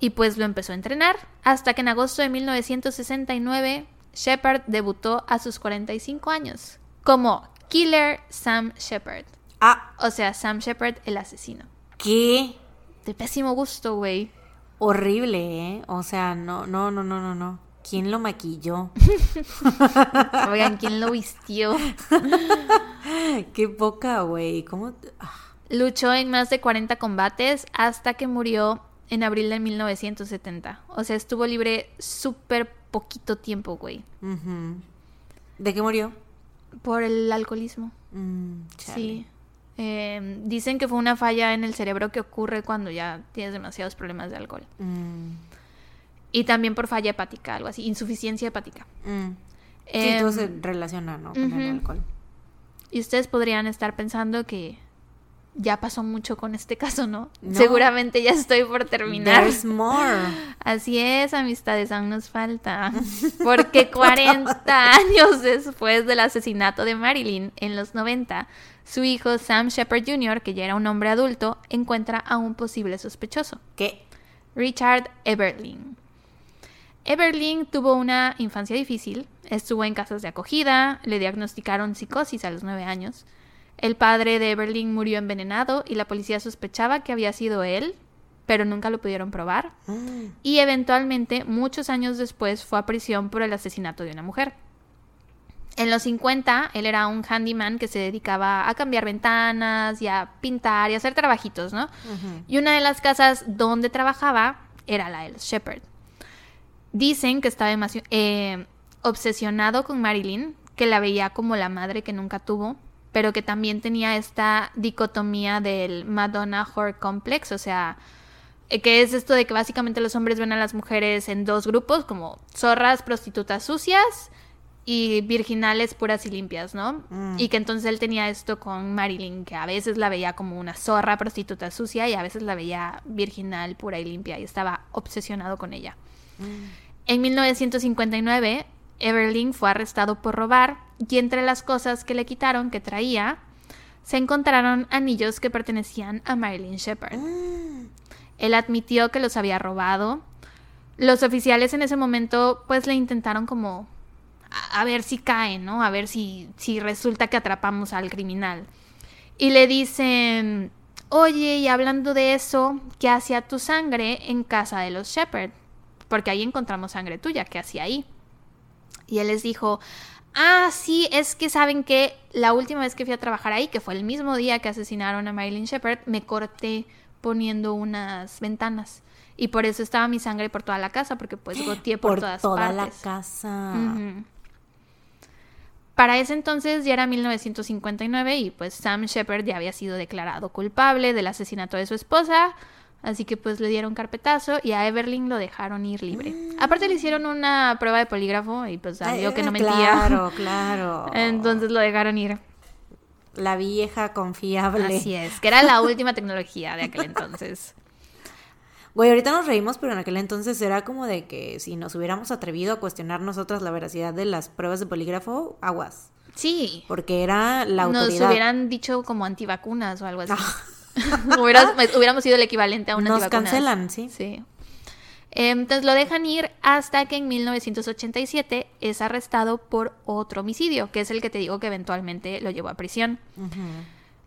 y pues lo empezó a entrenar hasta que en agosto de 1969 Shepard debutó a sus 45 años como Killer Sam Shepard. Ah, O sea, Sam Shepard el asesino. qué De pésimo gusto, güey. horrible, ¿eh? O sea, no, no, no, no, no, no. ¿Quién lo maquilló? Oigan, ¿quién lo vistió? Qué poca, güey. ¿Cómo? ah, Luchó en más de 40 combates hasta que murió en abril de 1970. O sea, estuvo libre súper poquito tiempo, güey. ¿De qué murió? Por el alcoholismo. Mm. Sí. Eh, dicen que fue una falla en el cerebro que ocurre cuando ya tienes demasiados problemas de alcohol. Mm, Y también por falla hepática, algo así, insuficiencia hepática. mm. Sí, Em, todo se relaciona, ¿no? Con el alcohol. Y ustedes podrían estar pensando que ya pasó mucho con este caso, ¿no? No. Seguramente ya estoy por terminar. There's more. Así es, amistades, aún nos falta. Porque 40 años después del asesinato de Marilyn en los 90, su hijo Sam Shepard Jr., que ya era un hombre adulto, encuentra a un posible sospechoso, ¿Qué? Richard Everling. Everling tuvo una infancia difícil, estuvo en casas de acogida, le diagnosticaron psicosis a los 9 años. El padre de Everling murió envenenado y la policía sospechaba que había sido él, pero nunca lo pudieron probar Mm, y eventualmente, muchos años después, fue a prisión por el asesinato de una mujer. En los 50, él era un handyman que se dedicaba a cambiar ventanas y a pintar y a hacer trabajitos, ¿no? Y una de las casas donde trabajaba era la de los Shepard. Dicen que estaba eh, obsesionado con Marilyn, que la veía como la madre que nunca tuvo, pero que también tenía esta dicotomía del Madonna Whore Complex, o sea, eh, que es esto de que básicamente los hombres ven a las mujeres en dos grupos, como zorras, prostitutas sucias y virginales puras y limpias, ¿no? Mm. Y que entonces él tenía esto con Marilyn, que a veces la veía como una zorra, prostituta sucia y a veces la veía virginal, pura y limpia y estaba obsesionado con ella. En 1959, Everling fue arrestado por robar y entre las cosas que le quitaron que traía, se encontraron anillos que pertenecían a Marilyn Shepard. Mm, Él admitió que los había robado. Los oficiales en ese momento pues le intentaron como a, a ver si cae, ¿no? A ver si, si resulta que atrapamos al criminal. Y le dicen, oye, y hablando de eso, ¿qué hacía tu sangre en casa de los Shepard? Porque ahí encontramos sangre tuya, ¿qué hacía ahí? Y él les dijo, ah, sí, es que saben que la última vez que fui a trabajar ahí, que fue el mismo día que asesinaron a Marilyn Shepard, me corté poniendo unas ventanas. Y por eso estaba mi sangre por toda la casa, porque pues goteé por, Por todas toda la casa. Para ese entonces ya era 1959 y pues Sam Shepard ya había sido declarado culpable del asesinato de su esposa, Así que pues le dieron carpetazo y a Everling lo dejaron ir libre. Aparte le hicieron una prueba de polígrafo y pues salió que no mentía. Claro, claro. Entonces lo dejaron ir. La vieja confiable. Así es, que era la última tecnología de aquel entonces. Güey, ahorita nos reímos, pero en aquel entonces era como de que si nos hubiéramos atrevido a cuestionar nosotras la veracidad de las pruebas de polígrafo, aguas. Sí. Porque era la autoridad. Nos hubieran dicho como antivacunas o algo así. hubiéramos sido el equivalente a una Nos cancelan, sí. Sí. Entonces lo dejan ir hasta que en 1987 es arrestado por otro homicidio, que es el que te digo que eventualmente lo llevó a prisión.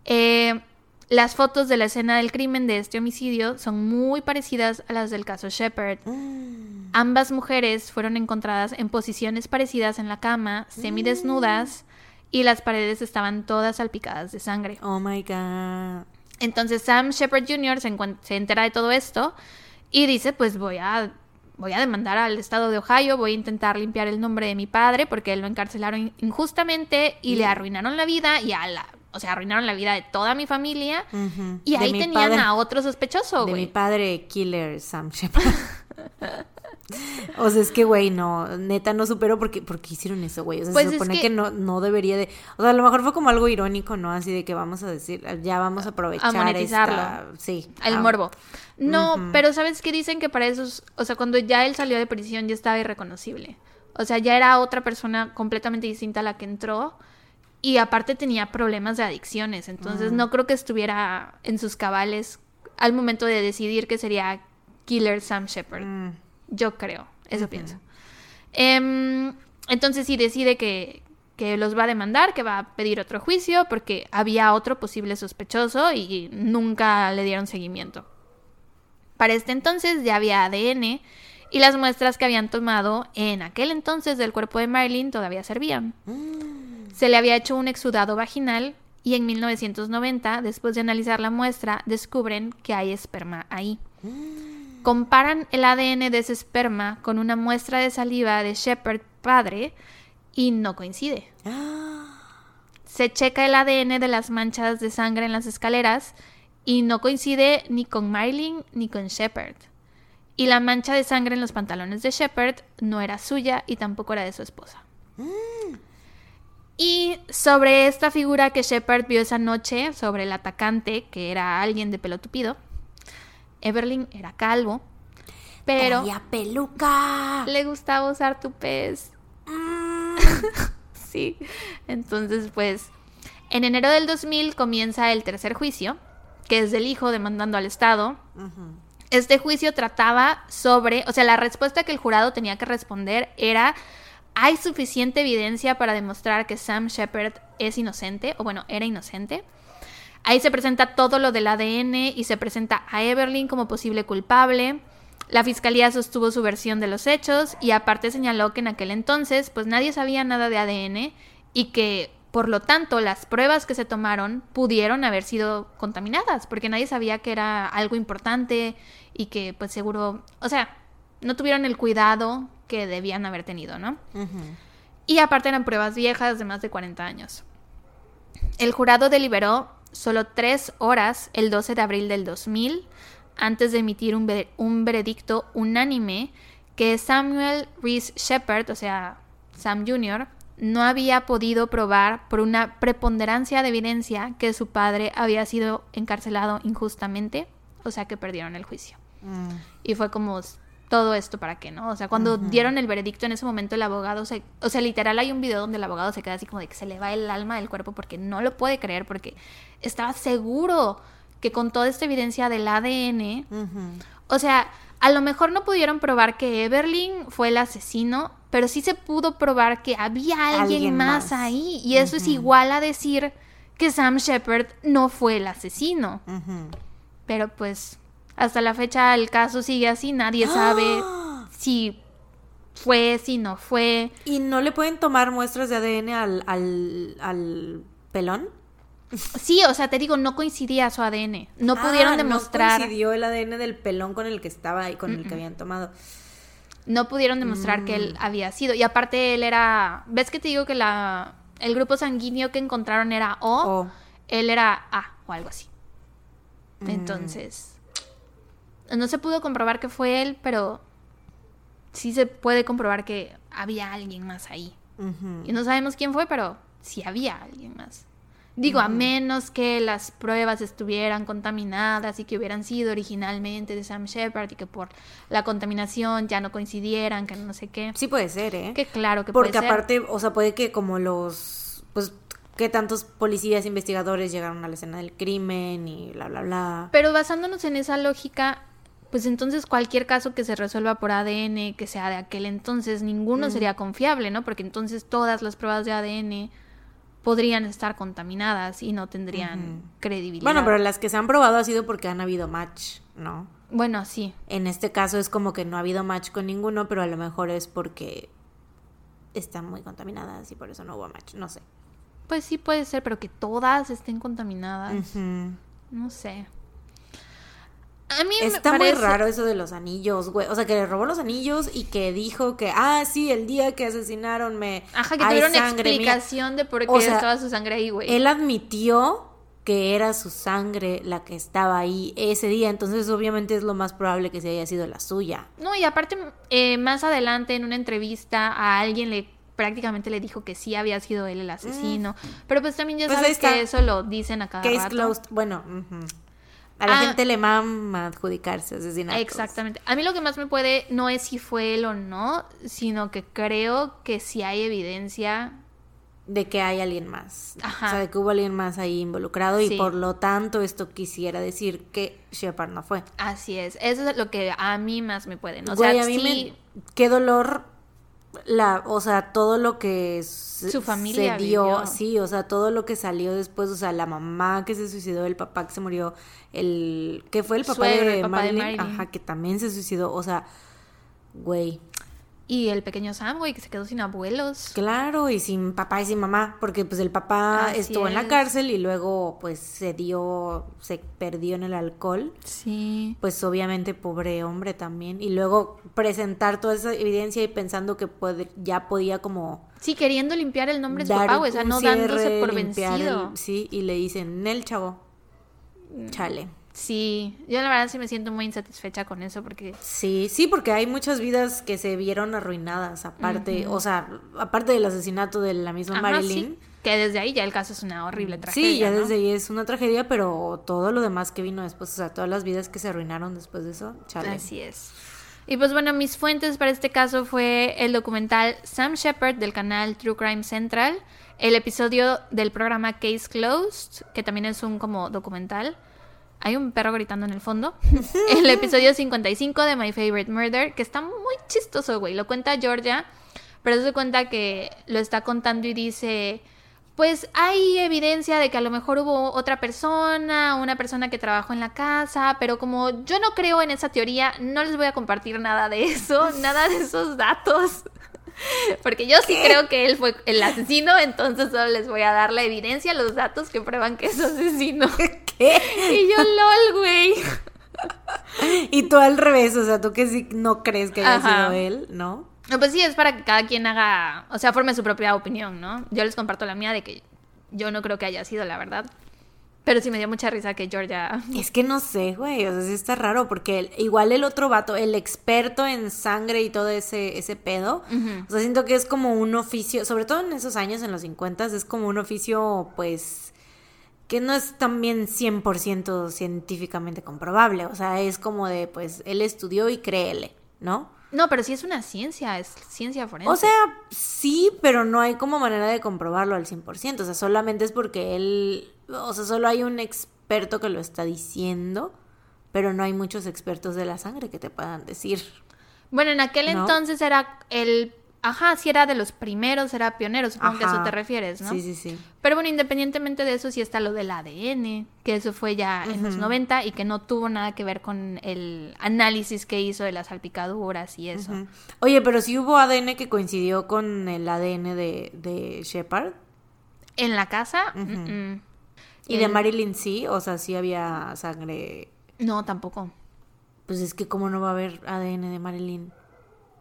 eh, las fotos de la escena del crimen de este homicidio son muy parecidas a las del caso Shepard. Mm. Ambas mujeres fueron encontradas en posiciones parecidas en la cama, semidesnudas, y las paredes estaban todas salpicadas de sangre. Oh my god. Entonces Sam Shepard Jr. Se, se, entera de todo esto y dice, pues voy a, voy a demandar al estado de Ohio, voy a intentar limpiar el nombre de mi padre porque él lo encarcelaron injustamente y, le arruinaron la vida y a la... O sea, arruinaron la vida de toda mi familia. Uh -huh. Y de ahí tenían padre, a otro sospechoso, De güey. mi padre, Killer Sam Shepard. O sea, es que, güey, no, neta no supero porque, porque hicieron eso, güey. O sea, Pues se es supone que- que... no, no debería de. O sea, a lo mejor fue como algo irónico, ¿no? Así de que vamos a decir, ya vamos a aprovechar. monetizarlo. esta- Sí. El ah, morbo. No, pero ¿sabes qué dicen? Que para esos, o sea, cuando ya él salió de prisión ya estaba irreconocible. O sea, ya era otra persona completamente distinta a la que entró. Y aparte tenía problemas de adicciones. Entonces no creo que estuviera en sus cabales al momento de decidir que sería Killer Sam Shepard. mm, Yo creo, eso pienso. Em, entonces sí decide que, que los va a demandar, que va a pedir otro juicio, porque había otro posible sospechoso y nunca le dieron seguimiento. Para este entonces ya había ADN y las muestras que habían tomado en aquel entonces del cuerpo de Marilyn todavía servían. Se le había hecho un exudado vaginal y en 1990, después de analizar la muestra, descubren que hay esperma ahí. Comparan el ADN de ese esperma con una muestra de saliva de Shepard padre y no coincide. Se checa el ADN de las manchas de sangre en las escaleras y no coincide ni con Marilyn ni con Shepard. Y la mancha de sangre en los pantalones de Shepard no era suya y tampoco era de su esposa. Y sobre esta figura que Shepard vio esa noche, sobre el atacante, que era alguien de pelo tupido, Everlyn era calvo, pero Traía peluca. le gustaba usar tupés. sí. Entonces, pues, en enero del 2000 comienza el tercer juicio, que es del hijo demandando al Estado. Este juicio trataba sobre, o sea, la respuesta que el jurado tenía que responder era, ¿hay suficiente evidencia para demostrar que Sam Shepard es inocente? O bueno, era inocente. Ahí se presenta todo lo del ADN y se presenta a Everlyn como posible culpable. La fiscalía sostuvo su versión de los hechos y aparte señaló que en aquel entonces pues nadie sabía nada de ADN y que por lo tanto las pruebas que se tomaron pudieron haber sido contaminadas porque nadie sabía que era algo importante y que pues seguro, o sea, no tuvieron el cuidado que debían haber tenido, ¿no? Y aparte eran pruebas viejas de más de 40 años. El jurado deliberó solo tres horas el 12 de abril del 2000 antes de emitir un, un veredicto unánime que Samuel Reese Shepard, o sea, Sam Jr., no había podido probar por una preponderancia de evidencia que su padre había sido encarcelado injustamente, o sea que perdieron el juicio. Mm. Y fue como todo esto para qué, ¿no? O sea, cuando dieron el veredicto en ese momento el abogado se, o sea, literal hay un video donde el abogado se queda así como de que se le va el alma del cuerpo porque no lo puede creer porque estaba seguro que con toda esta evidencia del ADN, o sea, a lo mejor no pudieron probar que Everlyn fue el asesino, pero sí se pudo probar que había alguien, Alguien más, más. ahí y eso es igual a decir que Sam Shepard no fue el asesino. Pero pues hasta la fecha el caso sigue así, nadie sabe si fue, si no fue. ¿Y no le pueden tomar muestras de ADN al, al, al pelón? Sí, o sea, te digo, no coincidía su ADN. No pudieron Ah, demostrar, No coincidió el ADN del pelón con el que estaba ahí, con el que habían tomado. no pudieron demostrar que él había sido. Y aparte él era, ¿ves que te digo que la el grupo sanguíneo que encontraron era O? O. Él era A o algo así. Entonces, no se pudo comprobar que fue él, pero sí se puede comprobar que había alguien más ahí. Y no sabemos quién fue, pero sí había alguien más. Digo, a menos que las pruebas estuvieran contaminadas y que hubieran sido originalmente de Sam Shepard y que por la contaminación ya no coincidieran, que no sé qué. Sí puede ser, ¿eh? Que claro que Porque puede ser. aparte, o sea, puede que como los, pues, que tantos policías investigadores llegaron a la escena del crimen y bla, bla, bla. Pero basándonos en esa lógica, pues entonces cualquier caso que se resuelva por ADN, que sea de aquel entonces, ninguno Mm. sería confiable, ¿no? Porque entonces todas las pruebas de ADN podrían estar contaminadas y no tendrían credibilidad. Bueno, pero las que se han probado ha sido porque han habido match, ¿no? Bueno, sí. En este caso es como que no ha habido match con ninguno, pero a lo mejor es porque están muy contaminadas y por eso no hubo match, no sé. Pues sí puede ser, pero que todas estén contaminadas. No sé. A mí me Está parece... muy raro eso de los anillos, güey. O sea, que le robó los anillos y que dijo que, ah, sí, el día que asesinaron me... Ajá, que tuvieron sangre mía". explicación de por qué O sea, estaba su sangre ahí, güey. Él admitió que era su sangre la que estaba ahí ese día, entonces obviamente es lo más probable que se haya sido la suya. No, y aparte, eh, más adelante en una entrevista a alguien le prácticamente le dijo que sí había sido él el asesino. Pero pues también ya Pues sabes que eso lo dicen a cada Case rato. closed. Bueno, ujú. A la Ah. gente le mama adjudicarse asesinatos. Exactamente. A mí lo que más me puede no es si fue él o no, sino que creo que si hay evidencia De que hay alguien más. Ajá. O sea, de que hubo alguien más ahí involucrado Sí. y por lo tanto esto quisiera decir que Shepard no fue. Así es, eso es lo que a mí más me pueden. O Güey, sea, a mí sí, me... Qué dolor la, o sea, todo lo que Su familia se dio, vivió. sí, o sea, todo lo que salió después, o sea, la mamá que se suicidó, el papá que se murió, el que fue el papá, Suegro, de, el papá de Marilyn. ajá, que también se suicidó, o sea, güey, Y el pequeño Sam, güey, que se quedó sin abuelos. claro, y sin papá y sin mamá, porque pues el papá Así estuvo en la cárcel y luego pues se dio, se perdió en el alcohol. Sí. pues obviamente pobre hombre también y luego presentar toda esa evidencia y pensando que puede- ya podía como Sí, queriendo limpiar el nombre de su papá, güey, o sea, no cierre, dándose por vencido. el- sí y le dicen el chavo Mm. chale Sí, yo la verdad sí me siento muy insatisfecha con eso porque sí sí porque hay muchas vidas que se vieron arruinadas aparte o sea aparte del asesinato de la misma Ajá, Marilyn sí, que desde ahí ya el caso es una horrible tragedia. sí ya ¿no? desde ahí es una tragedia pero todo lo demás que vino después o sea todas las vidas que se arruinaron después de eso chale Así es. Y pues bueno, mis fuentes para este caso fue el documental Sam Shepard del canal True Crime Central, el episodio del programa Case Closed, que también es un como documental. Hay un perro gritando en el fondo. el episodio 55 de My Favorite Murder, que está muy chistoso, güey. Lo cuenta Georgia, pero se cuenta que lo está contando y dice, pues hay evidencia de que a lo mejor hubo otra persona, una persona que trabajó en la casa, pero como yo no creo en esa teoría, no les voy a compartir nada de eso, nada de esos datos. Porque yo sí creo que él fue el asesino, entonces solo les voy a dar la evidencia, los datos que prueban que es asesino. Y yo, lol, güey. y tú al revés o sea tú que sí no crees que haya Ajá. sido él no No, pues sí, es para que cada quien haga, o sea, forme su propia opinión, ¿no? Yo les comparto la mía de que yo no creo que haya sido la verdad. Pero sí me dio mucha risa que Georgia... Es que no sé, güey, o sea, sí está raro porque el- igual el otro vato, el experto en sangre y todo ese, ese pedo, o sea, siento que es como un oficio, sobre todo en esos años, en los 50, es como un oficio, pues, que no es también 100% científicamente comprobable, o sea, es como de, pues, él estudió y créele, ¿no? No, pero sí es una ciencia, es ciencia forense. O sea, sí, pero no hay como manera de comprobarlo al 100%. O sea, solamente es porque él, o sea, solo hay un experto que lo está diciendo, pero no hay muchos expertos de la sangre que te puedan decir. Bueno, en aquel ¿No? entonces era el... Ajá, sí era de los primeros, era pionero, supongo que a eso te refieres, ¿no? Sí, sí, sí. Pero bueno, independientemente de eso, sí está lo del ADN, que eso fue ya en los 90 y que no tuvo nada que ver con el análisis que hizo de las salpicaduras y eso. Oye, pero sí hubo ADN que coincidió con el ADN de, de Shepard. En la casa, mm, mm. Y de Marilyn sí, o sea, sí había sangre. No, tampoco. Pues es que cómo no va a haber ADN de Marilyn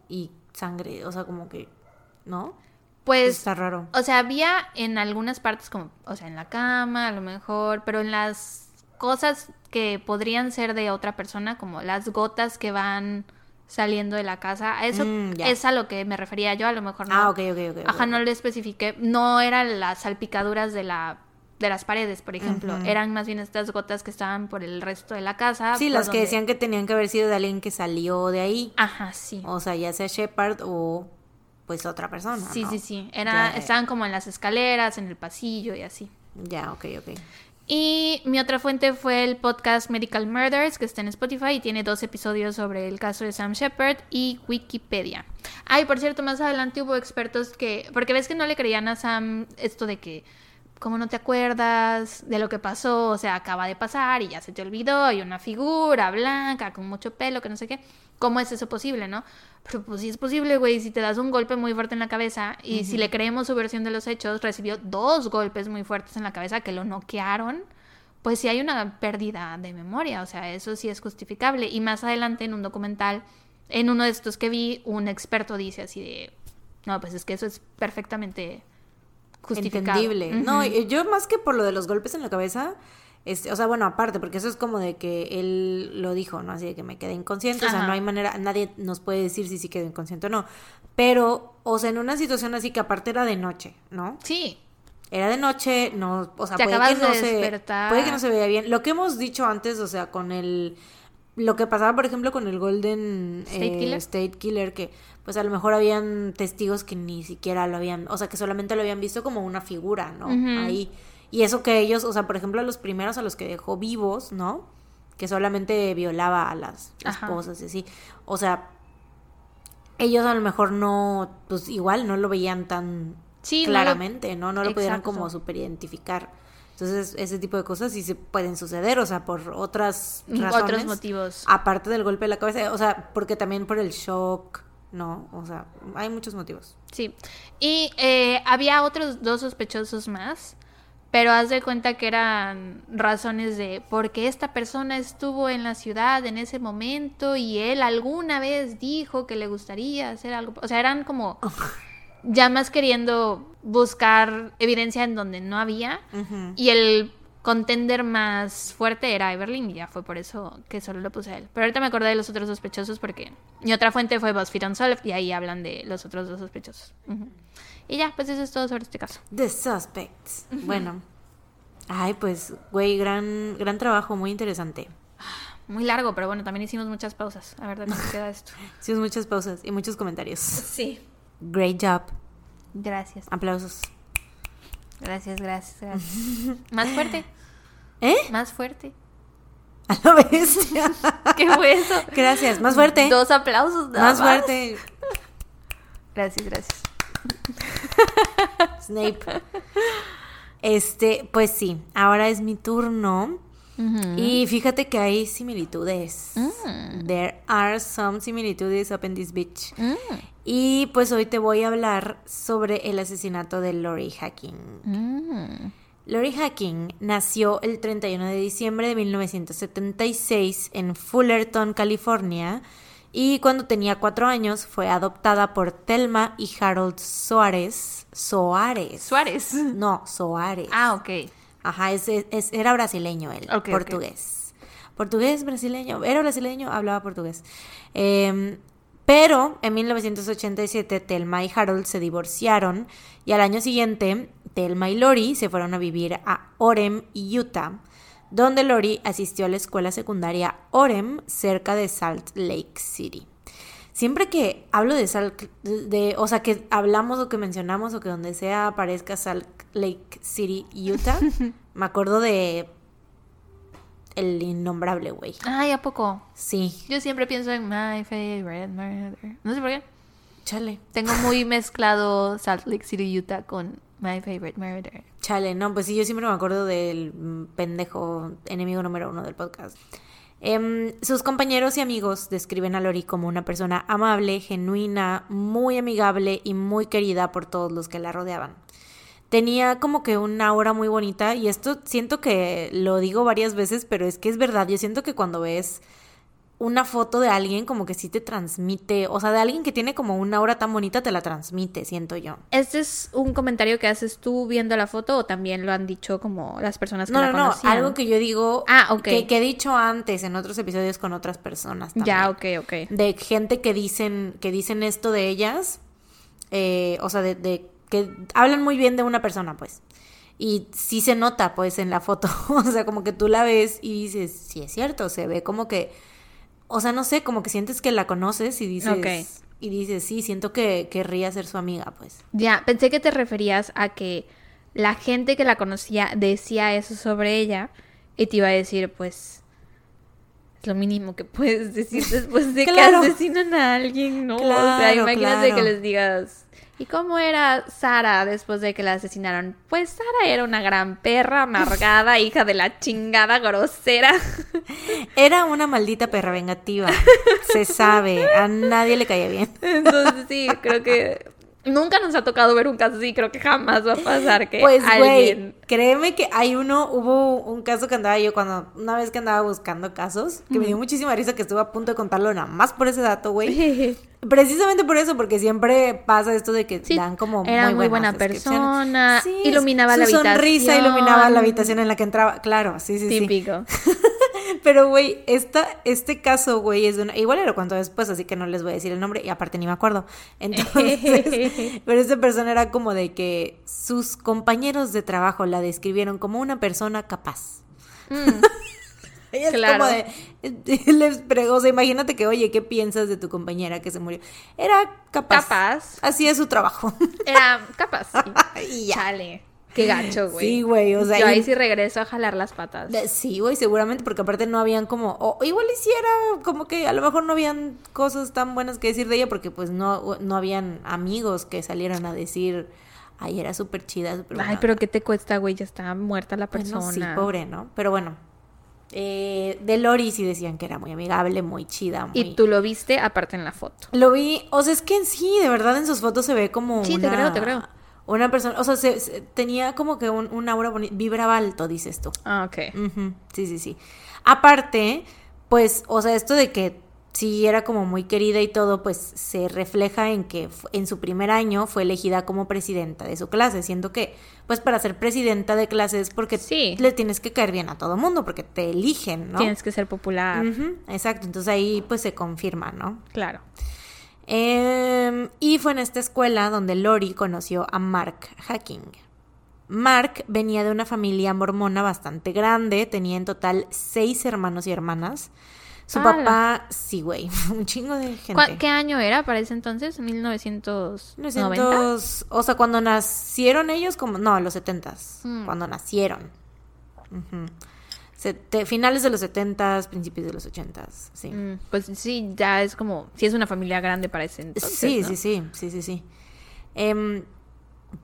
y sangre, o sea, como que, ¿no? Pues, Está raro. o sea, había en algunas partes como, o sea, en la cama a lo mejor, pero en las cosas que podrían ser de otra persona, como las gotas que van saliendo de la casa. Eso Mm, es a lo que me refería yo, a lo mejor no. Ah, ok, ok, ok. Ajá, no le especifiqué. No eran las salpicaduras de la de las paredes, por ejemplo. Eran más bien estas gotas que estaban por el resto de la casa. Sí, las que decían que tenían que haber sido de alguien que salió de ahí. Ajá, sí. O sea, ya sea Shepard o pues otra persona. sí, ¿no? sí, sí. Era, ya. estaban como en las escaleras, en el pasillo y así. Ya, ok, ok. Y mi otra fuente fue el podcast Medical Murders, que está en Spotify y tiene dos episodios sobre el caso de Sam Shepard y Wikipedia. Ay, por cierto, más adelante hubo expertos que, porque ves que no le creían a Sam esto de que, como no te acuerdas de lo que pasó, o sea, acaba de pasar y ya se te olvidó, y una figura blanca con mucho pelo, que no sé qué. ¿Cómo es eso posible, no? Pero pues sí es posible, güey, si te das un golpe muy fuerte en la cabeza y si le creemos su versión de los hechos, recibió dos golpes muy fuertes en la cabeza que lo noquearon, pues sí hay una pérdida de memoria, o sea, eso sí es justificable. Y más adelante en un documental, en uno de estos que vi, un experto dice así de, no, pues es que eso es perfectamente Entendible. Ujú. No, y- yo más que por lo de los golpes en la cabeza, este, o sea, bueno, aparte, porque eso es como de que él lo dijo, ¿no? Así de que me quedé inconsciente, o sea, no hay manera, nadie nos puede decir si sí quedó inconsciente o no. Pero, o sea, en una situación así que aparte era de noche, ¿no? Sí, Era de noche, no, o sea, Te puede que no de se puede que no se veía bien. Lo que hemos dicho antes, o sea, con el lo que pasaba, por ejemplo, con el Golden State eh, Killer. State Killer, que pues a lo mejor habían testigos que ni siquiera lo habían, o sea, que solamente lo habían visto como una figura, ¿no? Ahí. Y eso que ellos, o sea, por ejemplo, a los primeros a los que dejó vivos, ¿no? Que solamente violaba a las Ajá. esposas y así. O sea, ellos a lo mejor no, pues igual no lo veían tan Sí, no lo- claramente, ¿no? No lo pudieran Exacto. como super identificar. Entonces, ese tipo de cosas sí se pueden suceder, o sea, por otras razones. Otros motivos. Aparte del golpe de la cabeza, o sea, porque también por el shock, ¿no? O sea, hay muchos motivos. Sí. Y eh, había otros dos sospechosos más, pero haz de cuenta que eran razones de porque esta persona estuvo en la ciudad en ese momento y él alguna vez dijo que le gustaría hacer algo. O sea, eran como ya más queriendo buscar evidencia en donde no había. Y el contender más fuerte era Everlyn y ya fue por eso que solo lo puse a él. Pero ahorita me acordé de los otros sospechosos porque mi otra fuente fue BuzzFeed Unsolved y ahí hablan de los otros dos sospechosos. Y ya, pues eso es todo sobre este caso. The Suspects. Bueno. Ay, pues, güey, gran, gran trabajo, muy interesante. Muy largo, pero bueno, también hicimos muchas pausas. A ver, ¿de cómo queda esto? Hicimos muchas pausas y muchos comentarios. Sí. Great job. Gracias. Aplausos. Gracias, gracias, gracias. Más fuerte, ¿Eh? más fuerte. A la bestia. ¿Qué fue eso? Gracias. Más fuerte. Dos aplausos. nada Más fuerte. Gracias, gracias. Snape. Este, pues sí, ahora es mi turno. Y fíjate que hay similitudes. Mm. There are some similitudes up in this bitch. Mm. Y pues hoy te voy a hablar sobre el asesinato de Lori Hacking. Mm. Lori Hacking nació el 31 de diciembre de 1976 en Fullerton, California, y cuando tenía cuatro años fue adoptada por Thelma y Harold Soares. Soares. Suárez. No, Soares. Ah, ok. Ajá, es, es- era brasileño él, portugués. Portugués, brasileño, era brasileño, hablaba portugués. Em, pero en 1987 Thelma y Harold se divorciaron y al año siguiente Thelma y Lori se fueron a vivir a Orem, Utah, donde Lori asistió a la escuela secundaria Orem cerca de Salt Lake City. Siempre que hablo de Salt, de, o sea, que hablamos o que mencionamos o que donde sea aparezca Salt Lake City, Utah, me acuerdo de el innombrable güey. Ay, ¿a poco? Sí, Yo siempre pienso en My Favorite Murder. No sé por qué. chale, Tengo muy mezclado Salt Lake City, Utah con My Favorite Murder. chale, no, pues sí, yo siempre me acuerdo del pendejo enemigo número uno del podcast. Em, sus compañeros y amigos describen a Lori como una persona amable, genuina, muy amigable y muy querida por todos los que la rodeaban. Tenía como que una aura muy bonita y esto siento que lo digo varias veces, pero es que es verdad, yo siento que cuando ves una foto de alguien como que sí te transmite, o sea, de alguien que tiene como una aura tan bonita te la transmite, siento yo. ¿Este es un comentario que haces tú viendo la foto o también lo han dicho como las personas que No, la no, no, conocían? algo que yo digo Ah, ok. que, que he dicho antes en otros episodios con otras personas también. Ya, ok, ok. De gente que dicen, que dicen esto de ellas, eh, o sea, de, de que hablan muy bien de una persona, pues. Y sí se nota, pues, en la foto. o sea, como que tú la ves y dices, sí es cierto, se ve como que, o sea, no sé, como que sientes que la conoces y dices, Ok. y dices, sí, siento que querría ser su amiga, pues. Ya, pensé que te referías a que la gente que la conocía decía eso sobre ella y te iba a decir, pues, es lo mínimo que puedes decir después de Claro. que asesinan a alguien, ¿no? o sea, Claro, imagínate claro. que les digas, ¿y cómo era Sara después de que la asesinaron? Pues Sara era una gran perra, amargada, hija de la chingada, grosera. Era una maldita perra vengativa. se sabe, a nadie le caía bien. Entonces sí, creo que nunca nos ha tocado ver un caso así, creo que jamás va a pasar que Pues, güey, alguien... créeme que hay uno, hubo un caso que andaba yo cuando, una vez que andaba buscando casos, que me dio muchísima risa que estuve a punto de contarlo nada más por ese dato, güey. Precisamente por eso, porque siempre pasa esto de que Sí, dan como era muy buena persona, Sí, iluminaba su la sonrisa habitación. iluminaba la habitación en la que entraba. Claro, sí, sí, sí. Típico. Pero, güey, esta, este caso, güey, es de una... Igual lo cuento después, así que no les voy a decir el nombre y aparte ni me acuerdo. Entonces, pero esta persona era como de que sus compañeros de trabajo la describieron como una persona capaz. Mm, Ella Claro. es como de... Les pregó, o sea, imagínate que, oye, ¿qué piensas de tu compañera que se murió? Era capaz. capaz. Hacía su trabajo. Era capaz, sí. y ya. Chale. Qué gacho, güey. Sí, güey, o sea... Yo ahí sí regreso a jalar las patas. De- Sí, güey, seguramente, porque aparte no habían como, o igual hiciera como que a lo mejor no habían cosas tan buenas que decir de ella, porque pues no, no habían amigos que salieran a decir, ay, era súper chida, súper Ay, buena pero ¿qué te cuesta, güey? Ya está muerta la Bueno, persona. sí, pobre, ¿no? Pero bueno, eh, de Lori sí decían que era muy amigable, muy chida, muy... Y tú lo viste aparte en la foto. Lo vi, o sea, es que en sí, de verdad en sus fotos se ve como Sí, te creo, te creo. Una persona, o sea, se- se- tenía como que un, un aura bonita, vibraba alto, dices tú. Ah, ok. Sí, sí, sí. Aparte, pues, o sea, esto de que sí era como muy querida y todo, pues se refleja en que en su primer año fue elegida como presidenta de su clase, siendo que, pues, para ser presidenta de clases, porque Sí. le tienes que caer bien a todo mundo, porque te eligen, ¿no? Tienes que ser popular. Ujú, exacto, entonces ahí pues se confirma, ¿no? Claro. Em, y fue en esta escuela donde Lori conoció a Mark Hacking. Mark venía de una familia mormona bastante grande, tenía en total seis hermanos y hermanas. Su papá, sí, güey, un chingo de ¿Cuá- gente. ¿Qué año era para ese entonces? ¿1990? 1900, o sea, cuando nacieron ellos, como, no, los setentas, Mm. cuando nacieron. Finales de los setentas, principios de los ochentas, sí. Mm, pues sí, ya es como, sí es una familia grande para ese entonces, sí, ¿no? sí, sí, sí, sí, sí. Em,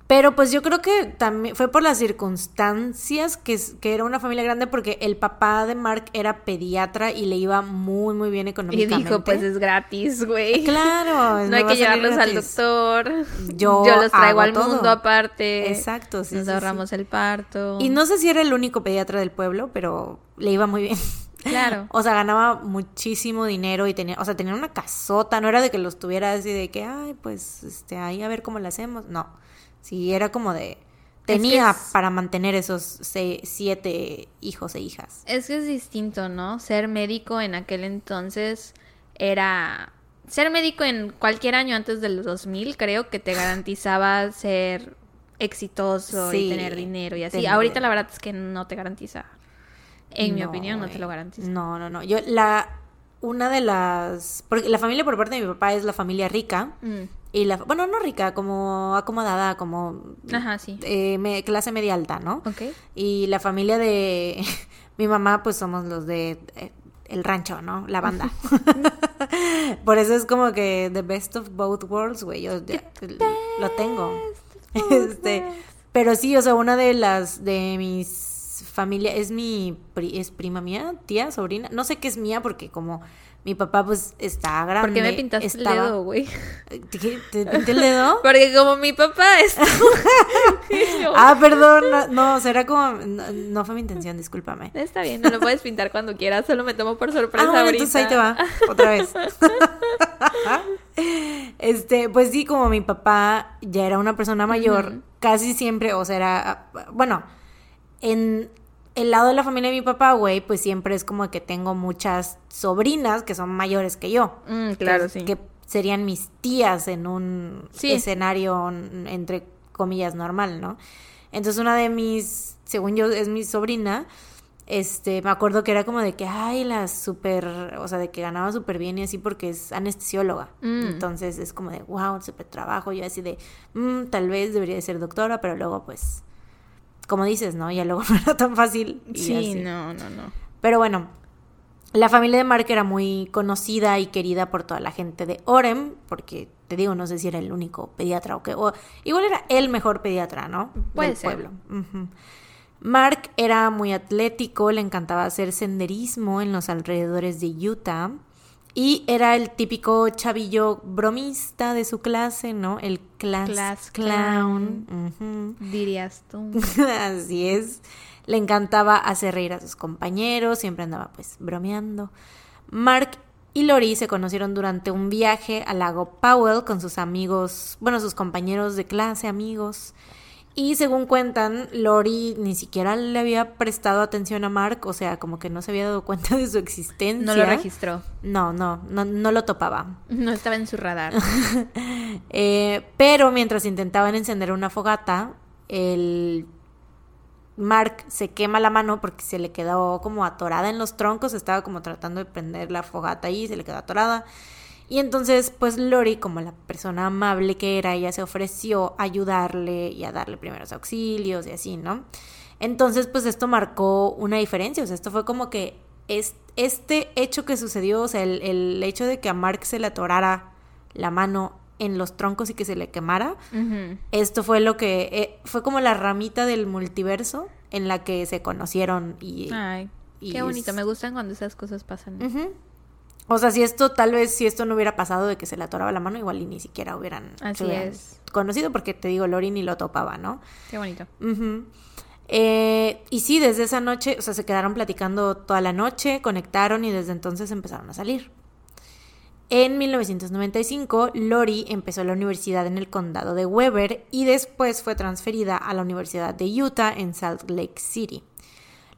pero pues yo creo que también fue por las circunstancias que, que era una familia grande porque el papá de Mark era pediatra y le iba muy, muy bien Y económicamente. dijo, pues es gratis, güey. Claro, No hay que llevarlos al doctor. Yo los traigo al todo. mundo aparte. Exacto, sí, Nos sí, sí. ahorramos el parto. Y no sé si era el único pediatra del pueblo, pero le iba muy bien. Claro. O sea, ganaba muchísimo dinero y tenía, o sea, tenía una casota, no era de que los tuviera así de que, ay, pues, este, ahí a ver cómo le hacemos. No, sí, era como de, tenía es- para mantener esos siete hijos e hijas. Es que es distinto, ¿no? Ser médico en aquel entonces era... Ser médico en cualquier año antes del 2000 creo que te garantizaba ser exitoso y tener dinero y así. tener- Ahorita la verdad es que no te garantiza. En mi opinión no te lo garantiza. No, no, no. Yo, la, una de las, porque la familia por parte de mi papá es la familia rica. Mm. Y la, bueno, no rica, como acomodada, como Ajá, sí. eh, me- clase media alta, ¿no? Ok. Y la familia de mi mamá, pues somos los de eh, el rancho, ¿no? La banda. Por eso es como que the best of both worlds, güey. Yo ya- lo tengo. Este, pero sí, o sea, una de las de mis familia, es mi, es prima mía, tía, sobrina, no sé qué es mía porque como mi papá pues está grande. ¿Por qué me pintaste el dedo, güey? ¿Te, ¿Te pinté el dedo? Porque como mi papá está... ah, perdón, no, será como... No, fue mi intención, discúlpame. Está bien, no lo puedes pintar cuando quieras, solo me tomo por sorpresa ah, entonces ahí te va, otra vez. este, pues sí, como mi papá ya era una persona mayor, casi siempre, o sea, era... Bueno, en el lado de la familia de mi papá, güey, pues siempre es como que tengo muchas sobrinas que son mayores que yo. Mm, claro, sí. Que serían mis tías en un escenario, entre comillas, normal, ¿no? Entonces una de mis, según yo, es mi sobrina, este, me acuerdo que era como de que, ay, la súper, o sea, de que ganaba súper bien y así porque es anestesióloga. Mm. Entonces es como de, wow, súper trabajo. Yo así de, mm, tal vez debería de ser doctora, pero luego pues como dices, ¿no? Ya luego no era tan fácil. sí, no, no, no. Pero bueno, la familia de Mark era muy conocida y querida por toda la gente de Orem, porque te digo, no sé si era el único pediatra o qué, o igual era el mejor pediatra, ¿no? Puede Del pueblo. Mark era muy atlético, le encantaba hacer senderismo en los alrededores de Utah. Y era el típico chavillo bromista de su clase, ¿no? El class, clown. Dirías tú. Así es. Le encantaba hacer reír a sus compañeros, siempre andaba pues bromeando. Mark y Lori se conocieron durante un viaje al lago Powell con sus amigos, bueno, sus compañeros de clase, amigos. Y según cuentan, Lori ni siquiera le había prestado atención a Mark, o sea, como que no se había dado cuenta de su existencia. No lo registró. No, no, no, no lo topaba. No estaba en su radar. Eh, pero mientras intentaban encender una fogata, el Mark se quema la mano porque se le quedó como atorada en los troncos, estaba como tratando de prender la fogata ahí, se le quedó atorada. Y entonces, pues Lori, como la persona amable que era, ella se ofreció a ayudarle y a darle primeros auxilios y así, ¿no? Entonces, pues esto marcó una diferencia, o sea, esto fue como que es, este hecho que sucedió, o sea, el, hecho de que a Mark se le atorara la mano en los troncos y que se le quemara, esto fue lo que, eh, fue como la ramita del multiverso en la que se conocieron y... Ay, qué bonito, me gustan cuando esas cosas pasan. O sea, si esto, tal vez, si esto no hubiera pasado de que se le atoraba la mano, igual y ni siquiera hubieran, Así es. conocido, porque te digo, Lori ni lo topaba, ¿no? Qué bonito. Eh, y sí, desde esa noche, o sea, se quedaron platicando toda la noche, conectaron y desde entonces empezaron a salir. En 1995, Lori empezó la universidad en el condado de Weber y después fue transferida a la Universidad de Utah en Salt Lake City.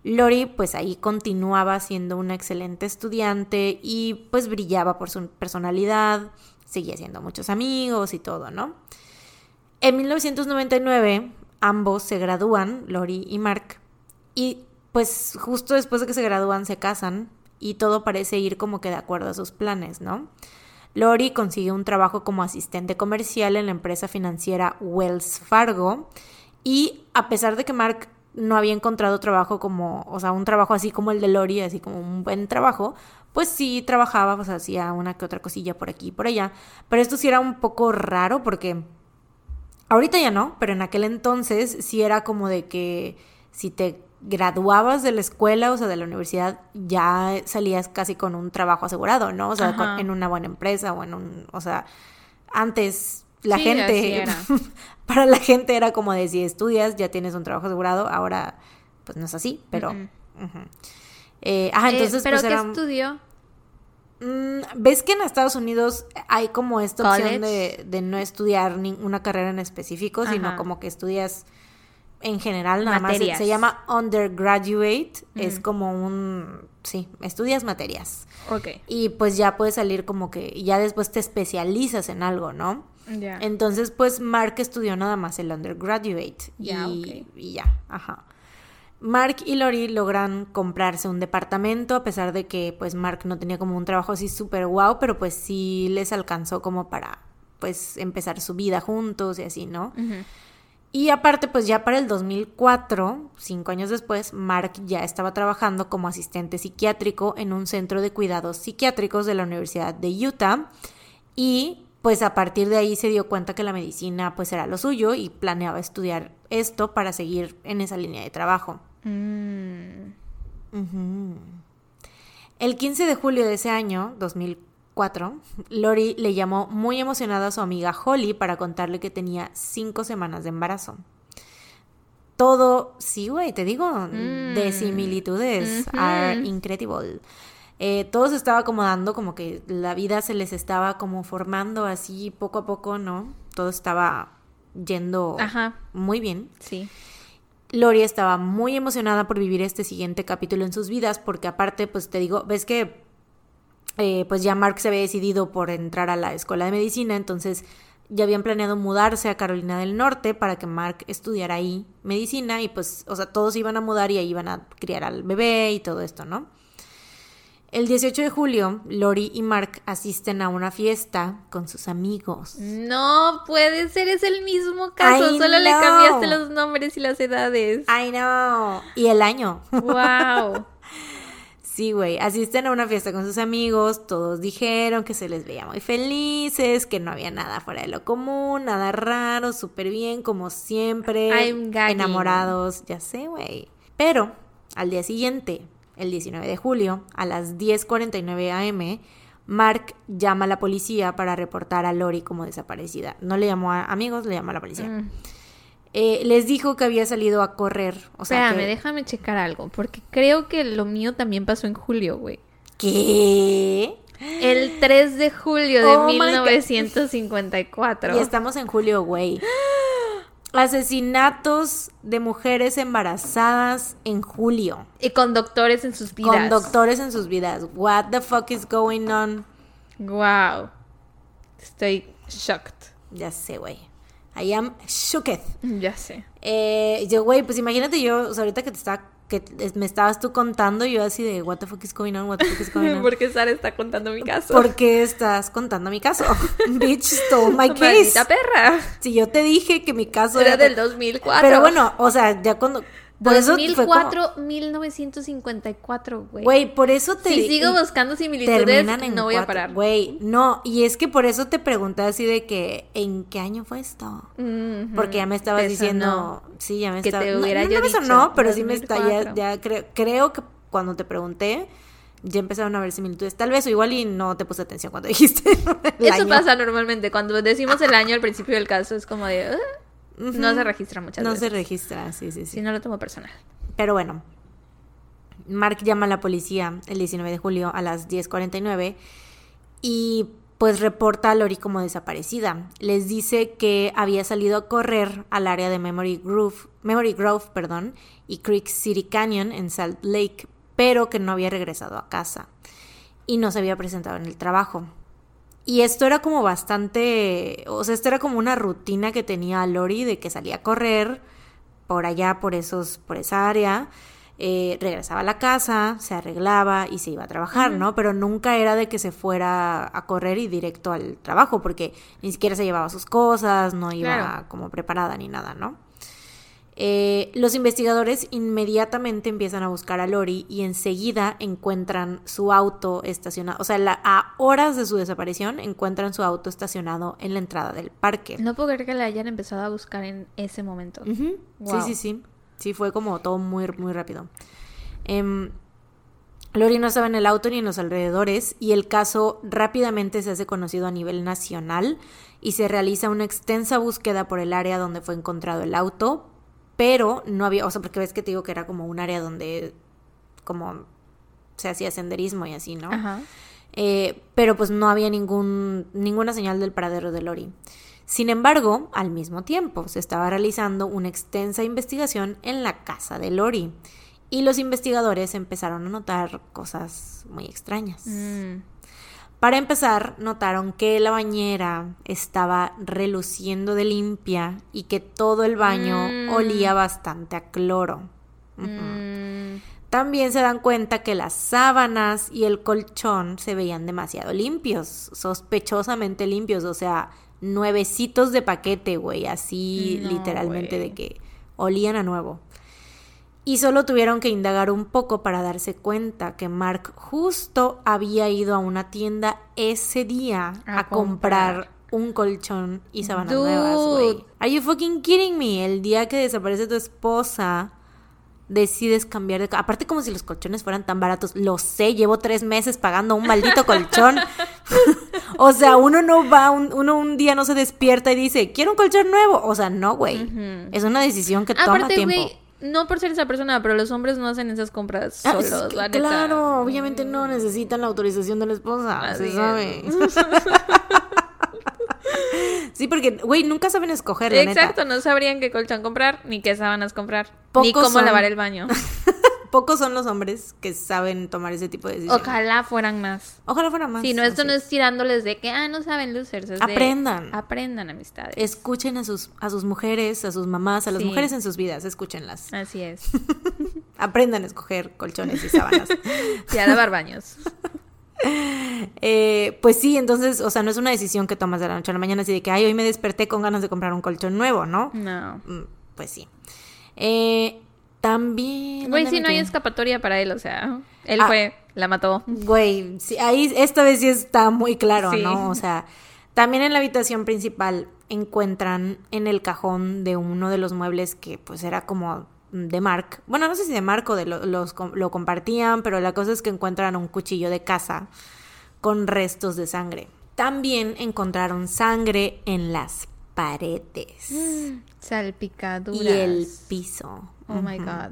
Lori pues ahí continuaba siendo una excelente estudiante y pues brillaba por su personalidad, seguía siendo muchos amigos y todo, ¿no? En 1999 ambos se gradúan, Lori y Mark, y pues justo después de que se gradúan se casan y todo parece ir como que de acuerdo a sus planes, ¿no? Lori consigue un trabajo como asistente comercial en la empresa financiera Wells Fargo y a pesar de que Mark no había encontrado trabajo como, o sea, un trabajo así como el de Lori, así como un buen trabajo, pues sí trabajaba, pues hacía una que otra cosilla por aquí y por allá. Pero esto sí era un poco raro porque ahorita ya no, pero en aquel entonces sí era como de que si te graduabas de la escuela, o sea, de la universidad, ya salías casi con un trabajo asegurado, ¿no? O sea, en una buena empresa o en un, o sea, antes la gente, para la gente era como de si estudias ya tienes un trabajo asegurado, ahora pues no es así, pero... Eh, ajá, eh, entonces... ¿Pero pues, qué estudió? Mm, ¿Ves que en Estados Unidos hay como esta opción de, de, no estudiar ninguna carrera en específico, sino como que estudias en general nada más? Se, llama undergraduate, es como un... Sí, estudias materias. Ok. Y pues ya puedes salir como que... ya después te especializas en algo, ¿no? Entonces, pues Mark estudió nada más el undergraduate. y, y ya, ajá. Mark y Lori logran comprarse un departamento a pesar de que pues Mark no tenía como un trabajo así súper guau, pero pues sí les alcanzó como para pues empezar su vida juntos y así, ¿no? Y aparte pues ya para el 2004, cinco años después, Mark ya estaba trabajando como asistente psiquiátrico en un centro de cuidados psiquiátricos de la Universidad de Utah y pues a partir de ahí se dio cuenta que la medicina pues era lo suyo y planeaba estudiar esto para seguir en esa línea de trabajo. Mm. El 15 de julio de ese año, 2004, Lori le llamó muy emocionada a su amiga Holly para contarle que tenía cinco semanas de embarazo. Todo, sí, güey, te digo, de Mm. similitudes are incredible. Eh, todo se estaba acomodando, como que la vida se les estaba como formando así poco a poco, ¿no? Todo estaba yendo Ajá, muy bien. sí. Lori estaba muy emocionada por vivir este siguiente capítulo en sus vidas, porque aparte, pues te digo, ves que eh, pues ya Mark se había decidido por entrar a la escuela de medicina, entonces ya habían planeado mudarse a Carolina del Norte para que Mark estudiara ahí medicina y pues, o sea, todos iban a mudar y ahí iban a criar al bebé y todo esto, ¿no? El 18 de julio, Lori y Mark asisten a una fiesta con sus amigos. No puede ser, es el mismo caso, I solo le cambiaste los nombres y las edades. I know. Y el año. Wow. Sí, güey, asisten a una fiesta con sus amigos, todos dijeron que se les veía muy felices, que no había nada fuera de lo común, nada raro, súper bien, como siempre, I'm enamorados, ya sé, güey. Pero al día siguiente, el 19 de julio, a las 10.49 am, Mark llama a la policía para reportar a Lori como desaparecida. No le llamó a amigos, le llamó a la policía. Mm. Eh, les dijo que había salido a correr, o sea, Espérame, que- déjame checar algo, porque creo que lo mío también pasó en julio, güey. ¿Qué? El 3 de julio de Oh my God. 1954. Y estamos en julio, güey. Asesinatos de mujeres embarazadas en julio. Y con doctores en sus vidas. Con doctores en sus vidas. What the fuck is going on? Wow. Estoy shocked. Ya sé, güey. I am shooketh. Ya sé. Eh, yo, güey, pues imagínate yo, o sea, ahorita que te estaba, que me estabas tú contando, yo así de, what the fuck is going on, what the fuck is going on. Porque Sara está contando mi caso. ¿Por qué estás contando mi caso? Bitch stole my case. Maldita perra. Si yo te dije que mi caso Era era del 2004. Pero bueno, o sea, ya cuando por eso fue como- 2004, 1954, güey. Güey, por eso te Si sigo buscando similitudes, no voy a parar. Güey, no, y es que por eso te pregunté así de que ¿en qué año fue esto? Porque ya me estabas diciendo, sí, ya me Que estaba te no, hubiera no, yo no me sonó, pero sí me está ya, 2004. ya creo, creo que cuando te pregunté ya empezaron a ver similitudes, tal vez o igual y no te puse atención cuando dijiste Eso año. pasa normalmente. Cuando decimos el año al principio del caso, es como de. No se registra muchas No veces. se registra, sí, sí, sí. Si no lo tomo personal. Pero bueno, Mark llama a la policía el 19 de julio a las 10:49 y pues reporta a Lori como desaparecida. Les dice que había salido a correr al área de Memory Grove, Memory Grove perdón, y Creek City Canyon en Salt Lake, pero que no había regresado a casa y no se había presentado en el trabajo. Y esto era como bastante, o sea, esto era como una rutina que tenía Lori de que salía a correr por allá, por esos, por esa área, eh, regresaba a la casa, se arreglaba y se iba a trabajar, ¿no? Pero nunca era de que se fuera a correr y directo al trabajo, porque ni siquiera se llevaba sus cosas, no iba Claro. como preparada ni nada, ¿no? Eh, los investigadores inmediatamente empiezan a buscar a Lori y enseguida encuentran su auto estacionado, o sea, la- a horas de su desaparición encuentran su auto estacionado en la entrada del parque. No puedo creer que la hayan empezado a buscar en ese momento. Wow. Sí, sí, sí. Sí, fue como todo muy, muy rápido. Em, Lori no estaba en el auto ni en los alrededores y el caso rápidamente se hace conocido a nivel nacional y se realiza una extensa búsqueda por el área donde fue encontrado el auto, pero no había, o sea, porque ves que te digo que era como un área donde como se hacía senderismo y así, ¿no? Ajá. Eh, pero pues no había ningún, ninguna señal del paradero de Lori. Sin embargo, al mismo tiempo se estaba realizando una extensa investigación en la casa de Lori y los investigadores empezaron a notar cosas muy extrañas. Mm. Para empezar, notaron que la bañera estaba reluciendo de limpia y que todo el baño Mm. olía bastante a cloro. Mm. También se dan cuenta que las sábanas y el colchón se veían demasiado limpios, sospechosamente limpios, o sea, nuevecitos de paquete, güey, así No, literalmente de que olían a nuevo. Y solo tuvieron que indagar un poco para darse cuenta que Mark justo había ido a una tienda ese día a, A comprar. comprar. un colchón y sábanas nuevas, güey. Are you fucking kidding me? El día que desaparece tu esposa, decides cambiar de... Aparte como si los colchones fueran tan baratos. Lo sé, llevo tres meses pagando un maldito colchón. o sea, uno no va, uno un día no se despierta y dice, quiero un colchón nuevo. O sea, no, güey. Es una decisión que toma tiempo. No por ser esa persona, pero los hombres no hacen esas compras ah, solos. claro, obviamente no necesitan la autorización de la esposa, se sabe. Sí, porque, güey, nunca saben escoger, la Exacto, no sabrían qué colchón comprar, ni qué sábanas comprar, ni cómo lavar el baño. Pocos son los hombres que saben tomar ese tipo de decisiones. Ojalá fueran más. Ojalá fueran más. Si no, esto no es tirándoles de que, ah, no saben losers. aprendan. aprendan amistades. Escuchen a sus, a sus mujeres, a sus mamás, a las mujeres en sus vidas, escúchenlas. Así es. aprendan a escoger colchones y sábanas. y a lavar baños. Eh, pues sí, entonces, o sea, no es una decisión que tomas de la noche a la mañana, así de que, ay, hoy me desperté con ganas de comprar un colchón nuevo, ¿no? No. Mm, pues sí. Eh, también... Güey, sí, no hay escapatoria para él, o sea, él ah. fue, la mató. Güey, sí, ahí esta vez sí está muy claro, ¿no? O sea, también en la habitación principal encuentran en el cajón de uno de los muebles que pues era como de Mark. Bueno, no sé si de Mark o de lo, los, lo compartían, pero la cosa es que encuentran un cuchillo de caza con restos de sangre. También encontraron sangre en las paredes. salpicaduras. Y el piso. Oh my God.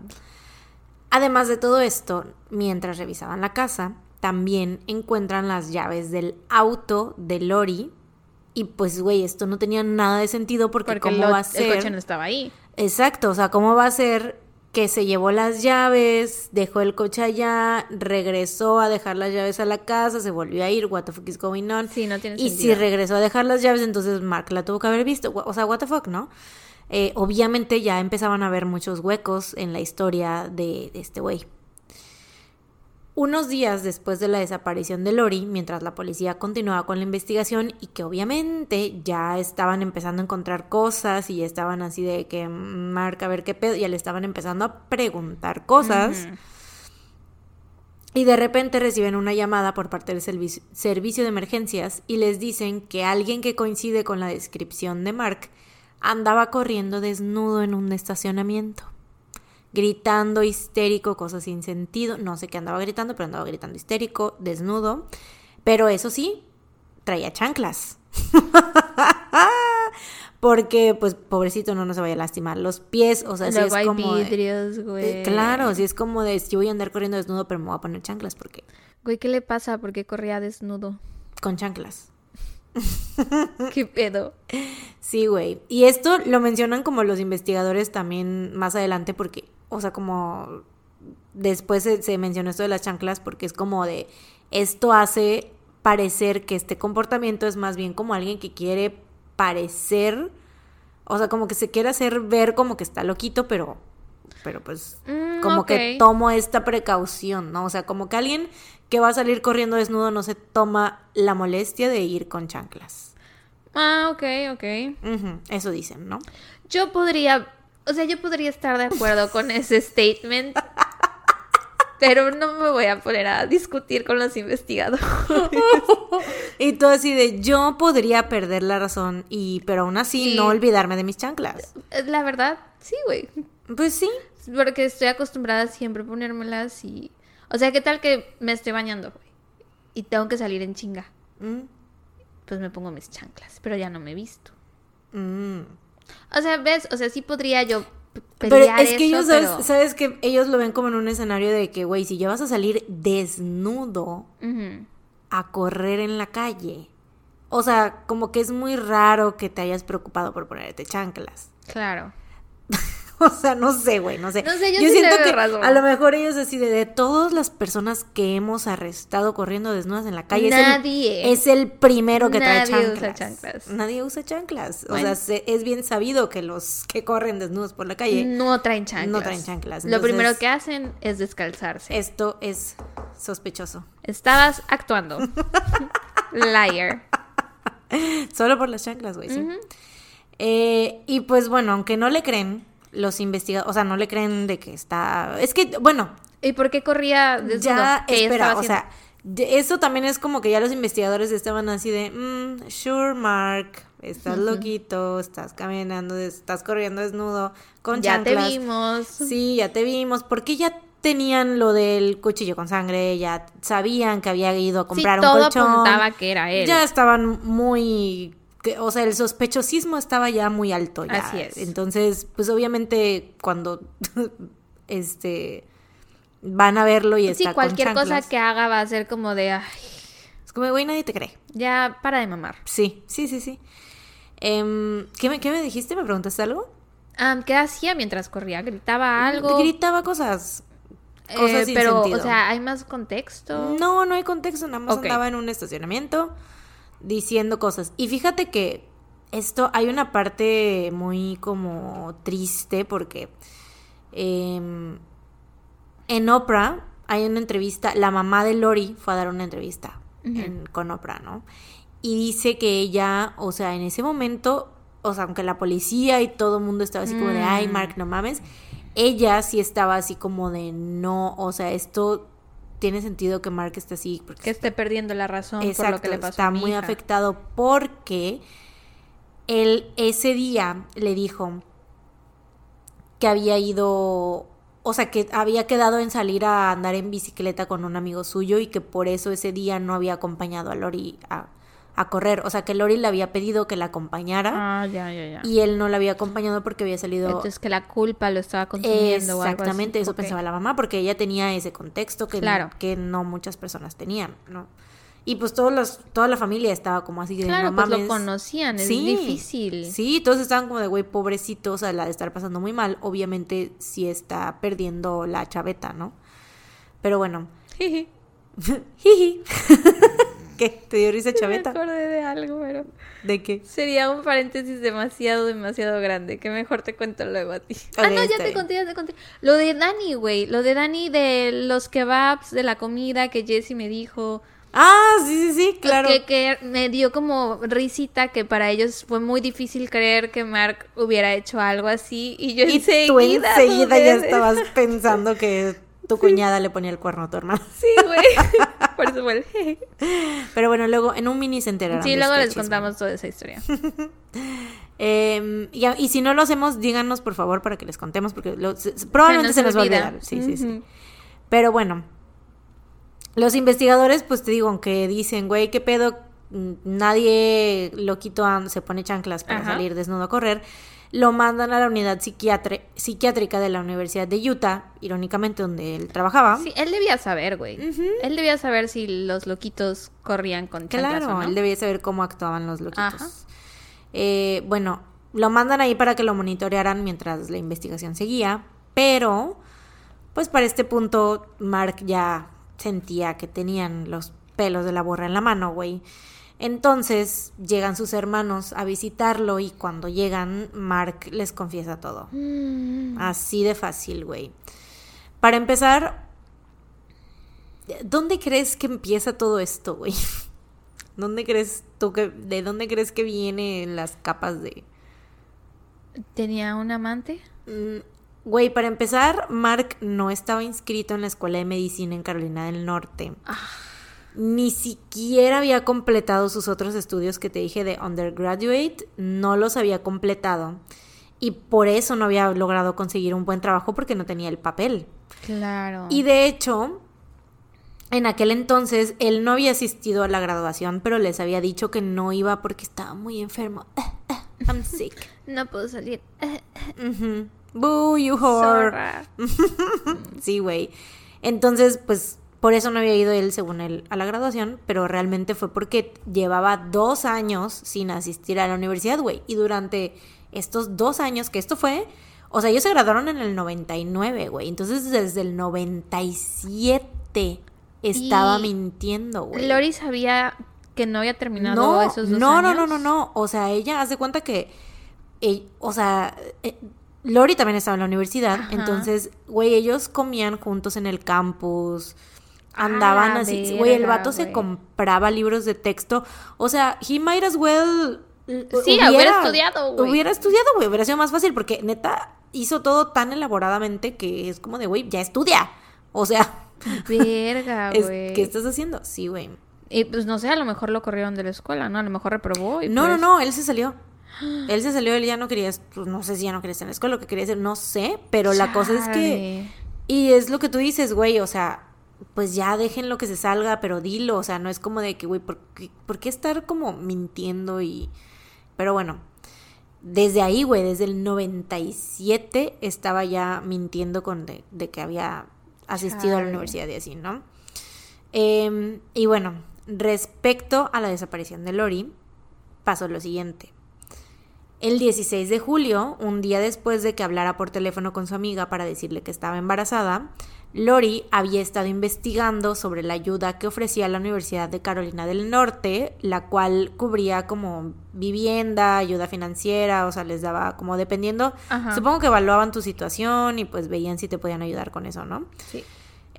Además de todo esto, mientras revisaban la casa, también encuentran las llaves del auto de Lori. Y pues, güey, esto no tenía nada de sentido porque, ¿cómo va a ser? El coche no estaba ahí. Exacto, o sea, ¿cómo va a ser que se llevó las llaves, dejó el coche allá, regresó a dejar las llaves a la casa, se volvió a ir, what the fuck is going on? Sí, no tiene y si regresó a dejar las llaves, entonces Mark la tuvo que haber visto, o sea, what the fuck, ¿no? Eh, obviamente ya empezaban a haber muchos huecos en la historia de este güey. Unos días después de la desaparición de Lori, mientras la policía continuaba con la investigación y que obviamente ya estaban empezando a encontrar cosas y ya estaban así de que marca a ver qué pedo, ya le estaban empezando a preguntar cosas. Y de repente reciben una llamada por parte del servicio de emergencias y les dicen que alguien que coincide con la descripción de Mark andaba corriendo desnudo en un estacionamiento gritando histérico, cosas sin sentido. No sé qué andaba gritando, pero andaba gritando histérico, desnudo. Pero eso sí, traía chanclas. Porque, pues, pobrecito, no, no se vaya a lastimar los pies. O sea, si es como. Vidrios, güey. claro, si es como de si voy a andar corriendo desnudo, pero me voy a poner chanclas porque. Güey, ¿qué le pasa? ¿Por qué corría desnudo? Con chanclas. ¿Qué pedo? Sí, güey. Y esto lo mencionan como los investigadores también más adelante porque o sea, como después se, mencionó esto de las chanclas porque es como de, esto hace parecer que este comportamiento es más bien como alguien que quiere parecer, o sea, como que se quiere hacer ver como que está loquito, pero, pero pues mm, como que tomo esta precaución, ¿no? O sea, como que alguien que va a salir corriendo desnudo no se toma la molestia de ir con chanclas. Ah, ok, ok. eso dicen, ¿no? Yo podría o sea, yo podría estar de acuerdo con ese statement, pero no me voy a poner a discutir con los investigadores. y tú así de, yo podría perder la razón, y pero aún así no olvidarme de mis chanclas. La verdad, sí, güey. Pues sí. Porque estoy acostumbrada a siempre ponérmelas y... O sea, ¿qué tal que me estoy bañando, güey? Y tengo que salir en chinga. Mm. Pues me pongo mis chanclas, pero ya no me he visto. Mm. O sea, ves, o sea, sí podría yo pero es que ellos, sabes, que ellos lo ven como en un escenario de que, güey, si ya vas a salir desnudo a correr en la calle, o sea, como que es muy raro que te hayas preocupado por ponerte chanclas. Claro. O sea, no sé, güey, no sé. yo, siento que a lo mejor ellos así de, todas las personas que hemos arrestado corriendo desnudas en la calle, Nadie. Es, el, primero que trae chanclas. Usa chanclas. Nadie usa chanclas. O sea, es bien sabido que los que corren desnudos por la calle no traen chanclas. No traen chanclas. Lo primero que hacen es descalzarse. Esto es sospechoso. Estabas actuando. Liar. Solo por las chanclas, güey, sí. Eh, y pues bueno, aunque no le creen, los investigadores, o sea, no le creen de que está... Es que, bueno... ¿Y por qué corría desnudo? Ya, espera, o sea, eso también es como que ya los investigadores estaban así de, mm, sure, Mark, estás loquito, estás caminando, estás corriendo desnudo con Ya te chanclas. vimos. Sí, ya te vimos, porque ya tenían lo del cuchillo con sangre, ya sabían que había ido a comprar sí, un todo colchón. apuntaba que era él. Ya estaban muy que- o sea, el sospechosismo estaba ya muy alto ya. Así es. Entonces, pues obviamente cuando este van a verlo y sí, está con cualquier cosa que haga va a ser como de, ay, es como, güey, nadie te cree. ya para de mamar. Sí, sí, sí, sí. Em, ¿qué, me, ¿Qué me dijiste? ¿Me preguntaste algo? Ah, ¿Qué hacía mientras corría? ¿Gritaba algo? Gritaba cosas. Eh, Cosas sin pero, sentido. o sea, ¿hay más contexto? No, no hay contexto, nada más Ok. andaba en un estacionamiento diciendo cosas. Y fíjate que esto, hay una parte muy como triste porque em, en Oprah hay una entrevista, la mamá de Lori fue a dar una entrevista en- con Oprah, ¿no? Y dice que ella, o sea, en ese momento, o sea, aunque la policía y todo el mundo estaba así como de, ay, Mm. Mark, no mames, ella sí estaba así como de, no, o sea, esto tiene sentido que Mark esté así. Porque Que esté perdiendo la razón por lo Exacto, que le pasó está a mi muy hija. afectado porque él ese día le dijo que había ido, o sea, que había quedado en salir a andar en bicicleta con un amigo suyo y que por eso ese día no había acompañado a Lori a, a correr. O sea, que Lori le había pedido que la acompañara Ah, ya, ya, ya. y él no la había acompañado porque había salido... Entonces que la culpa lo estaba consumiendo o algo así. Exactamente, eso pensaba la mamá, porque ella tenía ese contexto que, Claro. que no muchas personas tenían, ¿no? Y pues todos los, toda la familia estaba como así de Claro, no pues lo mames". conocían, es Sí, difícil. Sí, todos estaban como de güey, pobrecito, o sea, la de estar pasando muy mal. Obviamente sí está perdiendo la chaveta, ¿no? Pero bueno. Jiji. Jiji. ¿Qué? ¿Te dio risa Me chaveta? acordé de algo, pero ¿De qué? sería un paréntesis demasiado, demasiado grande. Que mejor te cuento luego a ti. ah, no, ya te bien. conté, ya te conté. Lo de Dani, güey. Lo de Dani de los kebabs, de la comida que Jessie me dijo. Ah, sí, sí, sí, claro. Que, que me dio como risita que para ellos fue muy difícil creer que Mark hubiera hecho algo así. Y yo Y enseguida. tú enseguida ya estabas pensando que tu cuñada le ponía el cuerno a tu hermano. Sí, güey. Por eso fue el. Pero bueno, luego en un mini se enterarán Sí, luego este les contamos toda esa historia. Eh, y, si no lo hacemos, díganos por favor para que les contemos, porque lo- se- se- probablemente se nos, va a olvida. olvidar. Sí, sí, sí. Pero bueno, los investigadores, pues te digo, aunque dicen, güey, qué pedo, Mm, nadie loquito am- se pone chanclas para Ajá. salir desnudo a correr, lo mandan a la unidad psiquiátrica de la Universidad de Utah, irónicamente donde él trabajaba. Sí, él debía saber, güey. Él debía saber si los loquitos corrían con Claro, o no. él debía saber cómo actuaban los loquitos. Ajá. Eh, bueno, lo mandan ahí para que lo monitorearan mientras la investigación seguía, pero pues para este punto Mark ya sentía que tenían los pelos de la borra en la mano, güey. Entonces llegan sus hermanos a visitarlo y cuando llegan Mark les confiesa todo. Mm. Así de fácil, güey. Para empezar, ¿dónde crees que empieza todo esto, güey? ¿Dónde crees tú que, de dónde crees que vienen las capas de... ¿Tenía un amante? Mm, Güey, para empezar, Mark no estaba inscrito en la escuela de medicina en Carolina del Norte. Ni siquiera había completado sus otros estudios que te dije de undergraduate, no los había completado. Y por eso no había logrado conseguir un buen trabajo porque no tenía el papel. Claro. Y de hecho, en aquel entonces él no había asistido a la graduación, pero les había dicho que no iba porque estaba muy enfermo. I'm sick. No puedo salir. Boo, you whore. Sí, güey. Entonces, pues por eso no había ido él, según él, a la graduación, pero realmente fue porque llevaba dos años sin asistir a la universidad, güey. Y durante estos dos años que esto fue, o sea, ellos se graduaron en el 99, güey. Entonces, desde el 97 estaba Y mintiendo, güey. Lori sabía que no había terminado No, esos dos no, no, años. no, no, no. O sea, ella hace cuenta que, eh, o sea, eh, Lori también estaba en la universidad, Ajá. entonces, güey, ellos comían juntos en el campus, andaban Ah, así, güey, el vato se compraba libros de texto, o sea, he might as well Sí, hubiera estudiado, güey. Hubiera estudiado, güey, hubiera sido más fácil porque neta hizo todo tan elaboradamente que es como de, güey, ya estudia. O sea, Verga, es, güey. ¿qué estás haciendo? Sí, güey. Y pues no sé, a lo mejor lo corrieron de la escuela, ¿no? A lo mejor reprobó. Y No, pues- no, no, él se salió. Él se salió, él ya no quería, pues, no sé si ya no quería estar en la escuela, lo que quería hacer, no sé, pero la cosa es que... Y es lo que tú dices, güey, o sea, pues ya dejen lo que se salga, pero dilo, o sea, no es como de que, güey, ¿por qué, por qué estar como mintiendo y... Pero bueno, desde ahí, güey, desde el 97 estaba ya mintiendo con de, de que había asistido a la universidad y así, ¿no? Em, y bueno, respecto a la desaparición de Lori, pasó lo siguiente. El 16 de julio, un día después de que hablara por teléfono con su amiga para decirle que estaba embarazada, Lori había estado investigando sobre la ayuda que ofrecía la Universidad de Carolina del Norte, la cual cubría como vivienda, ayuda financiera, o sea, les daba como dependiendo, Ajá. supongo que evaluaban tu situación y pues veían si te podían ayudar con eso, ¿no? Sí.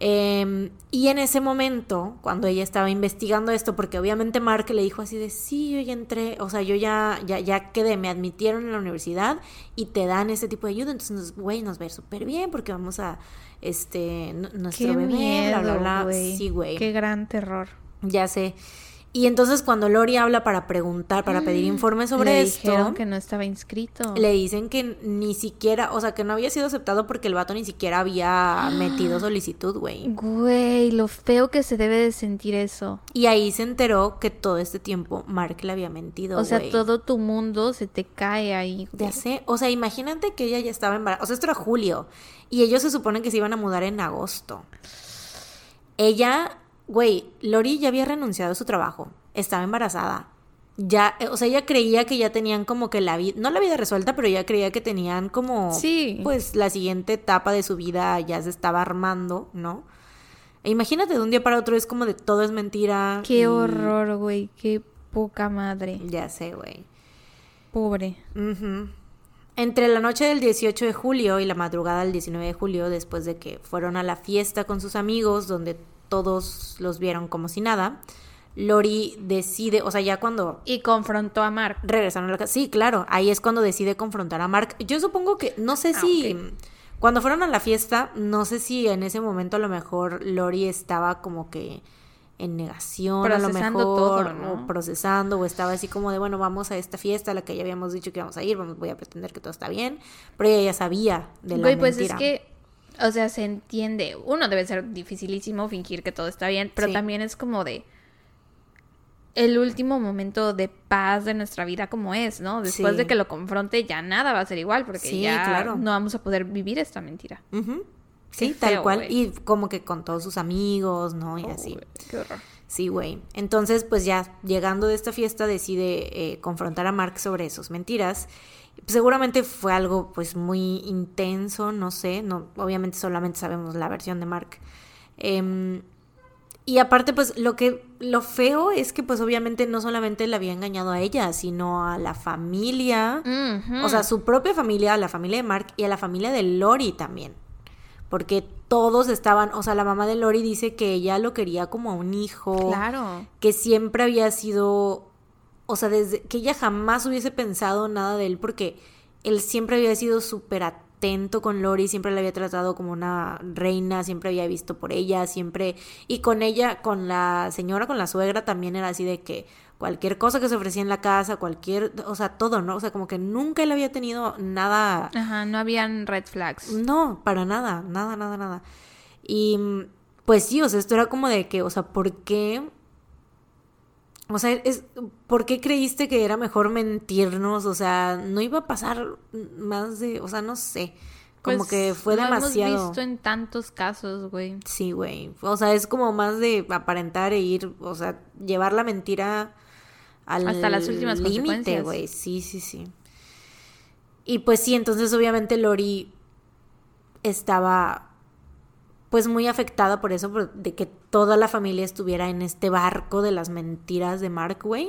Eh, y en ese momento, cuando ella estaba investigando esto, porque obviamente Mark le dijo así de, sí, yo ya entré, o sea, yo ya, ya, ya quedé, me admitieron en la universidad y te dan ese tipo de ayuda, entonces, güey, nos va a ir súper bien porque vamos a, este, nuestro Qué bebé, miedo, bla, bla, bla. güey. Sí, güey. Qué gran terror. Ya sé. Y entonces cuando Lori habla para preguntar, para pedir informes sobre Le esto, dijeron que no estaba inscrito. le dicen que ni siquiera, o sea, que no había sido aceptado porque el vato ni siquiera había metido solicitud, güey. Güey, lo feo que se debe de sentir eso. Y ahí se enteró que todo este tiempo Mark le había mentido. o sea, güey. todo tu mundo se te cae ahí. Ya sé. O sea, imagínate que ella ya estaba embarazada. O sea, esto era julio. Y ellos se supone que se iban a mudar en agosto. Ella, güey, Lori ya había renunciado a su trabajo. Estaba embarazada. Ya, eh, o sea, ella creía que ya tenían como que la vida, no la vida resuelta, pero ella creía que tenían como, Sí. pues la siguiente etapa de su vida ya se estaba armando, ¿no? E imagínate de un día para otro es como de todo es mentira. Qué y- horror, güey. Qué poca madre. Ya sé, güey. Pobre. Entre la noche del 18 de julio y la madrugada del 19 de julio, después de que fueron a la fiesta con sus amigos, donde todos los vieron como si nada, Lori decide, o sea, ya cuando Y confrontó a Mark. regresaron a la casa, sí, claro, ahí es cuando decide confrontar a Mark. Yo supongo que, no sé Ah, si, cuando fueron a la fiesta, no sé si en ese momento a lo mejor Lori estaba como que en negación, a lo Procesando mejor, todo, ¿no? o procesando, o estaba así como de, bueno, vamos a esta fiesta a la que ya habíamos dicho que íbamos a ir, vamos, voy a pretender que todo está bien, pero ella ya sabía de la Güey, pues es mentira. que, o sea, se entiende. Uno debe ser dificilísimo fingir que todo está bien, pero Sí. también es como de el último momento de paz de nuestra vida como es, ¿no? Después Sí. de que lo confronte ya nada va a ser igual porque Sí, ya claro. no vamos a poder vivir esta mentira. Sí, tal cual, y como que con todos sus amigos, ¿no? Y Oh, así. qué horror. Sí, güey. Entonces, pues ya llegando de esta fiesta decide eh, confrontar a Mark sobre sus mentiras. Seguramente fue algo pues muy intenso, no sé, no, obviamente solamente sabemos la versión de Mark. Em, y aparte, pues lo que lo feo es que pues obviamente no solamente le había engañado a ella, sino a la familia, o sea, su propia familia, a la familia de Mark y a la familia de Lori también. Porque todos estaban, o sea, la mamá de Lori dice que ella lo quería como a un hijo Claro. que siempre había sido, o sea, desde que ella jamás hubiese pensado nada de él porque él siempre había sido súper atento con Lori, siempre la había tratado como una reina, siempre había visto por ella, siempre, y con ella, con la señora, con la suegra también era así de que cualquier cosa que se ofrecía en la casa, cualquier, o sea, todo, ¿no? O sea, como que nunca él había tenido nada Ajá, no habían red flags. no, para nada, nada, nada, nada. Y pues sí, o sea, esto era como de que, o sea, ¿por qué? O sea, es, ¿por qué creíste que era mejor mentirnos? O sea, no iba a pasar más de, o sea, no sé, como Pues, que fue lo demasiado. hemos visto en tantos casos, güey. Sí, güey. O sea, es como más de aparentar e ir, o sea, llevar la mentira al Hasta las últimas límite, güey. Sí, sí, sí. Y pues sí, entonces obviamente Lori estaba pues muy afectada por eso, por- de que toda la familia estuviera en este barco de las mentiras de Mark, güey.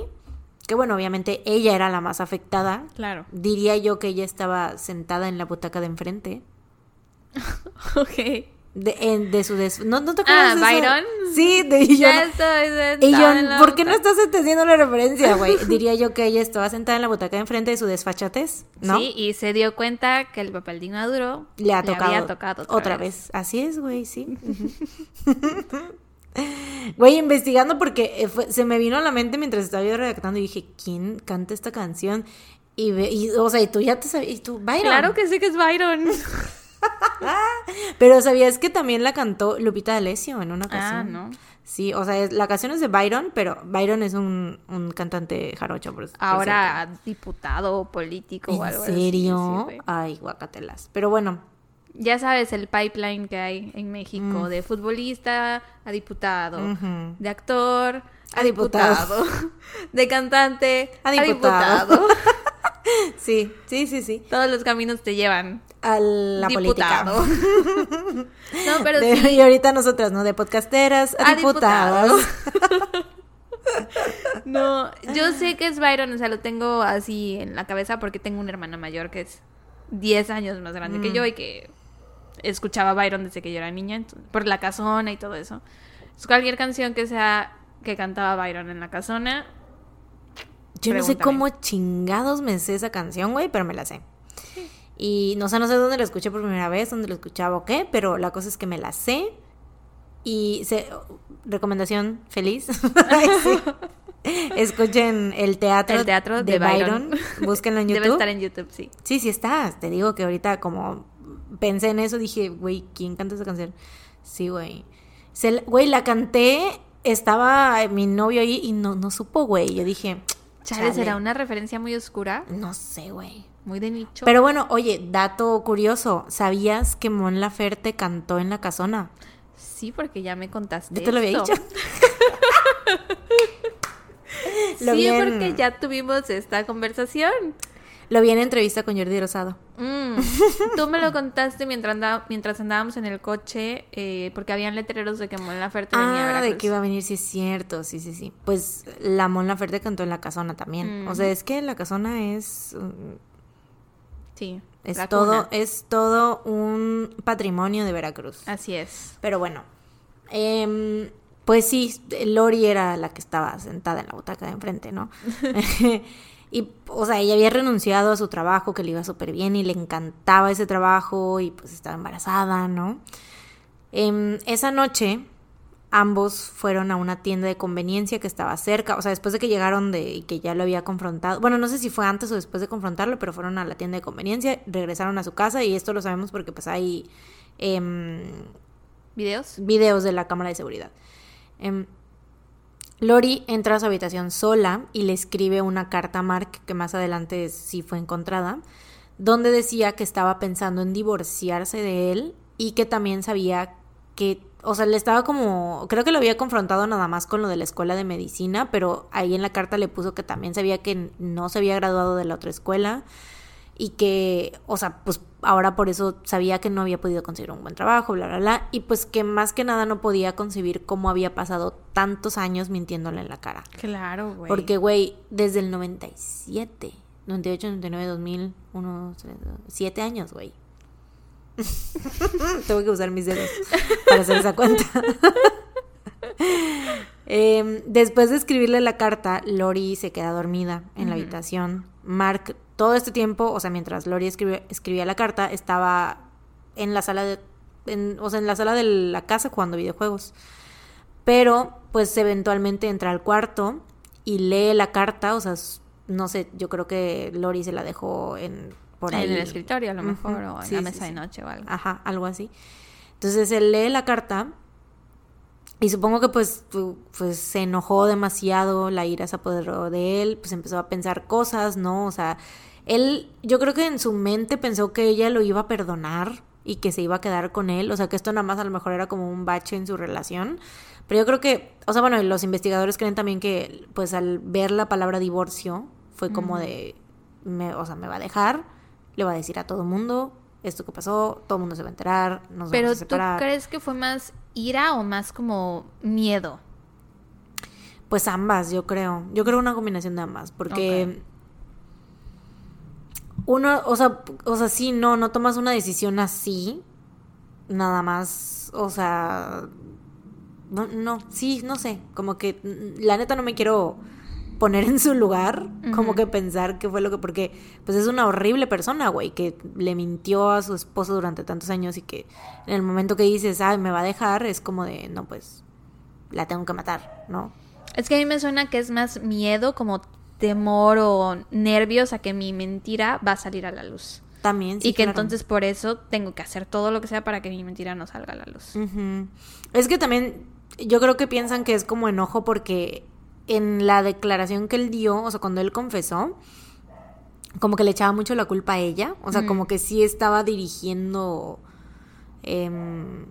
Que bueno, obviamente ella era la más afectada. Claro. Diría yo que ella estaba sentada en la butaca de enfrente. Ok. De, en- de su des... ¿No, ¿No te Ah, acuerdas de eso? Byron. Sí, de y yo, y yo, ¿por qué no estás entendiendo la referencia, güey? Diría yo que ella estaba sentada en la butaca de enfrente de su desfachatez, ¿no? Sí, y se dio cuenta que el papel de inmaduro Le ha tocado, había tocado otra, otra vez. Así es, güey, sí. Güey, investigando porque eh, fue- se me vino a la mente mientras estaba yo redactando y dije, ¿quién canta esta canción? Y, ve- y, o sea, y tú ya te sabías, y tú, Byron. Claro que sí que es Byron. Pero ¿sabías que también la cantó Lupita D'Alessio en una ah, canción? no. Sí, o sea, es- la canción es de Byron, pero Byron es un, un cantante jarocho. Por, por Ahora diputado político o ¿En algo así. serio? sí, güey. Ay, guacatelas. Pero bueno, ya sabes el pipeline que hay en México de futbolista a diputado, de actor a, A diputado. diputado, de cantante A a diputado. sí, sí, sí, sí. Todos los caminos te llevan. A la diputado. política. no, pero De- sí. Y ahorita nosotras, ¿no? De podcasteras a, A diputadas. No, yo sé que es Byron, o sea, lo tengo así en la cabeza porque tengo una hermana mayor que es 10 años más grande Mm. que yo y que escuchaba Byron desde que yo era niña, entonces, por la casona y todo eso. Es cualquier canción que sea que cantaba Byron en la casona. Yo no sé cómo chingados me sé esa canción, güey, pero me la sé. Y no sé, no sé dónde la escuché por primera vez, dónde la escuchaba o qué, pero la cosa es que me la sé. Y se, recomendación feliz. Sí. Escuchen el teatro, El teatro de, de Byron. Byron. Búsquenlo en YouTube. Debe estar en YouTube, sí. Sí, sí está. Te digo que ahorita como pensé en eso, dije, güey, ¿quién canta esa canción? Sí, güey. Güey, la canté, estaba mi novio ahí y no, no supo, güey. Yo dije, Chale. ¿será una referencia muy oscura? No sé, güey. Muy de nicho. Pero bueno, oye, dato curioso. ¿Sabías que Mon Laferte cantó en La Casona? Sí, porque ya me contaste. Yo te lo había esto. dicho. Sí, porque ya tuvimos esta conversación. Lo vi en entrevista con Jordi Rosado. Mm, Tú me lo contaste mientras, mientras andábamos en el coche, eh, porque habían letreros de que Mon Laferte venía a Ah, Veracruz. de que iba a venir, sí es cierto, sí, sí, sí. Pues la Mon Laferte cantó en La Casona también. O sea, es que La Casona es... mm, Sí, Es la todo, cuna. es todo un patrimonio de Veracruz. Así es. Pero bueno, em, pues sí, Lori era la que estaba sentada en la butaca de enfrente, ¿no? y, o sea, ella había renunciado a su trabajo, que le iba súper bien y le encantaba ese trabajo y pues estaba embarazada, ¿no? Em, esa noche ambos fueron a una tienda de conveniencia que estaba cerca, o sea, después de que llegaron de y que ya lo había confrontado, bueno, no sé si fue antes o después de confrontarlo, pero fueron a la tienda de conveniencia, regresaron a su casa y esto lo sabemos porque pues hay em, ¿Videos? videos de la cámara de seguridad. Em, Lori entra a su habitación sola y le escribe una carta a Mark, que más adelante sí fue encontrada, donde decía que estaba pensando en divorciarse de él y que también sabía que, o sea, le estaba como, creo que lo había confrontado nada más con lo de la escuela de medicina, pero ahí en la carta le puso que también sabía que no se había graduado de la otra escuela y que, o sea, pues ahora por eso sabía que no había podido conseguir un buen trabajo, bla, bla, bla, y pues que más que nada no podía concebir cómo había pasado tantos años mintiéndole en la cara. Claro, güey. Porque, güey, desde el 97, 98, 99, 2000, 1, 3, 7 años, güey. Tengo que usar mis dedos para hacer esa cuenta. Em, después de escribirle la carta, Lori se queda dormida en la habitación. Mark, todo este tiempo, o sea, mientras Lori escribía, escribía la carta, estaba en la sala de, en- o sea, en la sala de la casa jugando videojuegos. Pero, pues, eventualmente entra al cuarto y lee la carta, o sea, no sé, yo creo que Lori se la dejó en por ahí. En el escritorio, a lo mejor, o en sí, la sí, mesa de noche o algo. Ajá, algo así. Entonces él lee la carta y supongo que pues, pues se enojó demasiado, la ira se apoderó de él, pues empezó a pensar cosas, ¿no? O sea, él, yo creo que en su mente pensó que ella lo iba a perdonar y que se iba a quedar con él, o sea, que esto nada más a lo mejor era como un bache en su relación, pero yo creo que, o sea, bueno, los investigadores creen también que pues al ver la palabra divorcio fue como de, me, o sea, me va a dejar, le va a decir a todo mundo esto que pasó, todo el mundo se va a enterar, nos Pero vamos a tú separar. crees que fue más ira o más como miedo? Pues ambas, yo creo. Yo creo una combinación de ambas, porque uno, o sea, o sea, sí, no, no tomas una decisión así, nada más, o sea, no, no, sí, no sé, como que la neta no me quiero poner en su lugar, como que pensar qué fue lo que, porque pues es una horrible persona, güey, que le mintió a su esposo durante tantos años y que en el momento que dices, ay, me va a dejar, es como de, no, pues, la tengo que matar, ¿no? Es que a mí me suena que es más miedo, como temor o nervios a que mi mentira va a salir a la luz. También, sí, y que claro. entonces por eso tengo que hacer todo lo que sea para que mi mentira no salga a la luz. Es que también yo creo que piensan que es como enojo porque en la declaración que él dio, o sea, cuando él confesó, como que le echaba mucho la culpa a ella, o sea, Mm. como que sí estaba dirigiendo, em,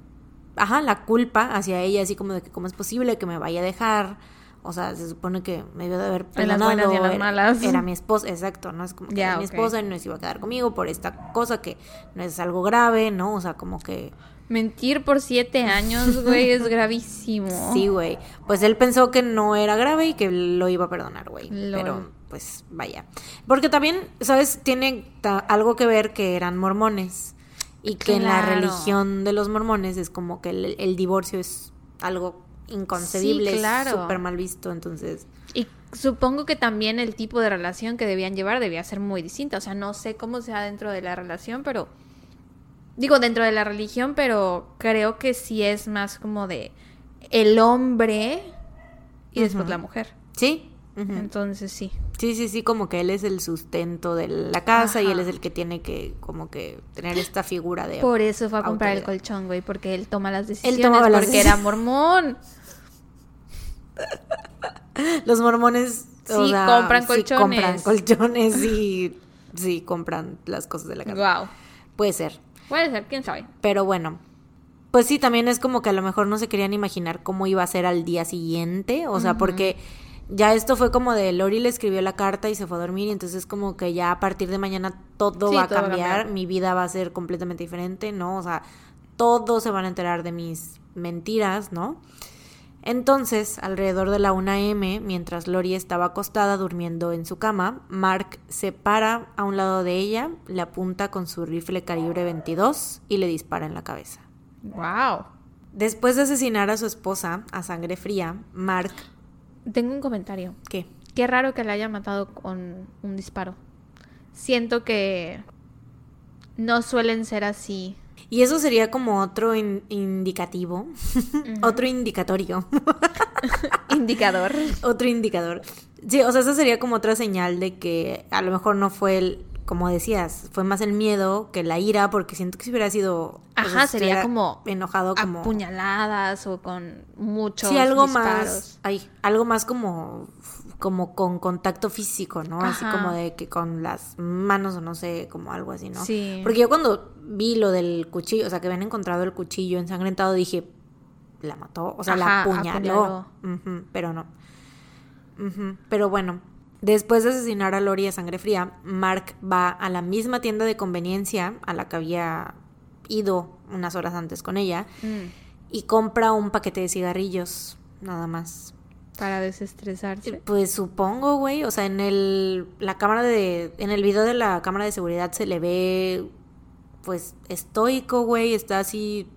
ajá, la culpa hacia ella, así como de que cómo es posible que me vaya a dejar. O sea, se supone que me debió de haber En las perdonado. buenas y en las malas. Era mi esposa, exacto, ¿no? Es como que era mi esposa y no se iba a quedar conmigo por esta cosa que no es algo grave, ¿no? O sea, como que... Mentir por siete años, güey, es gravísimo. Sí, güey. Pues él pensó que no era grave y que lo iba a perdonar, güey. Pero, pues, vaya. Porque también, ¿sabes? Tiene algo que ver que eran mormones. Y que en la religión de los mormones es como que el, el divorcio es algo inconcebible, Sí, claro. súper mal visto. Entonces, Y supongo que también el tipo de relación que debían llevar debía ser muy distinta. O sea, no sé cómo sea dentro de la relación, pero... Digo, dentro de la religión, pero creo que sí es más como de el hombre y después la mujer. sí. Entonces sí. Sí, sí, sí, como que él es el sustento de la casa y él es el que tiene que, como que, tener esta figura de... Por eso fue a comprar el colchón, güey, porque él toma las decisiones tomaba las porque era mormón. Los mormones o Sí, sea, compran sí colchones. compran colchones y sí compran las cosas de la casa. Wow. Puede ser. Puede ser, quién sabe. Pero bueno. Pues sí, también es como que a lo mejor no se querían imaginar cómo iba a ser al día siguiente. O sea, porque ya esto fue como de Lori le escribió la carta y se fue a dormir. Y entonces como que ya a partir de mañana todo Sí, va a todo va a cambiar. cambiar. Mi vida va a ser completamente diferente, ¿no? O sea, todos se van a enterar de mis mentiras, ¿no? Entonces, alrededor de la 1 a.m., mientras Lori estaba acostada durmiendo en su cama, Mark se para a un lado de ella, le apunta con su rifle calibre 22 y le dispara en la cabeza. Wow. Después de asesinar a su esposa a sangre fría, Mark... Tengo un comentario. ¿Qué? Qué raro que la haya matado con un disparo. Siento que no suelen ser así. Y eso sería como otro in- indicativo, otro indicatorio, Indicador. otro indicador. Sí, o sea, eso sería como otra señal de que a lo mejor no fue el, como decías, fue más el miedo que la ira, porque siento que si hubiera sido... o sea, Ajá, si sería como enojado como... apuñaladas o con muchos Sí, algo disparos. más, ay, algo más como, como con contacto físico, ¿no? Así como de que con las manos o no sé, como algo así, ¿no? Sí. Porque yo cuando vi lo del cuchillo, o sea, que habían encontrado el cuchillo ensangrentado, dije, la mató, o sea, la apuñaló. Pero no. Pero bueno, después de asesinar a Lori a sangre fría, Mark va a la misma tienda de conveniencia a la que había ido unas horas antes con ella Mm, y compra un paquete de cigarrillos, nada más. Para desestresarse. Pues supongo, güey, o sea, en el la cámara de en el video de la cámara de seguridad se le ve pues estoico, güey, está así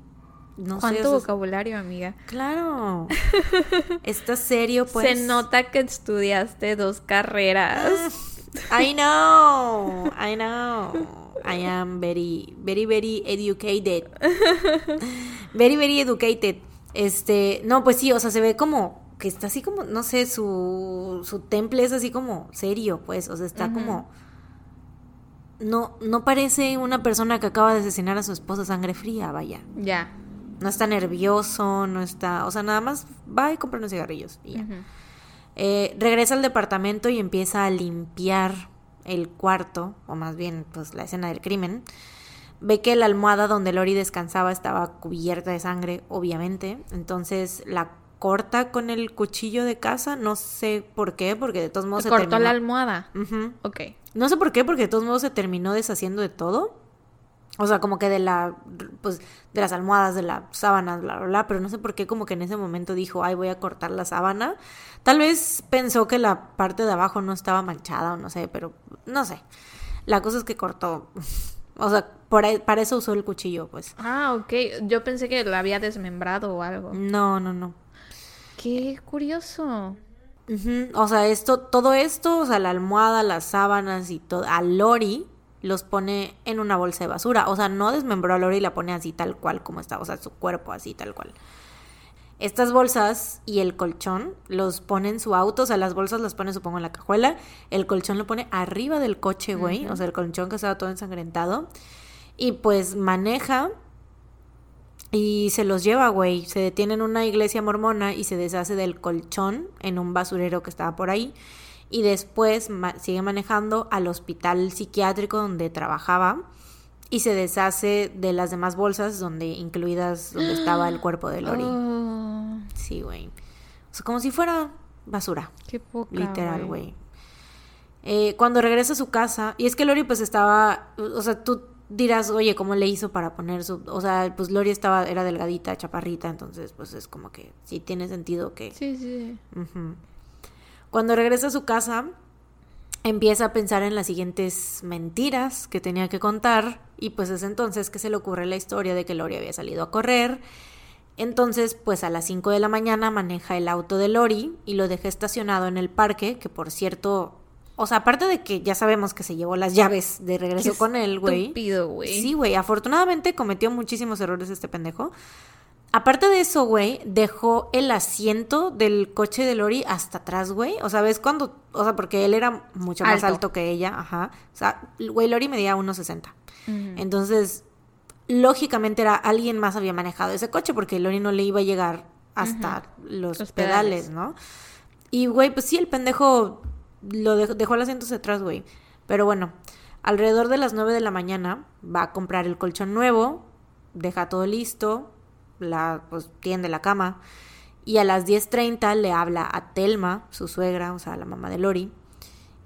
no sé, ¿Cuánto o sea, vocabulario, amiga? claro. está serio, pues. Se nota que estudiaste dos carreras. I know. I know. I am very very very educated. Very very educated. Este, no, pues sí, o sea, se ve como que está así como, no sé, su, su temple es así como serio, pues, o sea, está como... No, no parece una persona que acaba de asesinar a su esposa sangre fría, vaya. Ya. No está nervioso, no está... O sea, nada más va y compra unos cigarrillos y ya. Eh, regresa al departamento y empieza a limpiar el cuarto, o más bien, pues, la escena del crimen. Ve que la almohada donde Lori descansaba estaba cubierta de sangre, obviamente. Entonces la corta con el cuchillo de casa. No sé por qué, porque de todos modos se Cortó terminó. la almohada. Ujú. Ok. No sé por qué, porque de todos modos se terminó deshaciendo de todo. O sea, como que de la, pues, de las almohadas, de las sábanas, bla, bla, bla. Pero no sé por qué, como que en ese momento dijo, ay, voy a cortar la sábana. Tal vez pensó que la parte de abajo no estaba manchada o no sé, pero no sé. La cosa es que cortó. O sea, por ahí- para eso usó el cuchillo, pues. Ah, ok. Yo pensé que la había desmembrado o algo. No, no, no. Qué curioso. O sea, esto, todo esto, o sea, la almohada, las sábanas y todo, a Lori los pone en una bolsa de basura. O sea, no desmembró a Lori y la pone así tal cual como está, o sea, su cuerpo así tal cual. Estas bolsas y el colchón los pone en su auto, o sea, las bolsas las pone supongo en la cajuela, el colchón lo pone arriba del coche, güey, o sea, el colchón que estaba todo ensangrentado, y pues maneja y se los lleva, güey, se detiene en una iglesia mormona y se deshace del colchón en un basurero que estaba por ahí, y después sigue manejando al hospital psiquiátrico donde trabajaba y se deshace de las demás bolsas donde incluidas donde estaba el cuerpo de Lori. Oh. Sí, güey. O sea, como si fuera basura. Qué poca, Literal, güey. Eh, cuando regresa a su casa, y es que Lori pues estaba, o sea, tú dirás, oye, ¿cómo le hizo para poner su, o sea, pues Lori estaba, era delgadita, chaparrita, entonces pues es como que sí tiene sentido que... Sí, sí. Cuando regresa a su casa, empieza a pensar en las siguientes mentiras que tenía que contar y pues es entonces que se le ocurre la historia de que Lori había salido a correr. Entonces, pues a las 5 de la mañana maneja el auto de Lori y lo deja estacionado en el parque, que por cierto, o sea, aparte de que ya sabemos que se llevó las llaves de regreso con él, güey. güey. Sí, güey, afortunadamente cometió muchísimos errores este pendejo. Aparte de eso, güey, dejó el asiento del coche de Lori hasta atrás, güey. O sea, ¿ves cuando? O sea, porque él era mucho más alto, que ella, ajá. O sea, güey, Lori medía 1.60. Entonces, lógicamente era alguien más había manejado ese coche porque Lori no le iba a llegar hasta los, pedales, ¿no? Y, güey, pues sí, el pendejo lo dejó, dejó el asiento atrás, güey. Pero bueno, alrededor de las 9 de la mañana va a comprar el colchón nuevo, deja todo listo, la pues, tiende la cama. Y a las 10.30 le habla a Telma, su suegra, o sea, la mamá de Lori,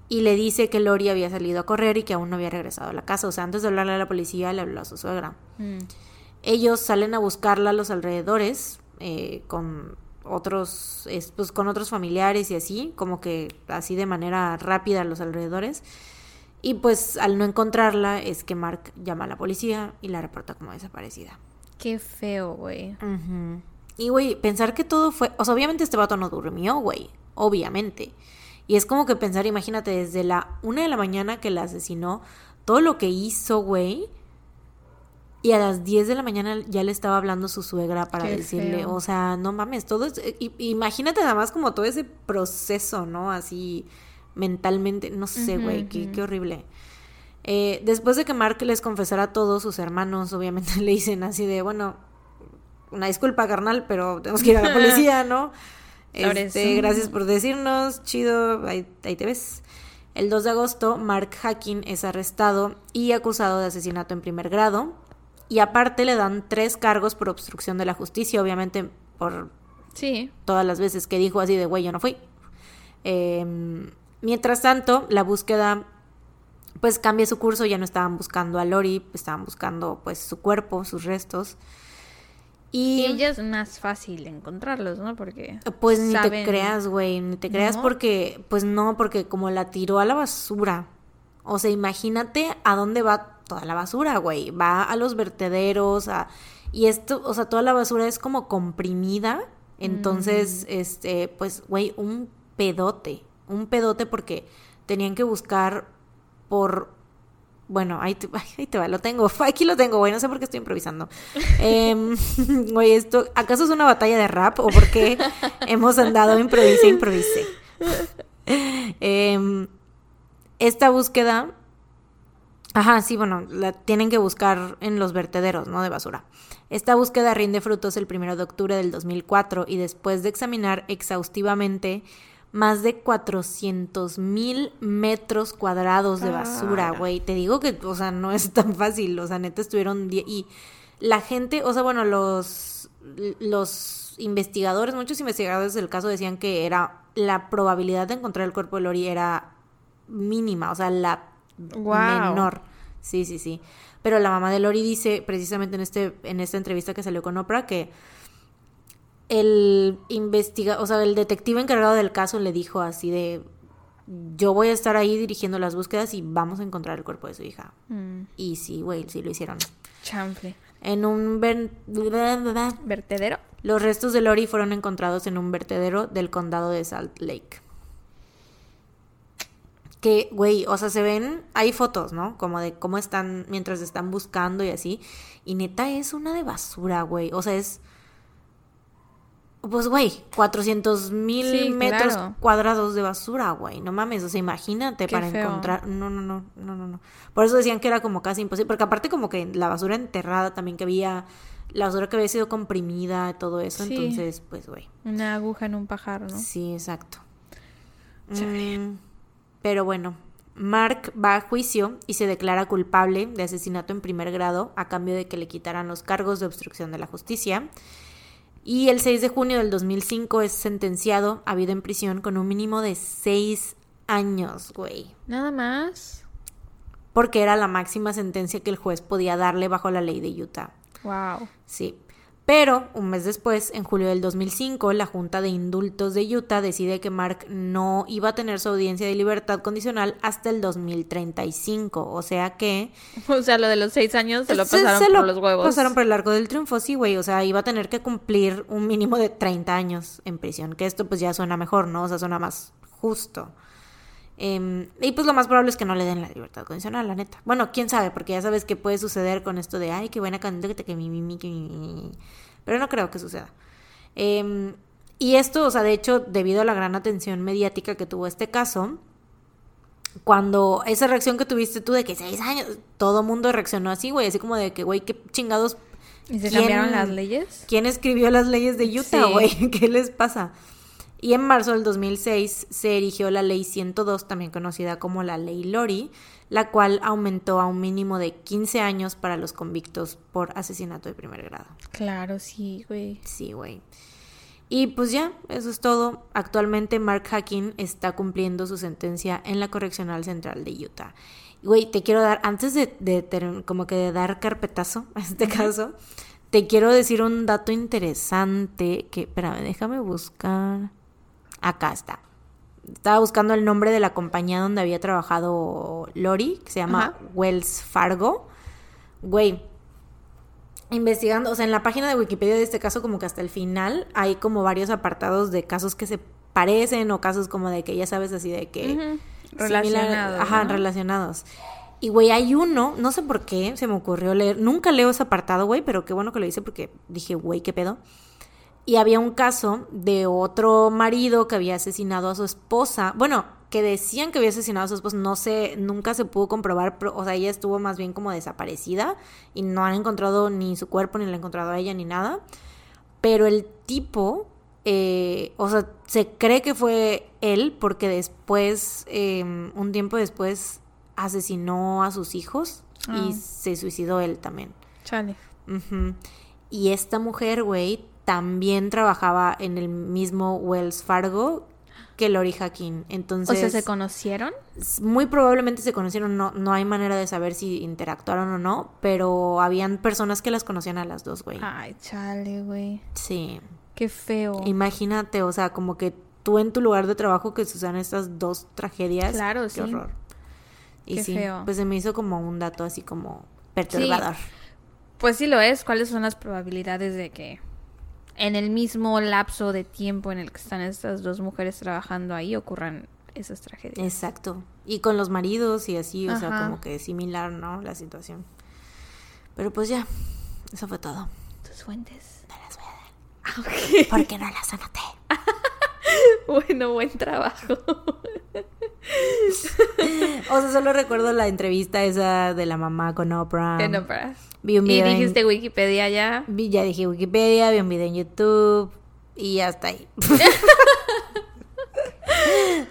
y le dice que Lori había salido a correr y que aún no había regresado a la casa. O sea, antes de hablarle a la policía, le habló a su suegra. Mm. Ellos salen a buscarla a los alrededores eh, con otros, pues con otros familiares y así, como que así de manera rápida a los alrededores. Y pues al no encontrarla es que Mark llama a la policía y la reporta como desaparecida. Qué feo, güey. Y, güey, pensar que todo fue... O sea, obviamente este vato no durmió, güey. Obviamente. Y es como que pensar, imagínate, desde la una de la mañana que la asesinó, todo lo que hizo, güey. Y a las 10 de la mañana ya le estaba hablando su suegra para decirle, o sea, no mames, todo es, imagínate nada más como todo ese proceso, ¿no? Así mentalmente, no sé, güey, qué, qué horrible. Eh, después de que Mark les confesara a todos, sus hermanos obviamente le dicen así de, bueno, una disculpa, carnal, pero tenemos que ir a la policía, ¿no? Este, gracias por decirnos, chido, ahí, te ves. El 2 de agosto, Mark Hacking es arrestado y acusado de asesinato en primer grado. Y aparte le dan tres cargos por obstrucción de la justicia, obviamente por sí. todas las veces que dijo así de, güey, yo no fui. Em, mientras tanto, la búsqueda pues cambia su curso, ya no estaban buscando a Lori, estaban buscando pues su cuerpo, sus restos. Y, ella es más fácil encontrarlos, ¿no? Porque pues ni te creas, güey, ni te creas porque pues no, porque como la tiró a la basura. O sea, imagínate a dónde va toda la basura, güey. Va a los vertederos, a y esto, o sea, toda la basura es como comprimida. Entonces, mm. este, pues, güey, un pedote. Un pedote porque tenían que buscar por bueno, ahí te, ahí te va, lo tengo. Aquí lo tengo, güey. No sé por qué estoy improvisando. Em, güey, esto, ¿acaso es una batalla de rap o por qué hemos andado improvise, improvise? Eh, esta búsqueda. Ajá, sí, bueno, la tienen que buscar en los vertederos, ¿no? De basura. Esta búsqueda rinde frutos el 1 de octubre del 2004 y después de examinar exhaustivamente más de 400 mil metros cuadrados de basura, güey. Te digo que, o sea, no es tan fácil. O sea, neta estuvieron... Y la gente, o sea, bueno, los, los investigadores, muchos investigadores del caso decían que era la probabilidad de encontrar el cuerpo de Lori era mínima, o sea, la menor. Sí, sí, sí. Pero la mamá de Lori dice, precisamente en, este, en esta entrevista que salió con Oprah, que el investiga, o sea, el detective encargado del caso le dijo así de yo voy a estar ahí dirigiendo las búsquedas y vamos a encontrar el cuerpo de su hija. Mm. Y sí, güey, sí lo hicieron. Chanfle. En un vertedero. Los restos de Lori fueron encontrados en un vertedero del condado de Salt Lake. Que, güey, o sea, se ven, hay fotos, ¿no? Como de cómo están mientras están buscando y así. Y neta es una de basura, güey. O sea, es Pues, güey, 400 mil Sí, metros claro. cuadrados de basura, güey. No mames, o sea, imagínate Qué para feo. encontrar. No, no, no, no, no, no. Por eso decían que era como casi imposible. Porque aparte, como que la basura enterrada también que había. La basura que había sido comprimida, todo eso. Sí. Entonces, pues, güey. Una aguja en un pajar, ¿no? Sí, exacto. Mm, pero bueno, Mark va a juicio y se declara culpable de asesinato en primer grado a cambio de que le quitaran los cargos de obstrucción de la justicia. Y el 6 de junio del 2005 es sentenciado a vida en prisión con un mínimo de 6 años, güey. Nada más. Porque era la máxima sentencia que el juez podía darle bajo la ley de Utah. Wow. Sí. Pero un mes después, en julio del 2005, la Junta de Indultos de Utah decide que Mark no iba a tener su audiencia de libertad condicional hasta el 2035. O sea que... O sea, lo de los seis años se lo se- pasaron se por lo los huevos. Pasaron por el arco del triunfo, sí, güey. O sea, iba a tener que cumplir un mínimo de 30 años en prisión. Que esto pues ya suena mejor, ¿no? O sea, suena más justo. Em, y pues lo más probable es que no le den la libertad condicional, la neta. Bueno, quién sabe, porque ya sabes qué puede suceder con esto de, ay, qué buena candidata, que mi, mi, mi, que mi, mi, mi". Pero no creo que suceda. Em, y esto, o sea, de hecho, debido a la gran atención mediática que tuvo este caso, cuando esa reacción que tuviste tú de que seis años, todo mundo reaccionó así, güey, así como de que, güey, qué chingados. ¿Y se ¿quién- cambiaron las leyes? ¿Quién escribió las leyes de Utah, Sí. güey? ¿Qué les pasa? Y en marzo del 2006 se erigió la ley 102, también conocida como la ley Lori, la cual aumentó a un mínimo de 15 años para los convictos por asesinato de primer grado. Claro, sí, güey. Sí, güey. Y pues ya, eso es todo. Actualmente Mark Hacking está cumpliendo su sentencia en la Correccional Central de Utah. Güey, te quiero dar, antes de, como que de dar carpetazo a este caso, te quiero decir un dato interesante que, espérame, déjame buscar. Acá está. Estaba buscando el nombre de la compañía donde había trabajado Lori, que se llama Ajá. Wells Fargo. Güey, investigando, o sea, en la página de Wikipedia de este caso, como que hasta el final hay como varios apartados de casos que se parecen o casos como de que ya sabes así de que similar- Relacionados. ajá, relacionados. Y güey, hay uno, no sé por qué se me ocurrió leer, nunca leo ese apartado, güey, pero qué bueno que lo hice porque dije, güey, qué pedo. Y había un caso de otro marido que había asesinado a su esposa. Bueno, que decían que había asesinado a su esposa. No sé, nunca se pudo comprobar. pero, o sea, ella estuvo más bien como desaparecida. Y no han encontrado ni su cuerpo, ni la han encontrado a ella, ni nada. Pero el tipo, eh, o sea, se cree que fue él porque después, eh, un tiempo después, asesinó a sus hijos Ah. y se suicidó él también. Chale. Y esta mujer, güey, también trabajaba en el mismo Wells Fargo que Lori Hacking. Entonces, o sea, ¿se conocieron? muy probablemente se conocieron, no, no hay manera de saber si interactuaron o no, pero habían personas que las conocían a las dos, güey. Ay, chale, güey. Sí. Qué feo. Imagínate, o sea, como que tú en tu lugar de trabajo que sucedan estas dos tragedias. Claro, Qué sí. horror. Y Qué sí, feo. pues se me hizo como un dato así como perturbador. Pues sí lo es. ¿Cuáles son las probabilidades de que en el mismo lapso de tiempo en el que están estas dos mujeres trabajando ahí ocurran esas tragedias? Exacto. Y con los maridos y así, o sea, como que similar, ¿no? La situación. Pero pues ya, eso fue todo. Tus fuentes. No las voy a dar. Ah. Porque no las anoté. Bueno, buen trabajo. O sea, solo recuerdo la entrevista esa de la mamá con Oprah. En Oprah. Vi un Y video en- dijiste Wikipedia ya. vi- ya dije Wikipedia, vi un video en YouTube y ya está ahí.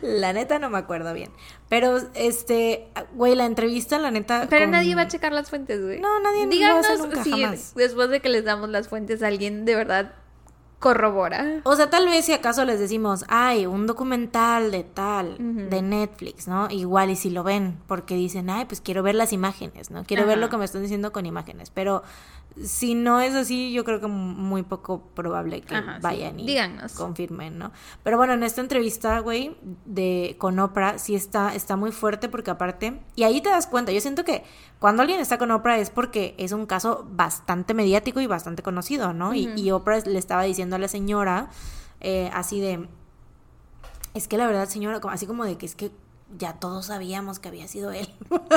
la neta no me acuerdo bien. Pero, este, güey, la entrevista, la neta. Pero con- nadie va a checar las fuentes, güey. No, nadie lo Díganos hace nunca, si jamás. después de que les damos las fuentes alguien de verdad corrobora. O sea, tal vez si acaso les decimos, ay, un documental de tal, de Netflix, ¿no? Igual y si lo ven, porque dicen, ay, pues quiero ver las imágenes, ¿no? Quiero ver lo que me están diciendo con imágenes. Pero si no es así, yo creo que muy poco probable que Ajá, sí. vayan y Díganos. confirmen, ¿no? Pero bueno, en esta entrevista, güey, de con Oprah, sí está, está muy fuerte porque aparte, y ahí te das cuenta, yo siento que cuando alguien está con Oprah es porque es un caso bastante mediático y bastante conocido, ¿no? y, Oprah le estaba diciendo a la señora, eh, así de, es que la verdad, señora, así como de que es que ya todos sabíamos que había sido él.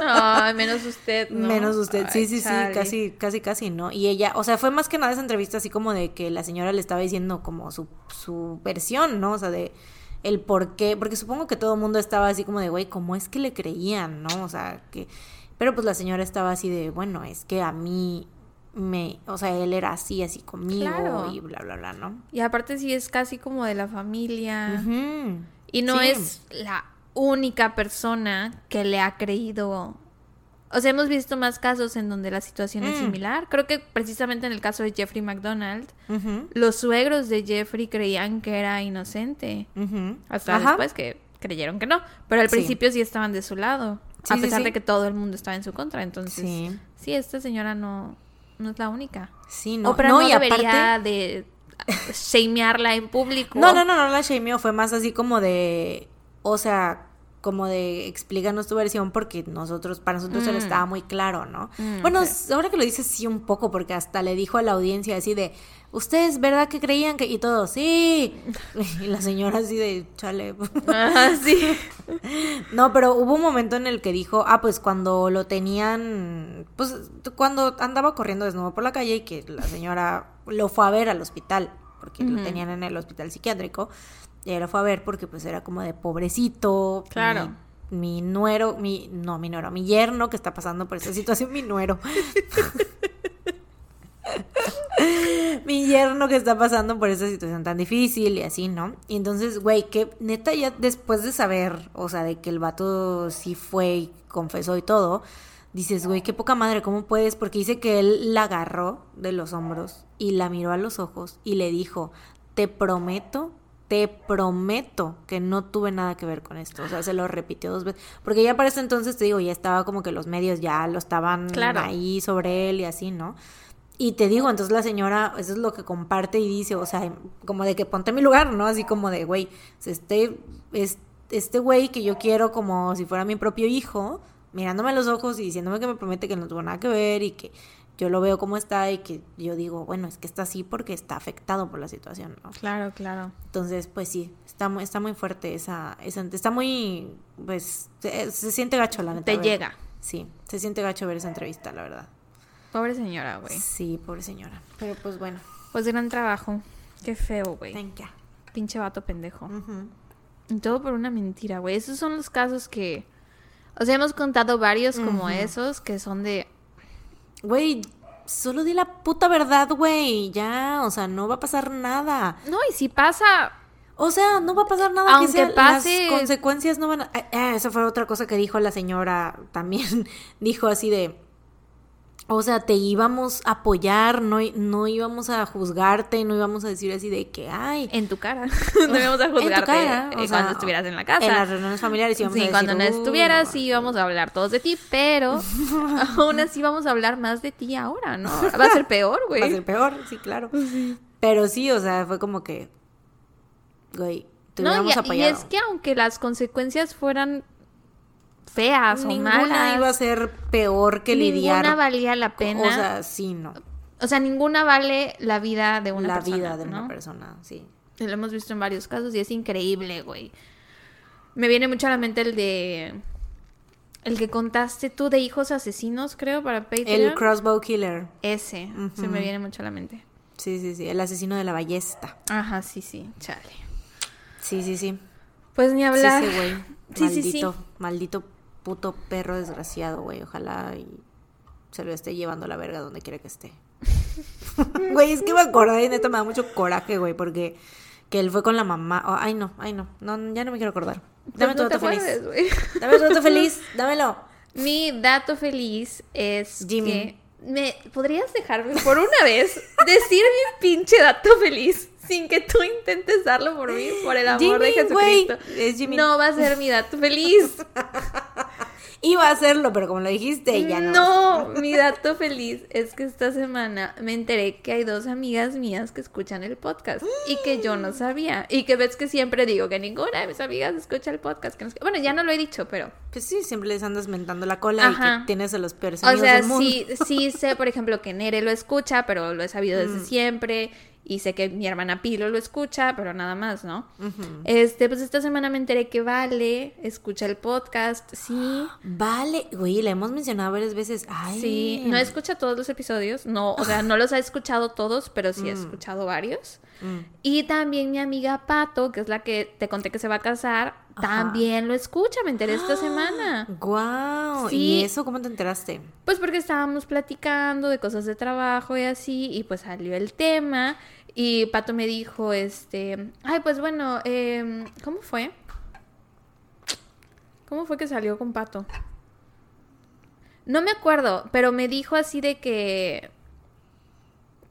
Ay, menos usted, ¿no? Menos usted, sí, Ay, sí, chale. sí, casi, casi, casi, ¿no? Y ella, o sea, fue más que nada esa entrevista así como de que la señora le estaba diciendo como su, su versión, ¿no? O sea, de el por qué, porque supongo que todo el mundo estaba así como de, güey, ¿cómo es que le creían, no? O sea, que, pero pues la señora estaba así de, bueno, es que a mí me, o sea, él era así, así conmigo Claro. y bla, bla, bla, ¿no? Y aparte sí es casi como de la familia. Ujú. Y no Sí. es la única persona que le ha creído. O sea, hemos visto más casos en donde la situación es Mm. similar. Creo que precisamente en el caso de Jeffrey McDonald, los suegros de Jeffrey creían que era inocente. Hasta Ajá. después que creyeron que no. Pero al Sí. principio sí estaban de su lado. Sí, a pesar sí. de que todo el mundo estaba en su contra. Entonces, Sí. sí, esta señora no, no es la única. Sí, no, Oprah no, no, y debería aparte... de shamearla en público. No, no, no, no la shameó, fue más así como de, o sea, como de explícanos tu versión porque nosotros, para nosotros Mm. él estaba muy claro, ¿no? Mm, bueno, ahora que lo dices sí un poco porque hasta le dijo a la audiencia así de, ustedes, ¿verdad que creían que? Y todo, sí. Y la señora así de, chale. Ah, sí. No, pero hubo un momento en el que dijo, ah, pues cuando lo tenían, pues cuando andaba corriendo desnudo por la calle y que la señora lo fue a ver al hospital, porque lo tenían en el hospital psiquiátrico, y ella lo fue a ver porque pues era como de pobrecito. Claro. Mi, mi nuero, mi, no, mi nuero, mi yerno que está pasando por esta situación, mi nuero. mi yerno que está pasando por esta situación tan difícil y así, ¿no? Y entonces, güey, que neta ya después de saber, o sea, de que el vato sí fue y confesó y todo, dices, güey, qué poca madre, ¿cómo puedes? Porque dice que él la agarró de los hombros y la miró a los ojos y le dijo, te prometo, te prometo que no tuve nada que ver con esto. O sea, se lo repitió dos veces. Porque ya para ese entonces, te digo, ya estaba como que los medios ya lo estaban Claro. ahí sobre él y así, ¿no? Y te digo, entonces la señora, eso es lo que comparte y dice, o sea, como de que ponte en mi lugar, ¿no? Así como de, güey, este, es- este güey que yo quiero como si fuera mi propio hijo, mirándome a los ojos y diciéndome que me promete que no tuvo nada que ver y que yo lo veo como está y que yo digo, bueno, es que está así porque está afectado por la situación, ¿no? Claro, claro. Entonces, pues sí, está muy, está muy fuerte esa, esa está muy, pues, se, se siente gacho la neta. Te llega. Sí, se siente gacho ver esa entrevista, la verdad. Pobre señora, güey. Sí, pobre señora. Pero pues bueno, Pues gran trabajo. Qué feo, güey. thank you. Pinche vato pendejo. Y todo por una mentira, güey. Esos son los casos que... O sea, hemos contado varios como esos que son de... Güey, solo di la puta verdad, güey. Ya, o sea, no va a pasar nada. No, y si pasa... O sea, no va a pasar nada. Aunque que sea, pase- Las consecuencias no van a... Ah, ah, esa fue otra cosa que dijo la señora también. dijo así de... O sea, te íbamos a apoyar, no, no íbamos a juzgarte, no íbamos a decir así de que, ay, En tu cara. no íbamos a En tu juzgarte cara, o eh, sea, cuando estuvieras en la casa. en las reuniones familiares íbamos a Sí, decir, cuando no "Uh, estuvieras, no, sí íbamos a hablar todos de ti, pero aún así vamos a hablar más de ti ahora, ¿no? Va a ser peor, güey. Va a ser peor, sí, claro. Pero sí, o sea, fue como que, güey, te No, y, y es que aunque las consecuencias fueran feas o Ninguna malas, iba a ser peor que ninguna lidiar. valía la pena. O sea, sí, no. ninguna vale la vida de una la persona. vida de ¿no? una persona, sí. Lo hemos visto en varios casos y es increíble, güey. Me viene mucho a la mente el de. El que contaste tú de hijos asesinos, creo, para Patreon. El crossbow killer. Ese, se me viene mucho a la mente. Sí, sí, sí. El asesino de la ballesta. Ajá, sí, sí, chale. Sí, sí, sí. Pues ni Sí, hablar. ese güey. Sí, sí, sí. Maldito, maldito puto perro desgraciado, güey. Ojalá y se lo esté llevando a la verga donde quiera que esté. Güey, es que me acordé y neta me da mucho coraje, güey, porque que él fue con la mamá. Oh, ay, no, ay, no. No, ya no me quiero acordar. Dame Pues tu no dato feliz. güey. Dame tu dato feliz. Dámelo. Mi dato feliz es Jimmy. que me podrías dejarme por una vez decir mi pinche dato feliz sin que tú intentes darlo por mí, por el amor de Jimmy, güey. Jesucristo. Es Jimmy. No va a ser mi dato feliz. Iba a hacerlo, pero como lo dijiste, ya no. No, mi dato feliz es que esta semana me enteré que hay dos amigas mías que escuchan el podcast y que yo no sabía. Y que ves que siempre digo que ninguna de mis amigas escucha el podcast. que no. Bueno, ya no lo he dicho, pero Pues sí, siempre les andas mentando la cola y que tienes a los peores O amigos sea, del mundo. sí, sí sé, por ejemplo, que Nere lo escucha, pero lo he sabido desde Mm. siempre. Y sé que mi hermana Pilo lo escucha, pero nada más, ¿no? Este, pues esta semana me enteré que Vale escucha el podcast, sí. Vale, güey, le hemos mencionado varias veces. Ay. Sí, no escucha todos los episodios, no, o sea, no los ha escuchado todos, pero sí ha Mm. escuchado varios. Y también mi amiga Pato, que es la que te conté que se va a casar, también lo escucha, me enteré esta semana. Guau. Sí. ¿Y eso cómo te enteraste? Pues porque estábamos platicando de cosas de trabajo y así, y pues salió el tema. Y Pato me dijo, este, ay, pues bueno, em, ¿cómo fue? ¿Cómo fue que salió con Pato? No me acuerdo, pero me dijo así de que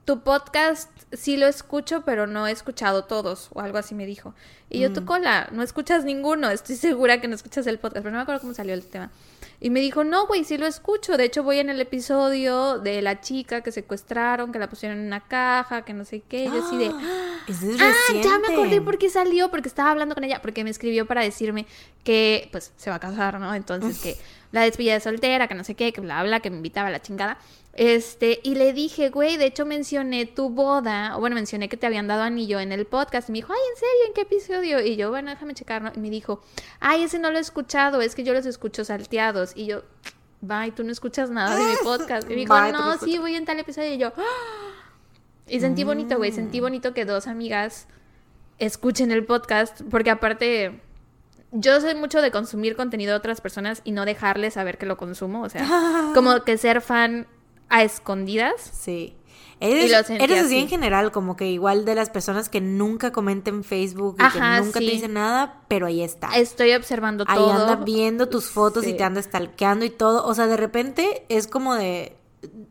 tu podcast sí lo escucho, pero no he escuchado todos, o algo así me dijo. Y yo, tu cola, no escuchas ninguno, estoy segura que no escuchas el podcast, pero no me acuerdo cómo salió el tema. Y me dijo, no, güey, sí lo escucho. De hecho, voy en el episodio de la chica que secuestraron, que la pusieron en una caja, que no sé qué. Yo así de, ah, reciente. ya me acordé por qué salió, porque estaba hablando con ella, porque me escribió para decirme que, pues, se va a casar, ¿no? Entonces, que la despedida de soltera, que no sé qué, que bla, bla, que me invitaba a la chingada. Este, y le dije, güey, de hecho mencioné tu boda, o bueno, mencioné que te habían dado anillo en el podcast. Y me dijo, ay, ¿en serio? ¿En qué episodio? Y yo, bueno, déjame checar, ¿no? Y me dijo, ay, ese no lo he escuchado, es que yo los escucho salteados. Y yo, bye, tú no escuchas nada de mi podcast. Y me dijo, Bye, no sí, voy en tal episodio. Y yo, "Ah". y sentí bonito, güey, sentí bonito que dos amigas escuchen el podcast, porque aparte yo soy mucho de consumir contenido de otras personas y no dejarles saber que lo consumo, o sea, como que ser fan a escondidas. Sí. Eres, así así. en general, como que igual de las personas que nunca comenten Facebook y Ajá, que nunca sí. te dicen nada, pero ahí está. Estoy observando Ahí todo. anda viendo tus fotos y te anda stalkeando y todo. O sea, de repente es como de.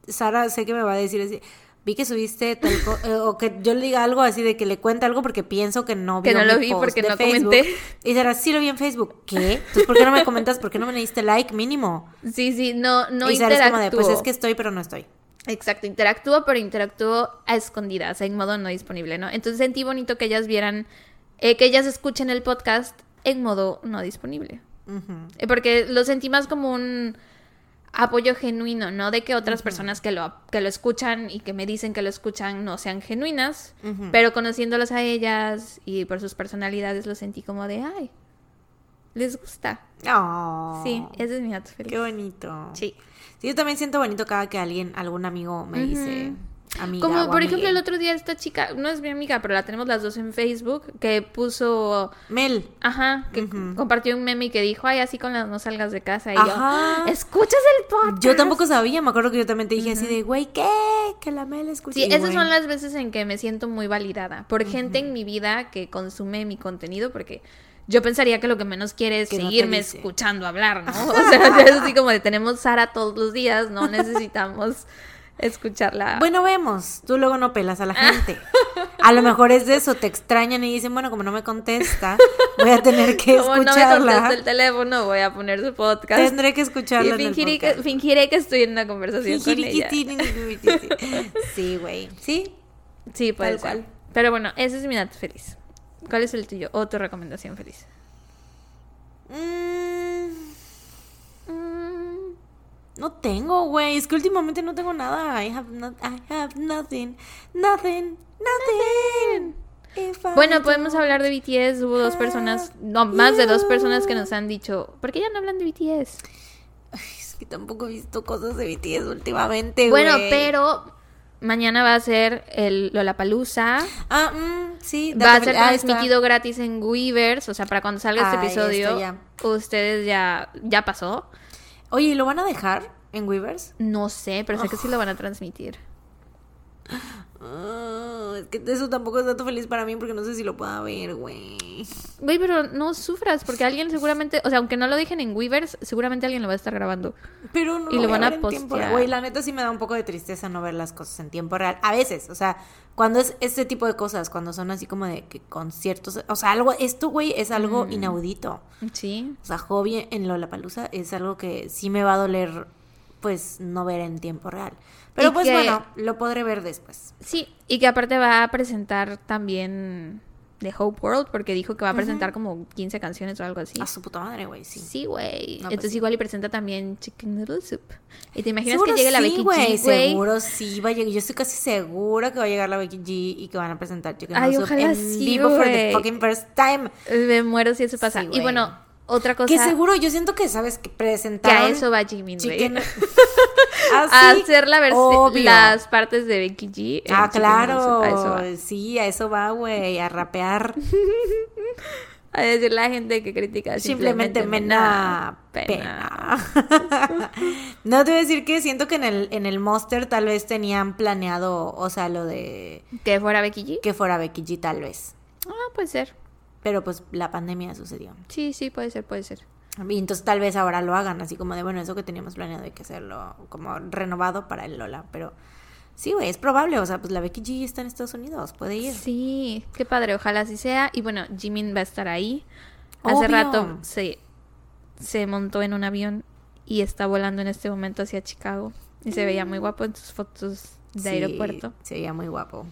Sara, sé que me va a decir así. Vi que subiste tal co- eh, o que yo le diga algo así de que le cuente algo porque pienso que no Que vio no lo vi post porque de no Facebook. comenté. Y Sara, sí lo vi en Facebook. ¿Qué? Entonces, ¿por qué no me comentas? ¿Por qué no me le diste like mínimo? Sí, sí, no, no y es como de, interactúo. pues es que estoy, pero no estoy. Exacto, interactúo, pero interactúo a escondidas, en modo no disponible, ¿no? Entonces sentí bonito que ellas vieran, eh, que ellas escuchen el podcast en modo no disponible. Eh, Porque lo sentí más como un apoyo genuino, no de que otras personas que lo, que lo escuchan y que me dicen que lo escuchan no sean genuinas, pero conociéndolas a ellas y por sus personalidades lo sentí como de, ay, les gusta. Oh, Sí, ese es mi dato feliz. Qué bonito. Sí. Sí, yo también siento bonito cada que alguien, algún amigo me dice amiga Como por ejemplo el otro día esta chica, no es mi amiga, pero la tenemos las dos en Facebook, que puso, Mel. ajá, que compartió un meme y que dijo, ay, así con las no salgas de casa. Y Ajá. yo, ¿escuchas el podcast? Yo tampoco sabía, me acuerdo que yo también te dije así de, güey, ¿qué? Que la Mel escucha. Sí, Y, esas son las veces en que me siento muy validada por gente en mi vida que consume mi contenido, porque yo pensaría que lo que menos quiere es Que seguirme escuchando hablar, ¿no? O sea, es así como de tenemos Sara todos los días, no necesitamos escucharla. Bueno, vemos. Tú luego no pelas a la gente. A lo mejor es de eso, te extrañan y dicen, bueno, como no me contesta, voy a tener que como no me escucharla. contesta el teléfono, voy a poner su podcast. Tendré que y escucharla en el fingiré que, fingiré que estoy en una conversación con ella. Fingiriquitini. Sí, güey. Sí. Sí, puede Tal ser. cual. Pero bueno, ese es mi dato feliz. ¿Cuál es el tuyo? O tu recomendación feliz. Mm, no tengo, güey. Es que últimamente no tengo nada. I have, no- I have nothing. Nothing. Nothing. Bueno, podemos hablar de BTS. Hubo dos personas, no, más de dos personas que nos han dicho, ¿por qué ya no hablan de BTS? Ay, Es que tampoco he visto cosas de BTS últimamente, Bueno, pero mañana va a ser el Lollapalooza. Ah, mm, sí. Va a ser ah, transmitido gratis en Weavers, o sea, para cuando salga este Ah, ya episodio, ya. ustedes ya ya pasó. Oye, ¿y lo van a dejar en Weavers? No sé, pero sé que sí lo van a transmitir. Ah, es que eso tampoco es dato feliz para mí porque no sé si lo pueda ver, güey. Güey, pero no sufras, porque alguien seguramente, o sea, aunque no lo dejen en Weavers, seguramente alguien lo va a estar grabando. Pero no Y lo van a real. postear. Güey, la neta sí me da un poco de tristeza no ver las cosas en tiempo real. A veces, o sea, cuando es este tipo de cosas, cuando son así como de que conciertos, o sea, algo, esto, güey, es algo inaudito. Sí. O sea, hobby en Lollapalooza es algo que sí me va a doler, pues, no ver en tiempo real. Pero Y pues que- bueno, lo podré ver después. Sí, y que aparte va a presentar también de Hope World porque dijo que va a presentar como 15 canciones o algo así. A su puta madre, güey, sí. Sí, güey. No, pues Entonces igual y presenta también Chicken Noodle Soup. Y te imaginas que llegue la Becky güey, G, güey. Seguro sí va a llegar. Yo estoy casi segura que va a llegar la Becky G y que van a presentar Chicken Ay, Noodle Soup en sí, vivo for the fucking first time. Me muero si eso pasa. Sí, y bueno, otra cosa Que seguro, yo siento que sabes que que presentaron a eso va Jimmy. Chicken A Ah, hacer la las partes de Becky G. Ah, claro. A eso va. Sí, a eso va, güey, a rapear. A decir la gente que critica Simplemente me da pena. no te voy a decir que siento que en el, en el Monster tal vez tenían planeado, o sea, lo de Que fuera Becky G. que fuera Becky G tal vez. Ah, puede ser. Pero pues la pandemia sucedió. Sí, sí, puede ser, puede ser. Y entonces tal vez ahora lo hagan, así como de, bueno, eso que teníamos planeado hay que hacerlo como renovado para el Lola. Pero sí, güey, es probable. O sea, pues la Becky G está en Estados Unidos, puede ir. Sí, qué padre, ojalá así sea. Y bueno, Jimin va a estar ahí. Hace rato se, se montó en un avión y está volando en este momento hacia Chicago. Y se veía muy guapo en sus fotos de Sí, aeropuerto. Se veía muy guapo.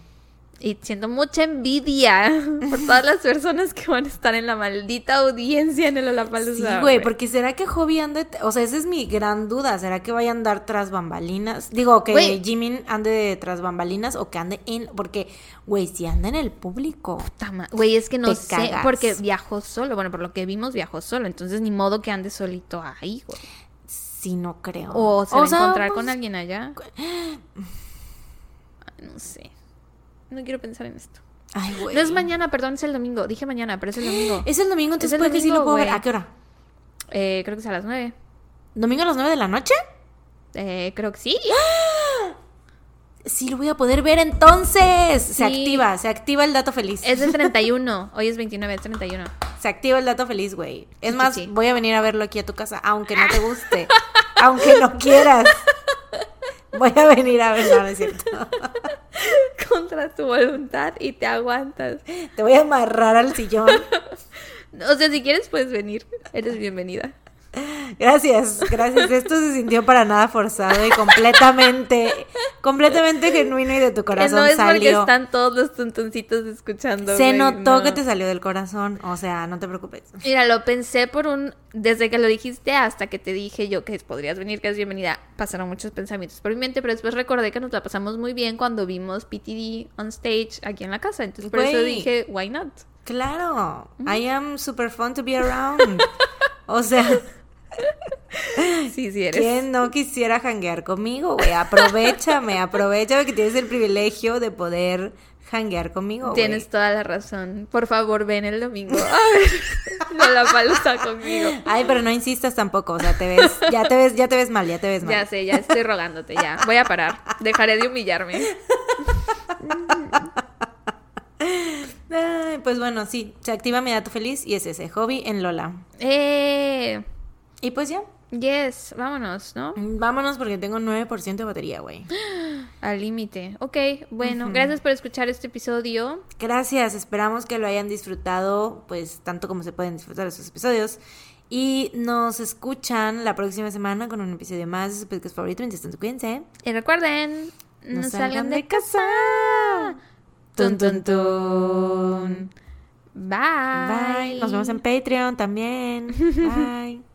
Y siento mucha envidia por todas las personas que van a estar en la maldita audiencia en el Sí, Olapalooza. güey, porque será que Hobby ande, o sea, esa es mi gran duda, ¿será que vaya a andar tras bambalinas? Digo, que Güey. Jimin ande tras bambalinas o que ande en, porque, güey, si anda en el público. Güey, es que no sé, cagas. porque viajó solo. Bueno, por lo que vimos, viajó solo. Entonces, ni modo que ande solito ahí, güey. Sí, no creo. O se va a encontrar pues, con alguien allá. No sé. No quiero pensar en esto. Ay, güey. No es mañana, perdón, es el domingo. Dije mañana, pero es el domingo. Es el domingo, entonces Es el puede que sí lo puedo ver. ¿A qué hora? Eh, creo que es a las nueve. ¿Domingo a las 9 de la noche? Eh, creo que sí. Sí, lo voy a poder ver entonces. Se activa, se activa el dato feliz. Es del 31. Hoy es 29, es 31. Se activa el dato feliz, güey. Es Sí, más, sí. voy a venir a verlo aquí a tu casa, aunque no te guste, aunque no quieras. Voy a venir a verlo, no es cierto. Contra tu voluntad y te aguantas. Te voy a amarrar al sillón. O sea, si quieres, puedes venir. Eres bienvenida. Gracias, gracias. Esto se sintió para nada forzado y completamente, completamente genuino y de tu Que corazón no es porque salió. están todos los tontoncitos escuchando. Se notó no. que te salió del corazón, o sea, no te preocupes. Mira, lo pensé por un. Desde que lo dijiste hasta que te dije yo que podrías venir, que es bienvenida, pasaron muchos pensamientos por mi mente, pero después recordé que nos la pasamos muy bien cuando vimos PTD on stage aquí en la casa. Entonces por eso dije, why not? Claro, I am super fun to be around. O sea, Sí, sí eres. ¿quién no quisiera janguear conmigo, güey? Aprovechame, aprovechame que tienes el privilegio de poder janguear conmigo, güey. Tienes toda la razón. Por favor, ven el domingo. A ver, no la palusa conmigo. Ay, pero no insistas tampoco, o sea, te ves, ya te ves, ya te ves mal, ya te ves mal. Ya sé, ya estoy rogándote, ya. Voy a parar. Dejaré de humillarme. Ay, pues bueno, sí, se activa mi dato feliz y es ese, hobby en Lola. Eh, Y pues ya, yes, vámonos, ¿no? vámonos porque tengo 9% de batería, güey. Al límite. Ok, bueno, gracias por escuchar este episodio. Gracias, esperamos que lo hayan disfrutado, pues tanto como se pueden disfrutar esos episodios. Y nos escuchan la próxima semana con un episodio más de su podcast favorito. Mientras tanto, cuídense. Y recuerden, no, No salgan de casa. Tun, tun, tun. Bye. Bye. Nos vemos en Patreon también. Bye.